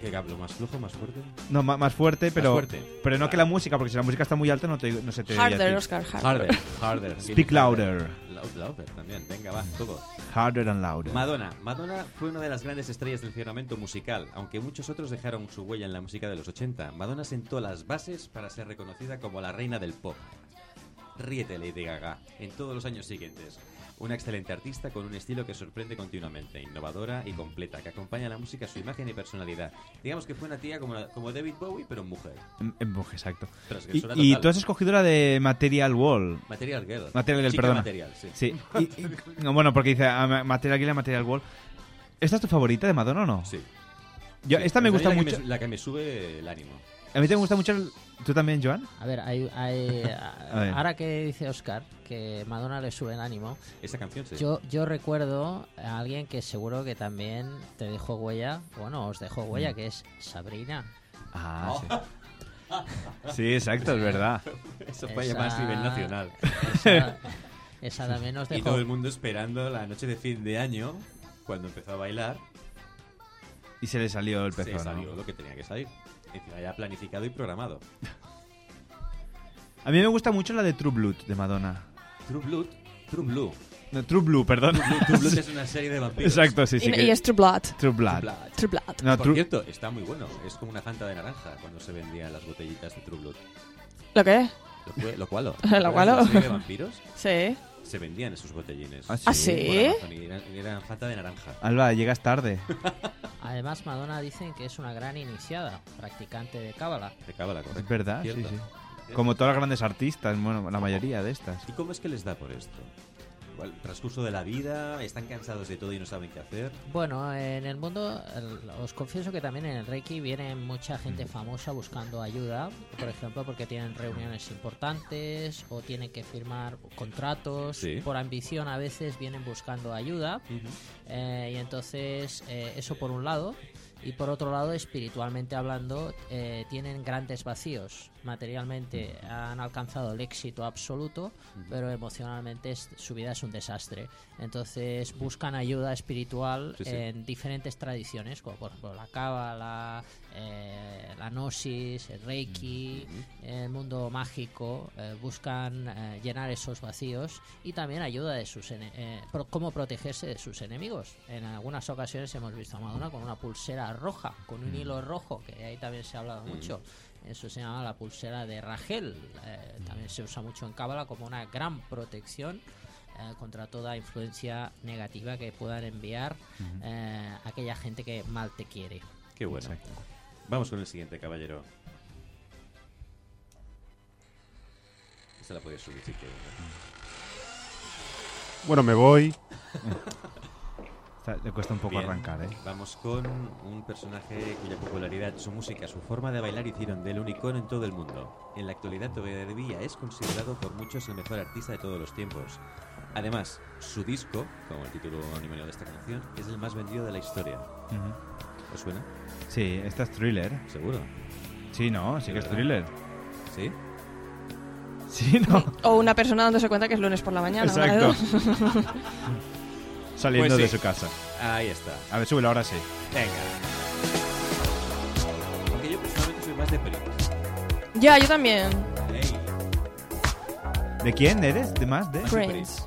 ¿Qué hablo? ¿Más flujo, más fuerte? No, ma- más fuerte, pero, fuerte. pero no que la música, porque si la música está muy alta no, te, no se te Harder. Oscar, harder. Harder, harder. Speak louder. Loud, louder también. Venga, va, todo. Harder and louder. Madonna. Madonna fue una de las grandes estrellas del firmamento musical, aunque muchos otros dejaron su huella en la música de los 80. Madonna sentó las bases para ser reconocida como la reina del pop. ríete Lady Gaga en todos los años siguientes. Una excelente artista con un estilo que sorprende continuamente, innovadora y completa, que acompaña a la música a su imagen y personalidad. Digamos que fue una tía como, como David Bowie, pero mujer. En, mujer, exacto. Y, y tú has escogido la de Material Wall. Material Girl. Material Girl, Chica perdona. Material, sí. Y- y- no, bueno, porque dice ah, ma- Material Girl y Material Wall. ¿Esta es tu favorita de Madonna o no? Sí. Yo, Sí, esta me gusta la que mucho. la que me sube el ánimo. A mí te gusta mucho. el- ¿Tú también, Joan? A ver, hay, hay- A ver. ahora que dice Oscar que Madonna le sube el ánimo, Esa canción, sí. yo, yo recuerdo a alguien que seguro que también te dejó huella, bueno, os dejó huella, Mm. que es Sabrina. Ah, sí. Sí, exacto, es verdad. Eso fue más a nivel nacional. Esa, esa también nos Y dejó. todo el mundo esperando la noche de fin de año, cuando empezó a bailar. Y se le salió el Se pezón. salió ¿no? lo que tenía que salir. Encima ya planificado y programado. A mí me gusta mucho la de True Blood de Madonna. True Blood, True Blue. No, True Blue, perdón. True Blue- True Blood es una serie de vampiros. Exacto, sí, sí. Y- que- y es True Blood. True Blood. True Blood. No, Por True- cierto, está muy bueno. Es como una fanta de naranja cuando se vendían las botellitas de True Blood. ¿Lo qué? ¿Lo, fue- lo cual? ¿Lo cual? ¿La serie de vampiros? Sí. Se vendían esos botellines. ¿Ah, sí? ¿Ah, sí? Y eran, y eran fanta de naranja. Alba, llegas tarde. Además, Madonna dicen que es una gran iniciada, practicante de cábala. De cábala, correcto. Es verdad, sí, Cierto. sí. Como todas las grandes artistas, bueno, la mayoría de estas. ¿Y cómo es que les da por esto? Igual, transcurso de la vida, están cansados de todo y no saben qué hacer. Bueno, en el mundo, el- os confieso que también en el Reiki viene mucha gente Mm. famosa buscando ayuda, por ejemplo, porque tienen reuniones importantes o tienen que firmar contratos. Sí. Por ambición a veces vienen buscando ayuda. Eh, y entonces, eh, eso por un lado. Y por otro lado, espiritualmente hablando, eh, tienen grandes vacíos. Materialmente han alcanzado el éxito absoluto, pero emocionalmente es- su vida es un desastre. Entonces buscan ayuda espiritual Sí, sí. en diferentes tradiciones, como por ejemplo la cábala, eh, la gnosis, el reiki, el mundo mágico. eh, buscan eh, llenar esos vacíos y también ayuda de sus pro- cómo protegerse de sus enemigos. En algunas ocasiones hemos visto a Madonna con una pulsera roja, con un Mm. hilo rojo, que ahí también se ha hablado Mm. mucho. Eso se llama la pulsera de Rachel. eh, también se usa mucho en Cábala como una gran protección contra toda influencia negativa que puedan enviar aquella gente que mal te quiere. Qué bueno. Vamos con el siguiente, caballero. Esta la puedes subir si quieres. Bueno, me voy. Le cuesta un poco Bien. arrancar, ¿eh? Vamos con un personaje cuya popularidad, su música, su forma de bailar hicieron de él un icono en todo el mundo. En la actualidad todavía es considerado por muchos el mejor artista de todos los tiempos. Además, su disco, como el título homónimo de esta canción, es el más vendido de la historia. Ujú. ¿Os suena? Sí, esta es thriller. ¿Seguro? Sí, no, sí ¿De que es thriller. ¿Sí? Sí, no. O una persona dándose cuenta que es lunes por la mañana. una de Exacto. dos. Saliendo Pues de su casa. Ahí está. A ver, súbelo ahora sí. Venga. Aunque yo personalmente soy más de Prince. ya, yo también. ¿De quién eres? ¿De más? ¿De? Prince.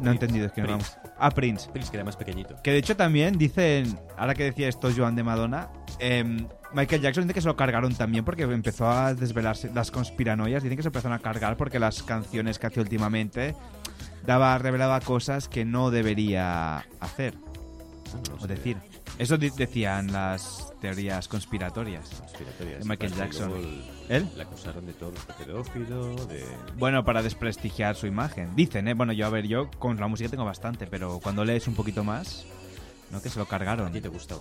No he entendido, es que no vamos. Ah, Prince. Prince, que era más pequeñito. Que de hecho también dicen, ahora que decía esto Joan de Madonna, em, Michael Jackson dice que se lo cargaron también porque empezó a desvelarse las conspiranoias. Dicen que se empezaron a cargar porque las canciones que hacía últimamente daba, revelaba cosas que no debería hacer. O decir. Eso di- decían las teorías conspiratorias. Conspiratorias. De Michael Jackson. el- ¿Él? Le acusaron de todo, de pedófilo, de... Bueno, para desprestigiar su imagen. Dicen, ¿eh? Bueno, yo a ver, yo con la música tengo bastante, pero cuando lees un poquito más, ¿no? Que se lo cargaron. ¿A ti te gusta?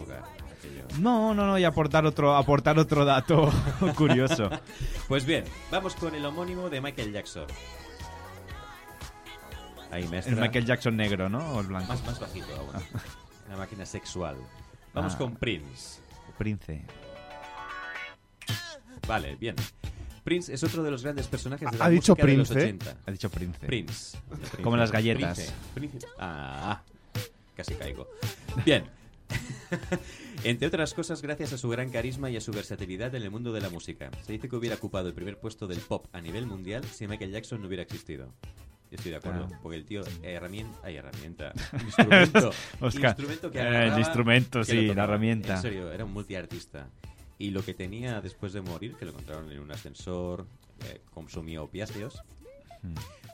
No, no, no, y aportar otro, aportar otro dato curioso. Pues bien, vamos con el homónimo de Michael Jackson. Ahí. El Michael Jackson negro, ¿no? O el blanco. Más, más bajito aún. Una máquina sexual. Vamos Ah. con Prince. Prince. Vale, bien. Prince es otro de los grandes personajes de la ¿Ha dicho música de los Prince? 80. Ha dicho Prince. Prince. Como las galletas. Prince. Prince. Ah, casi caigo. Bien. Entre otras cosas, gracias a su gran carisma y a su versatilidad en el mundo de la música. Se dice que hubiera ocupado el primer puesto del pop a nivel mundial si Michael Jackson no hubiera existido. Yo estoy de acuerdo, porque el tío, herramienta, ay, herramienta, instrumento, Oscar, instrumento que eh, el agarraba, instrumento, que sí, la herramienta. En serio, era un multiartista. Y lo que tenía después de morir, que lo encontraron en un ascensor, eh, consumía opiáceos,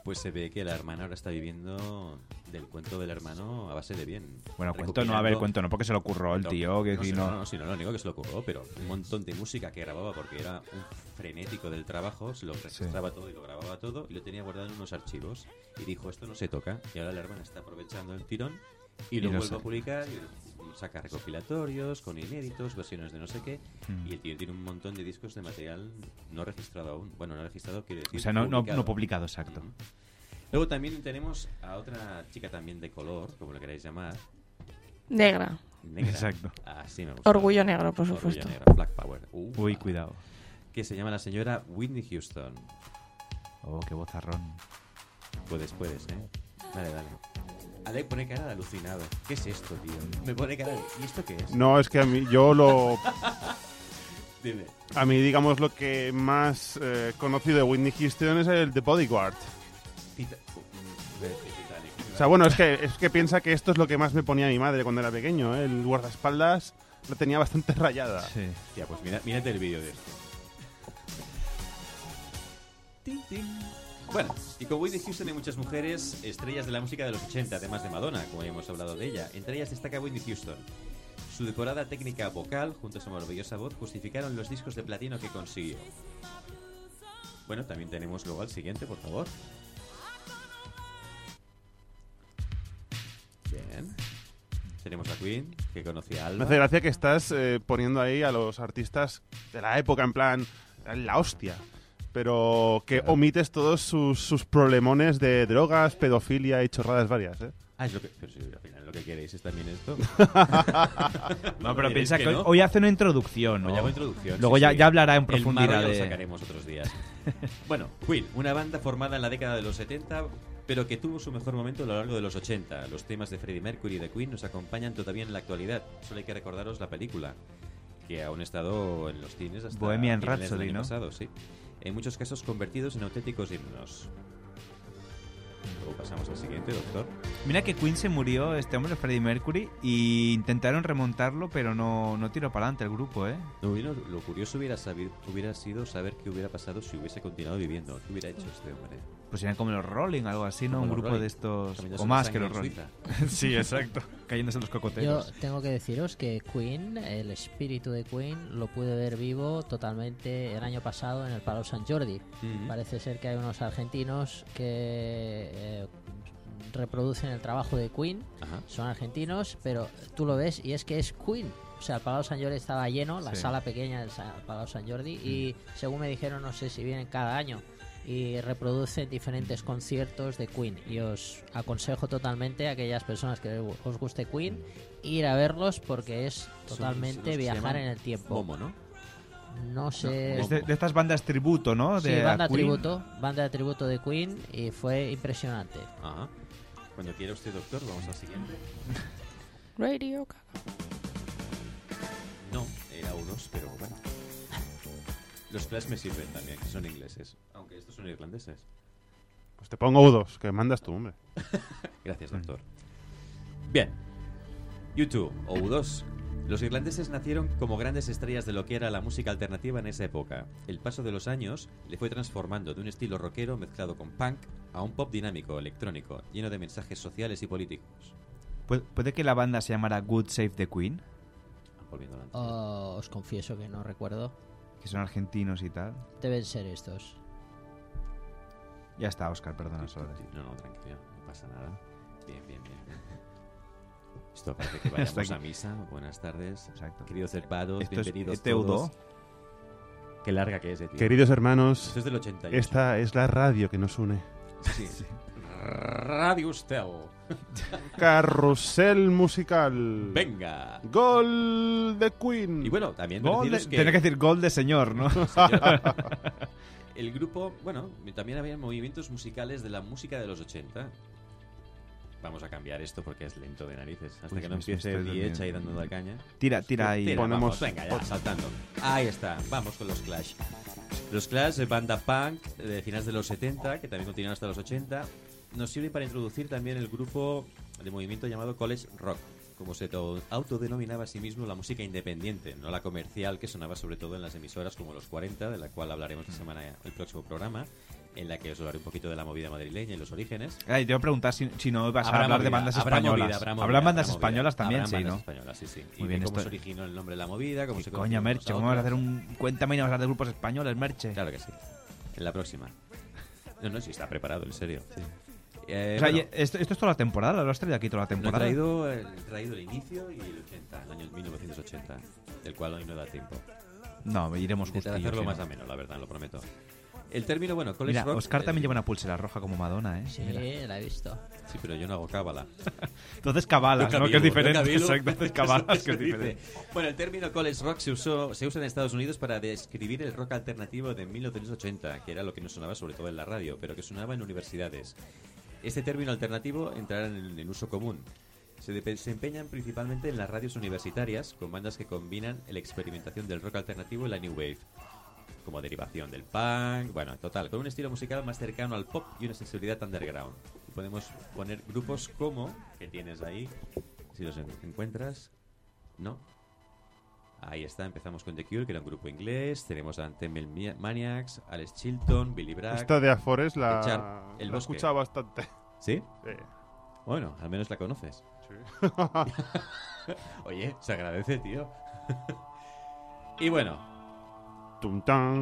Pues se ve que la hermana ahora está viviendo del cuento del hermano a base de bien. Bueno, cuento no, a ver, cuento no, porque se lo ocurrió el No, tío. Que no, si no, no, no, no digo que se lo ocurrió, pero un montón de música que grababa porque era un frenético del trabajo, se lo registraba todo y lo grababa todo y lo tenía guardado en unos archivos. Y dijo, esto no se toca. Y ahora la hermana está aprovechando el tirón y, Y lo lo vuelve a publicar y saca recopilatorios con inéditos, versiones de no sé qué. Mm. Y el tío tiene un montón de discos de material no registrado aún. Bueno, no registrado quiere decir O sea, no, no, publicado. no publicado, exacto. Luego también tenemos a otra chica también de color, como le queráis llamar. Negra. Negra. Exacto. Así me gusta. Orgullo negro, por Orgullo supuesto. negro, Black Power. Uh, Uy, cuidado. Que se llama la señora Whitney Houston. Oh, qué bozarrón. Puedes, puedes, ¿eh? Dale, dale. Ale pone cara de alucinado. ¿Qué es esto, tío? Me pone cara de... ¿Y esto qué es? No, es que a mí, yo lo. Dime. A mí, digamos, lo que más eh, conocido de Whitney Houston es el de Bodyguard. Tita- de- de Titanic. O sea, bueno, es que, es que piensa que esto es lo que más me ponía mi madre cuando era pequeño. ¿eh? El guardaespaldas lo tenía bastante rayada. Sí. Tía, pues mira, mírate el vídeo de esto. Tin, tin. Bueno, y con Whitney Houston hay muchas mujeres estrellas de la música de los 80, además de Madonna, como ya hemos hablado de ella. Entre ellas destaca Whitney Houston. Su depurada técnica vocal, junto a su maravillosa voz, justificaron los discos de platino que consiguió. Bueno, también tenemos luego al siguiente, por favor. Bien. Tenemos a Queen, que conocía a Me Alba. hace gracia que estás eh, poniendo ahí a los artistas de la época, en plan, la hostia. Pero que omites todos sus, sus problemones de drogas, pedofilia y chorradas varias, ¿eh? Ah, es lo que... Pero si al final lo que queréis es también esto. No, pero ¿Queréis piensa que, que hoy- no? hoy hace una introducción, ¿no? Hoy hago introducción. Luego sí, ya, sí. ya hablará en El profundidad ya de... lo sacaremos otros días. bueno, Queen, una banda formada en la década de los 70, pero que tuvo su mejor momento a lo largo de los 80. Los temas de Freddie Mercury y de Queen nos acompañan todavía en la actualidad. Solo hay que recordaros la película, que aún ha estado en los cines hasta Bohemian Rhapsody, año ¿no? pasado, sí. En muchos casos convertidos en auténticos himnos. Pasamos al siguiente, doctor. Mira que Queen se murió, este hombre, Freddie Mercury, y intentaron remontarlo, pero no, no tiró para adelante el grupo, ¿eh? No, lo curioso hubiera, sabido, hubiera sido saber qué hubiera pasado si hubiese continuado viviendo. ¿Qué hubiera hecho este hombre? Pues eran como los Rolling, algo así, ¿no? Como Un los grupo Rolling, de estos... O más que los en Rolling. sí, exacto. Cayéndose los Yo cocoteros. tengo que deciros que Queen, el espíritu de Queen, lo pude ver vivo totalmente el año pasado en el Palau San Jordi. Parece ser que hay unos argentinos que eh, reproducen el trabajo de Queen. Ajá. Son argentinos, pero tú lo ves y es que es Queen. O sea, el Palau San Jordi estaba lleno, la Sí. sala pequeña del Palau San Jordi, y según me dijeron, no sé si vienen cada año y reproducen diferentes conciertos de Queen. Y os aconsejo totalmente a aquellas personas que os guste Queen ir a verlos porque es totalmente viajar en el tiempo. Momo, ¿no? No sé. Es de, de estas bandas tributo, ¿no? Sí, De banda a Queen. tributo, banda de tributo de Queen y fue impresionante. Ajá. Cuando quiera usted, doctor, vamos al siguiente. Radio. No, era unos, pero bueno. Los Clash me sirven también, que son ingleses. Aunque estos son irlandeses. Pues te pongo U2, que mandas tú, hombre. Gracias, doctor. Bien. YouTube, o U2. Los irlandeses nacieron como grandes estrellas de lo que era la música alternativa en esa época. El paso de los años le fue transformando de un estilo rockero mezclado con punk a un pop dinámico, electrónico, lleno de mensajes sociales y políticos. ¿Puede, puede que la banda se llamara Good Save the Queen? Volviendo al Oh, os confieso que no recuerdo. Que son argentinos y tal. Deben ser estos. Ya está, Oscar, perdona. solo. No, no, tranquilo, no pasa nada. Bien, bien, bien. Esto parece que vayamos a misa. Buenas tardes. Exacto. Queridos es bienvenidos Eteudo. todos. Qué larga que es, eh, tío. Queridos hermanos, Esto es del 88. esta es la radio que nos une. Sí. Radio Ustel. Carrusel musical. Venga. Gol de Queen. Y bueno, también Gol de- que... Tenía que decir gol de señor, ¿no? El grupo, bueno, también había movimientos musicales de la música de los 80. Vamos a cambiar esto porque es lento de narices. Hasta Uy, que no empiece Diech ahí dando la caña. Tira, tira ahí. Tira, Ponemos- vamos, venga, ya, saltando. Ahí está, vamos con los Clash. Los Clash, eh, banda punk de finales de los 70, que también continuaron hasta los 80, nos sirve para introducir también el grupo de movimiento llamado College Rock, como se to- autodenominaba a sí mismo la música independiente, no la comercial que sonaba sobre todo en las emisoras como los 40, de la cual hablaremos la semana el próximo programa, en la que os hablaré un poquito de la movida madrileña y los orígenes. Ay, te voy a preguntar si, si no vas a hablar de movida, bandas habrá españolas. movida, habrá movida, Habrá bandas habrá españolas también, sí, bandas ¿no? españolas, sí, sí. Y Muy bien, de cómo esto- se originó el nombre de la movida, cómo ¿Qué se coña, Merche? ¿Cómo vas a hacer un... Cuéntame y no vas a hablar de grupos españoles, Merche. Claro que sí. En la próxima. No, no, sí está preparado, en serio. Eh, o sea, bueno, y- esto, esto es toda la temporada, lo has traído aquí toda la no he temporada. traído, el, he traído el inicio y el 80, el año 1980, del cual hoy no da tiempo. No, iremos justillos, hacerlo sí, más no. ameno, la verdad, lo prometo. El término, bueno, college Mira, rock... Oscar eh, también lleva una pulsera roja como Madonna, ¿eh? Sí, Mira. la he visto. Sí, pero yo no hago cábala. Entonces cabalas, ¿no? Que es diferente. Exacto, haces cabalas, que es diferente. Bueno, el término college rock se, usó, se usa en Estados Unidos para describir el rock alternativo de 1980, que era lo que no sonaba sobre todo en la radio, pero que sonaba en universidades. Este término alternativo entrará en, en uso común. Se de- se empeñan principalmente en las radios universitarias, con bandas que combinan la experimentación del rock alternativo y la new wave, como derivación del punk, bueno, total, con un estilo musical más cercano al pop y una sensibilidad underground. Y podemos poner grupos como, que tienes ahí, si los en- encuentras, ¿no? Ahí está, empezamos con The Cure, que era un grupo inglés, tenemos a Mia- Maniacs, Alex Chilton, Billy Bragg... Esta de Afores la, Char- El la he Bosque. escuchado bastante. ¿Sí? Sí. Bueno, al menos la conoces. Sí. Oye, se agradece, tío. y bueno,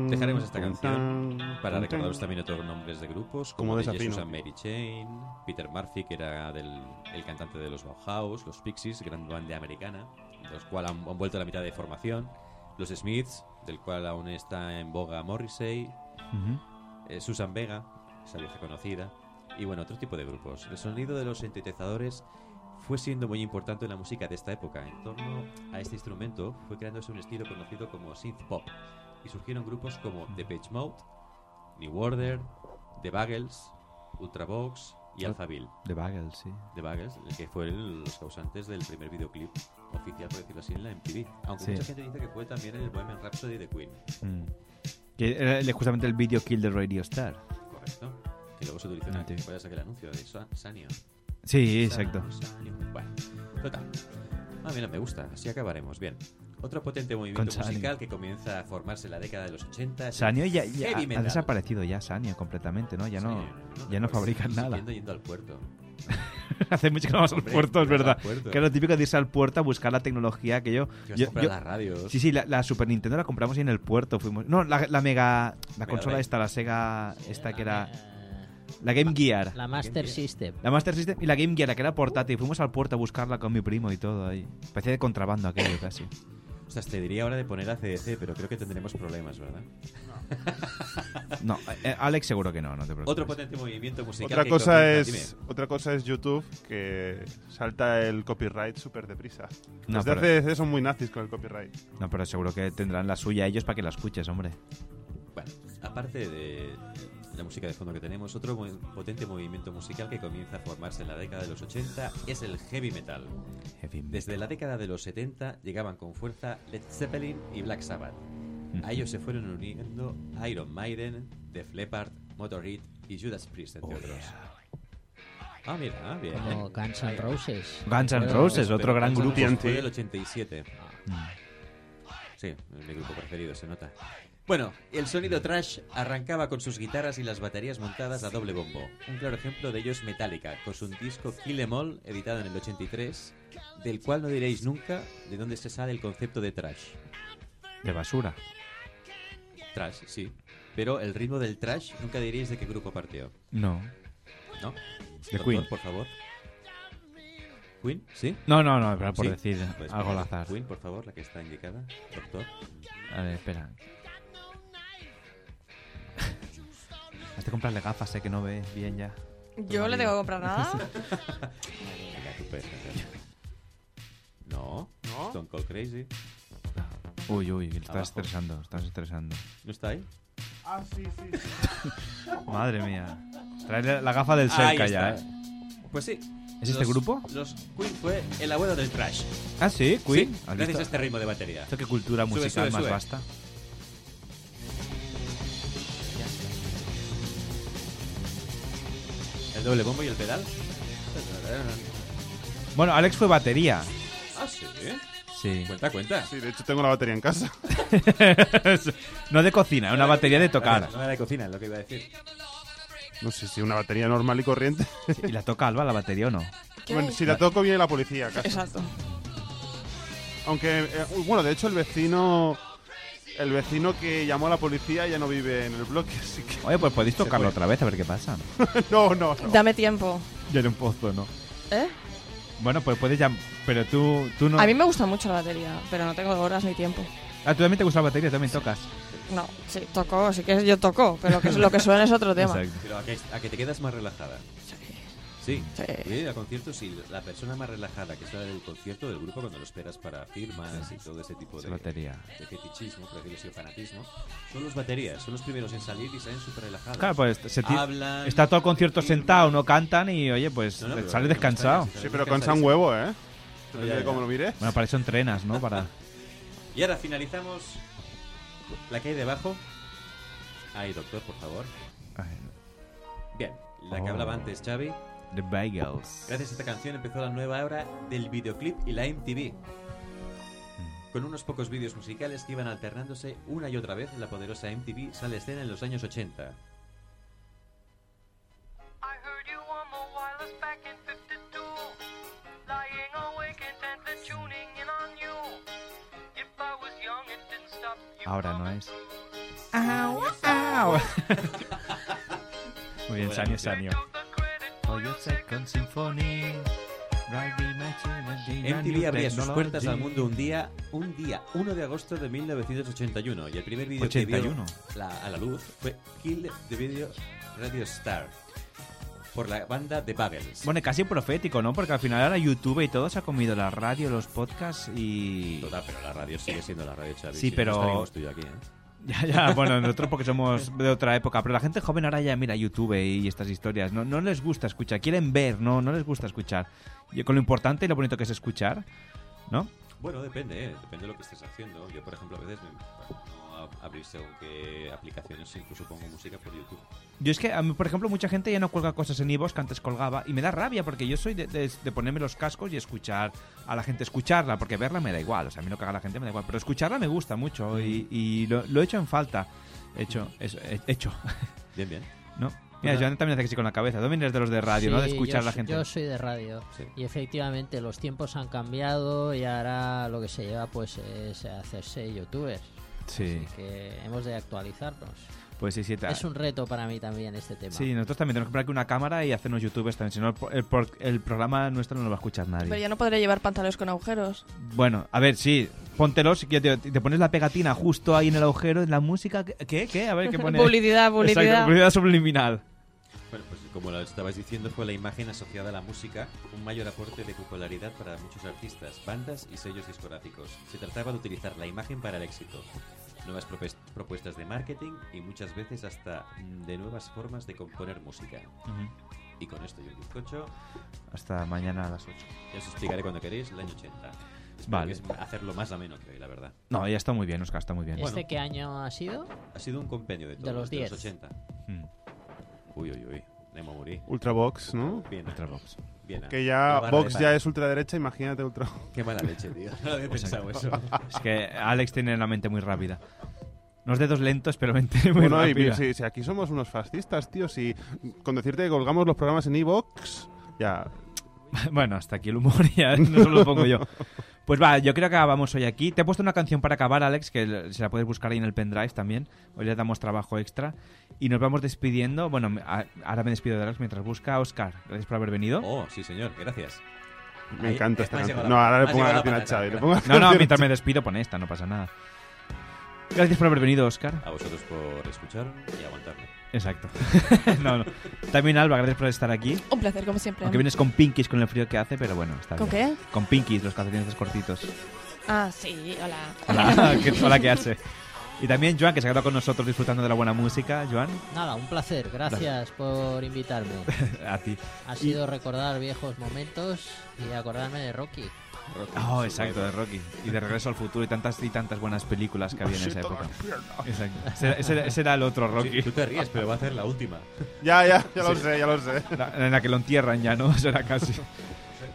dejaremos esta tum, canción tan, para tum, recordaros tan. también otros nombres de grupos, Como como de desafino. Jesus and Mary Chain, Peter Murphy, que era del, el cantante de los Bauhaus, los Pixies, gran banda americana, de los cuales han, han vuelto a la mitad de formación, los Smiths, del cual aún está en boga Morrissey, eh, Susan Vega, esa vieja conocida, y bueno, otro tipo de grupos. El sonido de los sintetizadores fue siendo muy importante en la música de esta época. En torno a este instrumento fue creándose un estilo conocido como synth pop, y surgieron grupos como The Page Mode, New Order, The Bagels, Ultravox y Alphaville. The Bagels, sí. The Bagels, el que fueron los causantes del primer videoclip oficial, por decirlo así, en la MTV. Aunque Sí. mucha gente dice que fue también el Bohemian Rhapsody de Queen. Mm. Que era justamente el video kill de Radio Star. Correcto. Que luego se utilizó en Ah, tío. ¿Recuerdas aquel anuncio de Sa- Sanio? Sí, exacto. Sanio. Bueno, total. Ah, mira, me gusta. Así acabaremos. Bien. Otro potente movimiento musical que comienza a formarse en la década de los 80. es el Sanio ya, ya ha desaparecido ya Sanio completamente, ¿no? Ya no, Sí, ya no recuerdo fabrican nada. yendo al puerto. Hace mucho que no vamos al puerto, es vas verdad. puerto. Que es lo típico de irse al puerto a buscar la tecnología que yo... Que vas yo- yo- las radios. Sí, sí, la, la Super Nintendo la compramos y en el puerto fuimos... No, la, la Mega... La Mega consola esta, la Sega... Esta que era... La Game Gear. La Master System. La Master System y la Game Gear, la que era portátil. Fuimos al puerto a buscarla con mi primo y todo ahí. Parecía de contrabando aquello casi. O sea, te diría ahora de poner a CDC, pero creo que tendremos problemas, ¿verdad? No, eh, Alex seguro que no, no te preocupes. Otro potente movimiento musical. Otra que cosa comienza- es otra cosa es YouTube que salta el copyright súper deprisa. No, Los de ACDC son muy nazis con el copyright. No, pero seguro que tendrán la suya ellos para que la escuches, hombre. Bueno, aparte de la música de fondo que tenemos, otro mo- potente movimiento musical que comienza a formarse en la década de los 80 es el heavy metal. Desde la década de los 70 llegaban con fuerza Led Zeppelin y Black Sabbath. A ellos se fueron uniendo Iron Maiden, Def Leppard, Motorhead y Judas Priest, entre otros. Ah, mira, bien. Como Guns N' Roses. Guns N' Roses, otro Pero gran Guns grupo. Fue del 87. Sí, es mi grupo preferido, se nota. Bueno, el sonido trash arrancaba con sus guitarras y las baterías montadas a doble bombo. Un claro ejemplo de ello es Metallica, con su disco Kill Em All, editado en el 83, del cual no diréis nunca de dónde se sale el concepto de trash. De basura. Trash, sí. Pero el ritmo del trash nunca diréis de qué grupo partió. No. ¿No? De Doctor, Queen. por favor. ¿Queen? ¿Sí? No, no, no, era por ¿Sí? decir Pues algo al azar. Queen, por favor, la que está indicada. Doctor. A ver, espera. Has de comprarle gafas, sé que no ve bien ya. Yo le tengo que comprar nada. No. ¿No? Stone Cold Crazy. Uy, uy, estás Abajo. estresando, estás estresando. ¿No está ahí? Ah, sí, sí. Madre mía. Trae la gafa del cerca ya, eh. Pues sí. ¿Es este grupo? Los Queen fue el abuelo del trash. Ah, sí, Queen. Sí, ¿Has gracias visto? a este ritmo de batería. Esto qué cultura Sube, musical sube, más sube. vasta. El doble bombo y el pedal. Bueno, Alex fue batería. Ah, sí. Sí. Cuenta, cuenta. Sí, de hecho tengo la batería en casa. no de cocina, una batería de tocar. No era de cocina, es lo que iba a decir. No sé si una batería normal y corriente. ¿Y la toca Alba la batería o no? ¿Qué? Bueno, si la toco viene la policía a casa. Exacto. Aunque, eh, bueno, de hecho el vecino... El vecino que llamó a la policía ya no vive en el bloque, así que... Oye, pues podéis tocarlo otra vez a ver qué pasa. no, no, no. Dame tiempo. Ya en un pozo, ¿no? ¿Eh? Bueno, pues puedes ya... Pero tú, tú no... A mí me gusta mucho la batería, pero no tengo horas ni tiempo. Ah, tú también te gusta la batería, también tocas. No, sí, toco, sí que yo toco, pero que lo que suena es otro tema. Exacto. Pero a que, a que te quedas más relajada. Sí. Sí. Sí, a conciertos sí. La persona más relajada que está del concierto del grupo cuando lo esperas para firmas y todo ese tipo Es de, batería. de fetichismo, por decirlo así, fanatismo, son los baterías. Son los primeros en salir y salen súper relajados. Claro, pues se Hablan, está todo el concierto sentado, no cantan y oye, pues No, no, no descansado. Sí, pero con San Huevo, ¿eh? No, Depende ya, de ya. cómo lo mires. Bueno, para eso entrenas, ¿no? Para... Y ahora finalizamos la que hay debajo. Ahí, doctor, por favor. Bien, la que Oh. hablaba antes, Xavi. The Bagels. Gracias a esta canción empezó la nueva era del videoclip y la MTV. Con unos pocos vídeos musicales que iban alternándose una y otra vez, la poderosa MTV sale a escena en los años 80. Ahora no es. ¡Au! ¡Au! Muy bien, Sanio, Sanio. For your second symphony, MTV abría sus puertas al mundo un día, un día, 1 de agosto de 1981 y el primer vídeo que 81. vio la- a la luz fue Kill the Video Radio Star por la banda The Bagels. Bueno, casi profético, ¿no? Porque al final ahora YouTube y todo se ha comido la radio, los podcasts y... Total, pero la radio sigue siendo la radio, Xavi. Sí, no pero... aquí, ¿eh? Ya, ya, bueno, nosotros porque somos de otra época, pero la gente joven ahora ya mira YouTube y estas historias. No, no les gusta escuchar, quieren ver, no, no les gusta escuchar. Y con lo importante y lo bonito que es escuchar, ¿no? Bueno, depende, ¿eh? depende de lo que estés haciendo. Yo, por ejemplo, a veces me, no ab- abrir según qué aplicaciones incluso pongo música por YouTube. Yo es que, a mí, por ejemplo, mucha gente ya no cuelga cosas en iVoox que antes colgaba y me da rabia porque yo soy de, de- de ponerme los cascos y escuchar a la gente, escucharla, porque verla me da igual, o sea, a mí lo que haga la gente me da igual, pero escucharla me gusta mucho y, y lo, lo he hecho en falta. Hecho, eso, he- hecho. Bien, bien. ¿No? Mira, Joan también hace que sí con la cabeza. Tú vienes de los de radio, ¿no? De escuchar a la gente. Yo soy de radio. Y efectivamente los tiempos han cambiado y ahora lo que se lleva pues es hacerse youtubers. Sí. Así que hemos de actualizarnos. Pues sí, sí. Es un reto para mí también este tema. Sí, nosotros también tenemos que comprar aquí una cámara y hacernos youtubers también. Si no, el, por- el por- el programa nuestro no lo va a escuchar nadie. Pero ya no podré llevar pantalones con agujeros. Bueno, a ver, sí, póntelos que te, te pones la pegatina justo ahí en el agujero, en la música. ¿Qué? ¿Qué? ¿Qué? A ver, ¿qué pone? Publicidad, publicidad. Exacto, publicidad subliminal. Bueno, pues como lo estabais diciendo, fue la imagen asociada a la música un mayor aporte de popularidad para muchos artistas, bandas y sellos discográficos. Se trataba de utilizar la imagen para el éxito. Nuevas propuestas de marketing y muchas veces hasta mm, de nuevas formas de componer música. Ujú. Y con esto y un bizcocho, Hasta mañana a las 8. ya os explicaré cuando queréis el año 80. Espero Vale. que es hacerlo más ameno que hoy, la verdad. No, ya está muy bien, Oscar, está muy bien. ¿Este qué año ha sido? Ha sido un compendio de De todos, los 10. 80. Mm. Uy, uy, uy. Nemo morí. Ultravox, ¿no? Bien. Ultravox. Bien. Que La ya Vox ya es ultraderecha, imagínate ultra. Qué mala leche, tío. No había pensado eso. Es que Alex tiene la mente muy rápida. Unos dedos lentos, pero mente muy Bueno, y rápida. si, si aquí somos unos fascistas, tío, si con decirte que colgamos los programas en Evox, ya. bueno, hasta aquí el humor ya no se lo pongo yo. Pues va, yo creo que acabamos hoy aquí. Te he puesto una canción para acabar, Alex, que se la puedes buscar ahí en el pendrive también. Hoy le damos trabajo extra. Y nos vamos despidiendo. Bueno, a- ahora me despido de Alex mientras busca. Oscar, gracias por haber venido. Oh, sí, señor, gracias. Me Ahí, encanta eh, esta canción. No, ahora le pongo la canción a patata. Xavi. le pongo la No, no, mientras me despido, pon esta, no pasa nada. Gracias por haber venido, Oscar. A vosotros por escuchar y aguantarme. Exacto. no, no. También Alba, gracias por estar aquí. Un placer, como siempre. Aunque vienes con pinkies con el frío que hace, pero bueno, está ¿Con bien. qué? Con pinkies, los calcetines cortitos. Ah, sí, hola. Hola, ¿qué, hola, ¿qué hace? Y también Joan, que se ha quedado con nosotros disfrutando de la buena música. Joan, Nada, un placer. Gracias por invitarme. a ti. Ha Y- sido recordar viejos momentos y acordarme de Rocky. Oh, exacto, de Rocky. Y de Regreso al Futuro y tantas y tantas buenas películas que había en esa época. Exacto. Ese, ese- ese era el otro Rocky. Sí, tú te ríes, pero va a ser la última. Ya, ya, ya lo Sí. sé, ya lo sé. La- en la que lo entierran ya, ¿no? Será casi.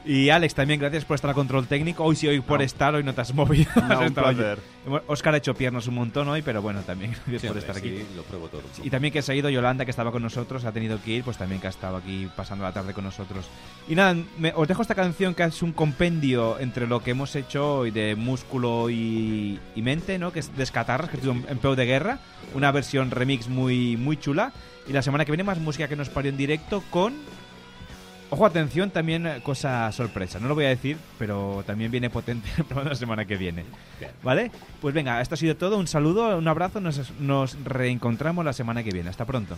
Y Alex, también gracias por estar a control técnico. Hoy sí, hoy por estar, hoy no te has movido. No, un placer. Oscar ha hecho piernas un montón hoy, pero bueno, también gracias por estar sí, aquí. lo pruebo todo. Y también que se ha ido Yolanda, que estaba con nosotros, ha tenido que ir, pues también que ha estado aquí pasando la tarde con nosotros. Y nada, me- os dejo esta canción que es un compendio entre lo que hemos hecho hoy de músculo y, y mente, ¿no? Que es Descatarras, que es en Peu de Guerra, una versión remix muy, muy chula. Y la semana que viene más música que nos parió en directo con... Ojo, atención, también eh, cosa sorpresa. No lo voy a decir, pero también viene potente la semana que viene. ¿Vale? Pues venga, esto ha sido todo. Un saludo, un abrazo. Nos, nos reencontramos la semana que viene. Hasta pronto.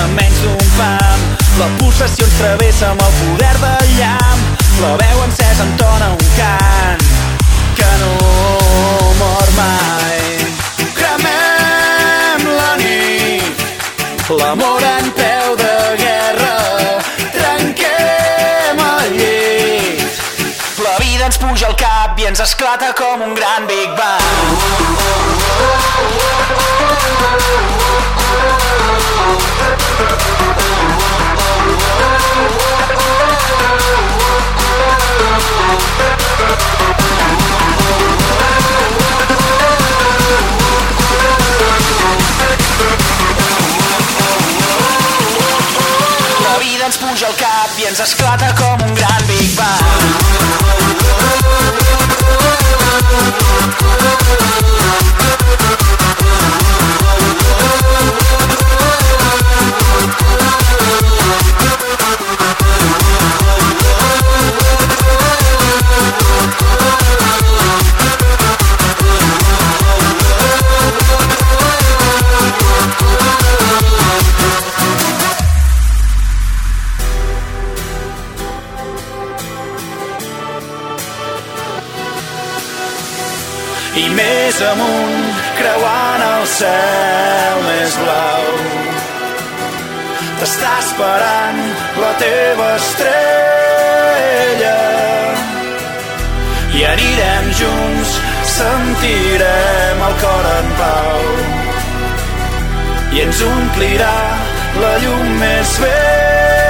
Terra, estem a menys d'un pam. La pulsació ens travessa amb el poder del llamp. La veu encesa entona un cant Que no mor mai. Cremem la nit L'amor en ens puja al cap i ens esclata com un gran Big Bang. La ens puja al cap i ens esclata com un gran Big Bang. i amunt creuant el cel més blau. T'està esperant la teva estrella. I anirem junts sentirem el cor en pau. I ens omplirà la llum més vella